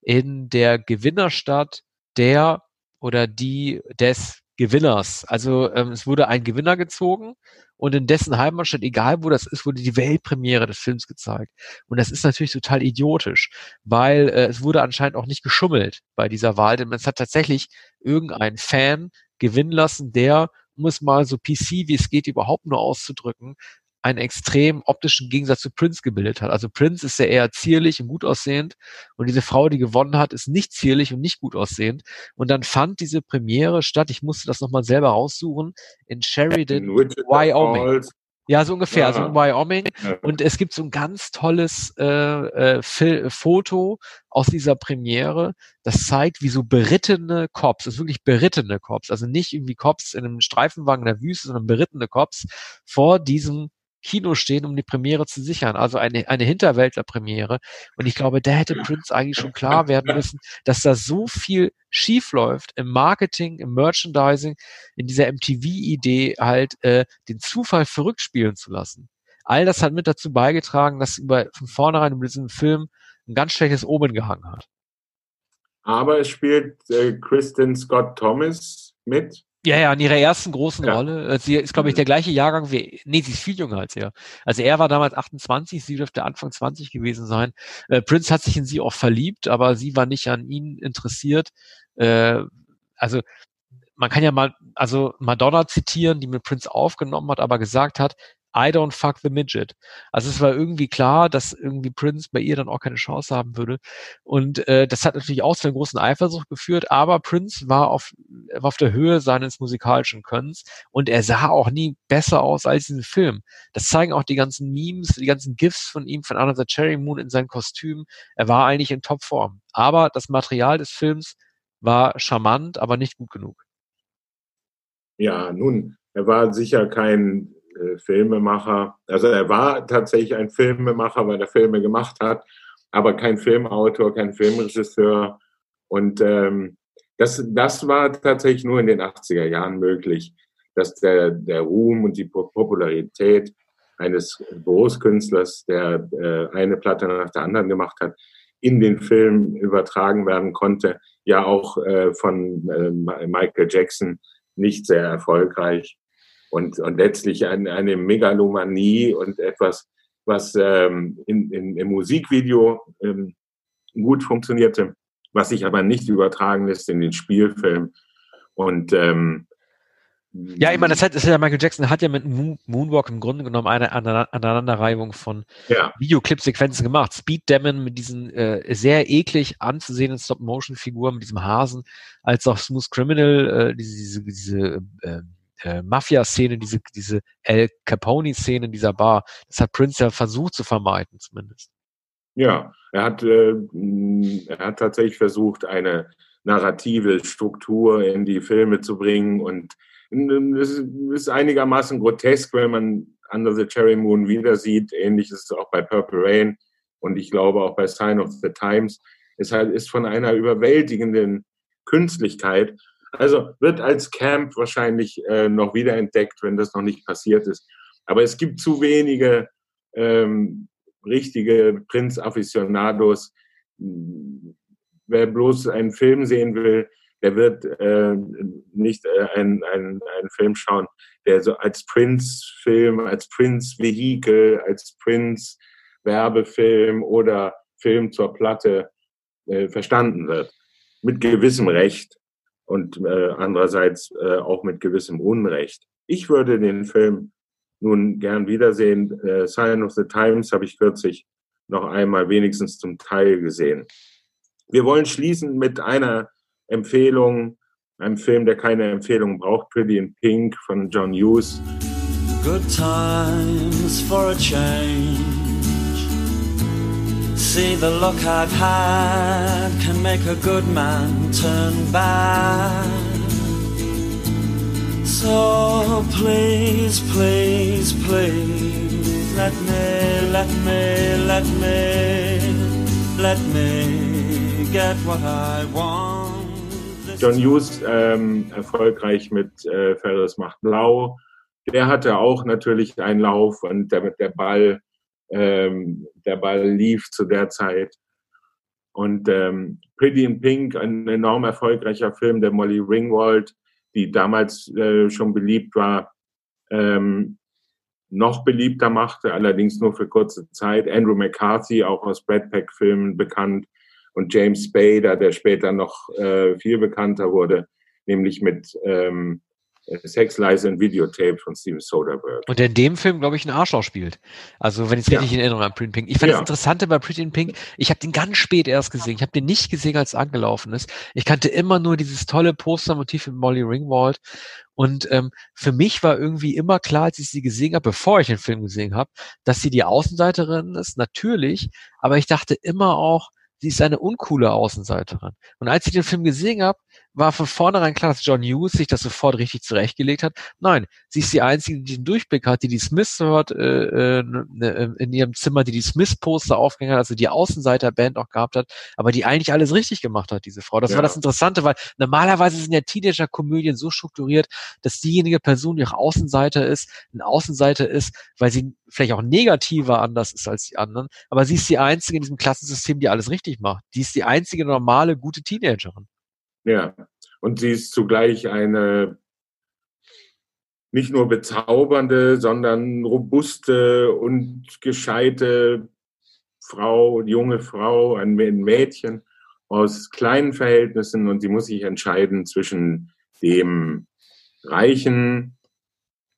in der Gewinnerstadt der oder die des Gewinners. Also ähm, es wurde ein Gewinner gezogen und in dessen Heimatstadt, egal wo das ist, wurde die Weltpremiere des Films gezeigt. Und das ist natürlich total idiotisch, weil äh, es wurde anscheinend auch nicht geschummelt bei dieser Wahl, denn es hat tatsächlich irgendein Fan gewinnen lassen, der um es mal so PC wie es geht überhaupt nur auszudrücken, einen extrem optischen Gegensatz zu Prince gebildet hat. Also Prince ist ja eher zierlich und gut aussehend und diese Frau, die gewonnen hat, ist nicht zierlich und nicht gut aussehend. Und dann fand diese Premiere statt, ich musste das nochmal selber raussuchen, in Sheridan, Wyoming. Ja, so ungefähr, also ja. also in Wyoming. Und es gibt so ein ganz tolles äh, äh, Foto aus dieser Premiere, das zeigt, wie so berittene Cops, das ist wirklich berittene Cops, also nicht irgendwie Cops in einem Streifenwagen in der Wüste, sondern berittene Cops vor diesem Kino stehen, um die Premiere zu sichern. Also eine, eine Hinterwäldler-Premiere. Und ich glaube, da hätte Prince eigentlich schon klar werden müssen, dass da so viel schief läuft im Marketing, im Merchandising, in dieser MTV-Idee halt äh, den Zufall verrückt spielen zu lassen. All das hat mit dazu beigetragen, dass über von vornherein in diesem Film ein ganz schlechtes Omen gehangen hat. Aber es spielt äh, Kristen Scott Thomas mit. Ja, ja, in ihrer ersten großen ja. Rolle. Äh, sie ist, glaube ich, der gleiche Jahrgang wie, nee, sie ist viel jünger als er. Also er war damals 28, sie dürfte Anfang 20 gewesen sein. Äh, Prince hat sich in sie auch verliebt, aber sie war nicht an ihn interessiert. Äh, also man kann ja mal, also Madonna zitieren, die mit Prince aufgenommen hat, aber gesagt hat, I don't fuck the midget. Also es war irgendwie klar, dass irgendwie Prince bei ihr dann auch keine Chance haben würde. Und äh, das hat natürlich auch zu einer großen Eifersucht geführt, aber Prince war auf, war auf der Höhe seines musikalischen Könnens und er sah auch nie besser aus als diesen Film. Das zeigen auch die ganzen Memes, die ganzen GIFs von ihm, von Another Cherry Moon in seinem Kostüm. Er war eigentlich in Topform. Aber das Material des Films war charmant, aber nicht gut genug. Ja, nun, er war sicher kein äh, Filmemacher. Also er war tatsächlich ein Filmemacher, weil er Filme gemacht hat, aber kein Filmautor, kein Filmregisseur. Und ähm, das, das war tatsächlich nur in den 80er Jahren möglich, dass der, der Ruhm und die Popularität eines Großkünstlers, der äh, eine Platte nach der anderen gemacht hat, in den Film übertragen werden konnte. Ja, auch äh, von äh, Michael Jackson nicht sehr erfolgreich und, und letztlich eine, eine Megalomanie und etwas, was ähm, in, in, im Musikvideo ähm, gut funktionierte, was sich aber nicht übertragen lässt in den Spielfilm. Und ähm, ja, ich meine, das hat, das ja Michael Jackson hat ja mit Moonwalk im Grunde genommen eine Aneinanderreihung von ja. Videoclip-Sequenzen gemacht. Speed Demon mit diesen äh, sehr eklig anzusehenden Stop-Motion-Figuren, mit diesem Hasen, als auch Smooth Criminal, äh, diese, diese, diese äh, äh, Mafia-Szene, diese, diese El Capone-Szene in dieser Bar. Das hat Prince ja versucht zu vermeiden, zumindest. Ja, er hat, äh, er hat tatsächlich versucht, eine narrative Struktur in die Filme zu bringen und es ist einigermaßen grotesk, wenn man Under the Cherry Moon wieder sieht. Ähnlich ist es auch bei Purple Rain und ich glaube auch bei Sign of the Times. Es ist von einer überwältigenden Künstlichkeit. Also wird als Camp wahrscheinlich äh, noch wiederentdeckt, wenn das noch nicht passiert ist. Aber es gibt zu wenige ähm, richtige Prinz-Afficionados. Wer bloß einen Film sehen will, der wird äh, nicht äh, einen, einen, einen Film schauen, der so als Prince-Film, als Prince-Vehikel, als Prince-Werbefilm oder Film zur Platte äh, verstanden wird. Mit gewissem Recht und äh, andererseits äh, auch mit gewissem Unrecht. Ich würde den Film nun gern wiedersehen. Äh, Sign of the Times habe ich kürzlich noch einmal wenigstens zum Teil gesehen. Wir wollen schließen mit einer Empfehlung, einem Film, der keine Empfehlung braucht, Pretty in Pink von John Hughes. Good times for a change. See the look I've had can make a good man turn bad. So please, please, please, let me, let me, let me, let me get what I want. John Hughes ähm, erfolgreich mit äh, Ferris macht blau. Der hatte auch natürlich einen Lauf und der, der Ball, ähm, der Ball lief zu der Zeit. Und ähm, Pretty in Pink, ein enorm erfolgreicher Film der Molly Ringwald, die damals äh, schon beliebt war, ähm, noch beliebter machte, allerdings nur für kurze Zeit. Andrew McCarthy, auch aus Brad Pack-Filmen bekannt, und James Spader, der später noch äh, viel bekannter wurde, nämlich mit ähm, Sex, Lies and Videotape von Steven Soderbergh. Und der in dem Film, glaube ich, einen Arschloch spielt. Also, wenn ich es richtig ja. in Erinnerung habe, Pretty in Pink. Ich fand ja. das Interessante bei Pretty in Pink, ich habe den ganz spät erst gesehen. Ich habe den nicht gesehen, als es angelaufen ist. Ich kannte immer nur dieses tolle Postermotiv mit Molly Ringwald. Und ähm, für mich war irgendwie immer klar, als ich sie gesehen habe, bevor ich den Film gesehen habe, dass sie die Außenseiterin ist, natürlich. Aber ich dachte immer auch, sie ist eine uncoole Außenseiterin. Und als ich den Film gesehen habe, war von vornherein klar, dass John Hughes sich das sofort richtig zurechtgelegt hat. Nein, sie ist die Einzige, die den Durchblick hat, die die Smiths hört äh, äh, ne, in ihrem Zimmer, die die Smiths-Poster aufgehängt hat, also die Außenseiter-Band auch gehabt hat, aber die eigentlich alles richtig gemacht hat, diese Frau. Das ja. war das Interessante, weil normalerweise sind ja Teenager-Komödien so strukturiert, dass diejenige Person, die auch Außenseiter ist, ein Außenseiter ist, weil sie vielleicht auch negativer anders ist als die anderen, aber sie ist die Einzige in diesem Klassensystem, die alles richtig macht. Die ist die einzige normale, gute Teenagerin. Ja, und sie ist zugleich eine nicht nur bezaubernde, sondern robuste und gescheite Frau, junge Frau, ein Mädchen aus kleinen Verhältnissen. Und sie muss sich entscheiden zwischen dem reichen,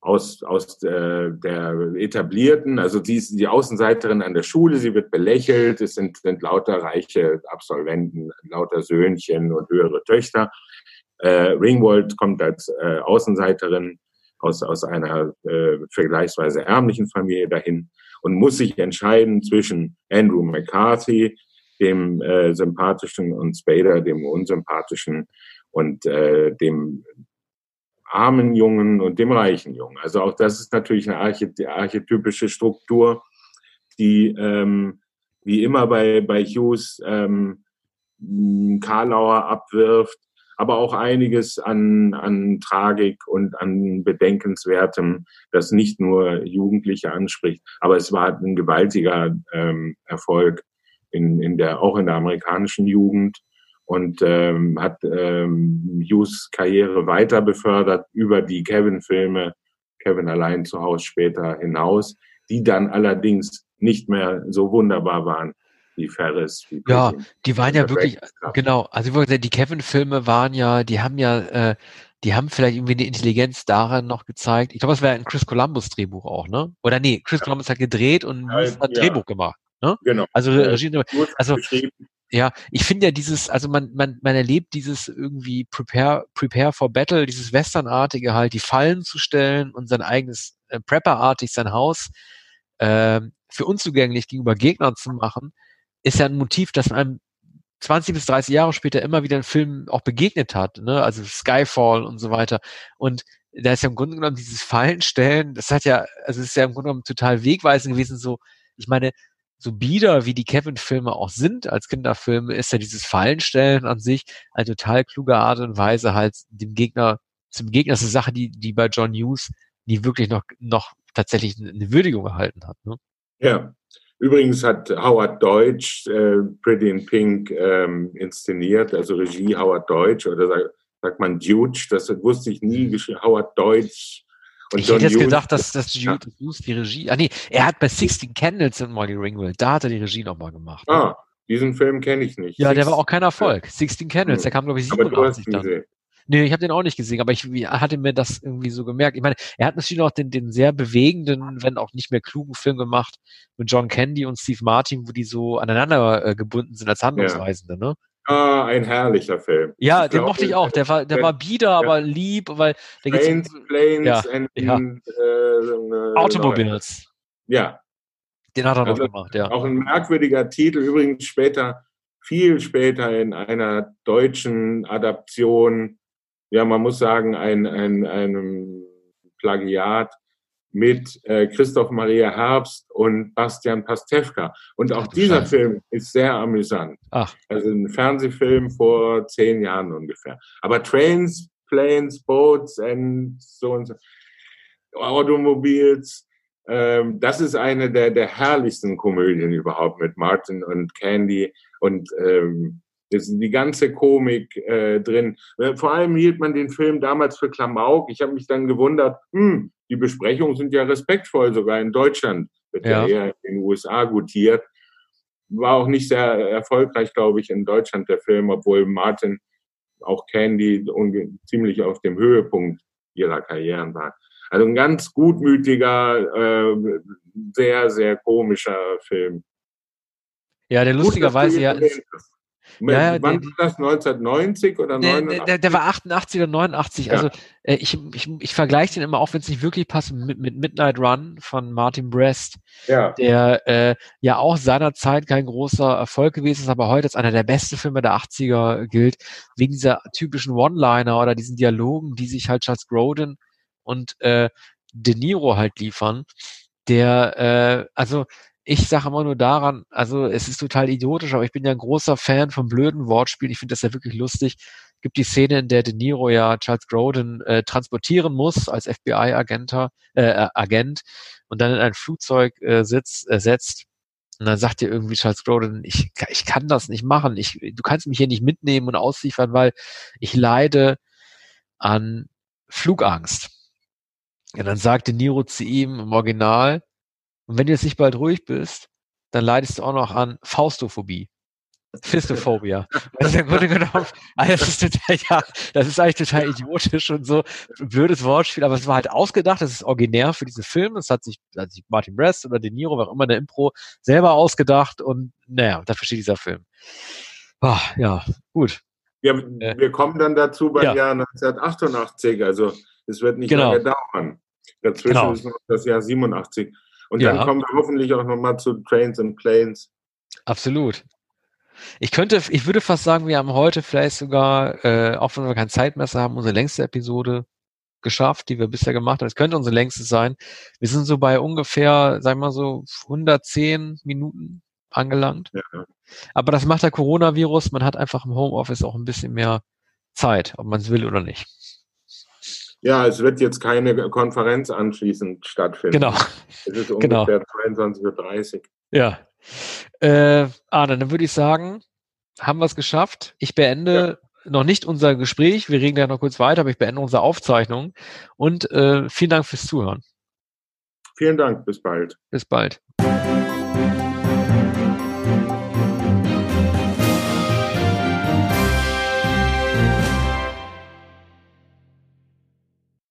aus, aus äh, der etablierten, also sie ist die Außenseiterin an der Schule, sie wird belächelt, es sind, sind lauter reiche Absolventen, lauter Söhnchen und höhere Töchter. Äh, Ringwald kommt als äh, Außenseiterin aus, aus einer äh, vergleichsweise ärmlichen Familie dahin und muss sich entscheiden zwischen Andrew McCarthy, dem äh, sympathischen, und Spader, dem unsympathischen, und äh, dem armen Jungen und dem reichen Jungen. Also auch das ist natürlich eine archetypische Struktur, die ähm, wie immer bei, bei Hughes ähm, Karlauer abwirft, aber auch einiges an, an Tragik und an Bedenkenswertem, das nicht nur Jugendliche anspricht. Aber es war ein gewaltiger ähm, Erfolg in, in der, auch in der amerikanischen Jugend und ähm, hat ähm, Hughes Karriere weiter befördert über die Kevin-Filme, Kevin allein zu Hause später hinaus, die dann allerdings nicht mehr so wunderbar waren wie Ferris. Wie ja, die waren ja wirklich, genau, also die Kevin-Filme waren ja, die haben ja äh, die haben vielleicht irgendwie eine Intelligenz daran noch gezeigt. Ich glaube, es wäre ein Chris Columbus Drehbuch auch, ne? Oder nee, Chris ja. Columbus hat gedreht und ja, hat ja. Drehbuch gemacht. Ne? Genau. Also Regie, also ja, ich finde ja dieses, also man, man, man erlebt dieses irgendwie Prepare, Prepare for Battle, dieses Westernartige halt, die Fallen zu stellen und sein eigenes äh, Prepper-artig sein Haus äh, für unzugänglich gegenüber Gegnern zu machen, ist ja ein Motiv, das einem 20 bis 30 Jahre später immer wieder in Filmen auch begegnet hat, ne? also Skyfall und so weiter. Und da ist ja im Grunde genommen dieses Fallenstellen, das hat ja, also es ist ja im Grunde genommen total wegweisend gewesen, so, ich meine, so bieder wie die Kevin-Filme auch sind als Kinderfilme, ist ja dieses Fallenstellen an sich eine total kluge Art und Weise halt dem Gegner, zum Gegner ist eine Sache, die, die bei John Hughes nie wirklich noch, noch tatsächlich eine Würdigung erhalten hat. Ne? Ja, Übrigens hat Howard Deutsch äh, Pretty in Pink ähm, inszeniert, also Regie Howard Deutsch oder sagt, sagt man Dude, das wusste ich nie, Howard Deutsch. Und ich John hätte jetzt Hughes, gedacht, dass das Jude ja. die Regie, ah nee, er hat bei Sixteen Candles in Molly Ringwald, da hat er die Regie nochmal gemacht. Ah, ne? diesen Film kenne ich nicht. Ja, Six, der war auch kein Erfolg. Sixteen Candles, hm. der kam glaube ich 87 dann. Nee, ich habe den auch nicht gesehen, aber ich hatte mir das irgendwie so gemerkt. Ich meine, er hat natürlich noch den, den sehr bewegenden, wenn auch nicht mehr klugen Film gemacht mit John Candy und Steve Martin, wo die so aneinander äh, gebunden sind als Handlungsreisende, ja. ne? Ah, ein herrlicher Film. Ja, ich den glaube, mochte ich auch. Der war, der war bieder, ja. aber lieb, weil der Planes, Planes ja, and, ja. Äh, Automobiles. Ja. Den hat er also noch gemacht, ja. Auch ein merkwürdiger Titel, übrigens später, viel später in einer deutschen Adaption ja, man muss sagen, ein, ein, ein Plagiat mit äh, Christoph Maria Herbst und Bastian Pastewka. Und auch Ach, dieser Scheiße. Film ist sehr amüsant. Ach. Also ein Fernsehfilm vor zehn Jahren ungefähr. Aber Trains, Planes, Boats und so und so, Automobiles, ähm, das ist eine der, der herrlichsten Komödien überhaupt mit Martin und Candy und ähm, das ist die ganze Komik äh, drin. Äh, vor allem hielt man den Film damals für Klamauk. Ich habe mich dann gewundert, hm, die Besprechungen sind ja respektvoll, sogar in Deutschland wird ja, ja eher in den USA gutiert. War auch nicht sehr erfolgreich, glaube ich, in Deutschland der Film, obwohl Martin auch Candy ziemlich auf dem Höhepunkt ihrer Karrieren war. Also ein ganz gutmütiger, äh, sehr, sehr komischer Film. Ja, der lustigerweise ja. Ja, ja, Wann war das? 1990 oder 89? Der, der, war 88 oder 89. Ja. Also äh, ich, ich, ich vergleiche den immer auch, wenn es nicht wirklich passt, mit, mit Midnight Run von Martin Brest, ja. der äh, ja auch seinerzeit kein großer Erfolg gewesen ist, aber heute als einer der besten Filme der 80er gilt, wegen dieser typischen One-Liner oder diesen Dialogen, die sich halt Charles Grodin und äh, De Niro halt liefern. Der, äh, also ich sage immer nur daran, also es ist total idiotisch, aber ich bin ja ein großer Fan von blöden Wortspielen. Ich finde das ja wirklich lustig. Es gibt die Szene, in der De Niro ja Charles Grodin äh, transportieren muss als FBI-Agent äh, äh, Agent und dann in ein Flugzeug äh, sitzt, äh, setzt. Und dann sagt dir irgendwie Charles Grodin, ich, ich kann das nicht machen. Ich, du kannst mich hier nicht mitnehmen und ausliefern, weil ich leide an Flugangst. Und dann sagt De Niro zu ihm im Original, und wenn du jetzt nicht bald ruhig bist, dann leidest du auch noch an Faustophobie. Fistophobia. Das *laughs* ist im Grunde genommen, also das ist total, ja, das ist eigentlich total idiotisch und so blödes Wortspiel, aber es war halt ausgedacht, das ist originär für diese Filme, es hat sich, hat sich Martin Brest oder De Niro, wer auch immer in der Impro, selber ausgedacht und naja, dafür steht dieser Film. Oh, ja, gut. Ja, äh, wir kommen dann dazu beim ja. Jahr 1988, also es wird nicht genau. lange dauern. Dazwischen genau. ist noch das Jahr 87. Und ja. dann kommen wir hoffentlich auch nochmal zu Trains and Planes. Absolut. Ich könnte, ich würde fast sagen, wir haben heute vielleicht sogar, äh, auch wenn wir kein Zeitmesser haben, unsere längste Episode geschafft, die wir bisher gemacht haben. Es könnte unsere längste sein. Wir sind so bei ungefähr, sagen wir mal so, 110 Minuten angelangt. Ja. Aber das macht der Coronavirus. Man hat einfach im Homeoffice auch ein bisschen mehr Zeit, ob man es will oder nicht. Ja, es wird jetzt keine Konferenz anschließend stattfinden. Genau. Es ist *laughs* genau. ungefähr genau. 22.30 Uhr. Ja. Äh, Arne, dann würde ich sagen, haben wir es geschafft. Ich beende ja. noch nicht unser Gespräch. Wir reden ja noch kurz weiter, aber ich beende unsere Aufzeichnung. Und äh, vielen Dank fürs Zuhören. Vielen Dank. Bis bald. Bis bald.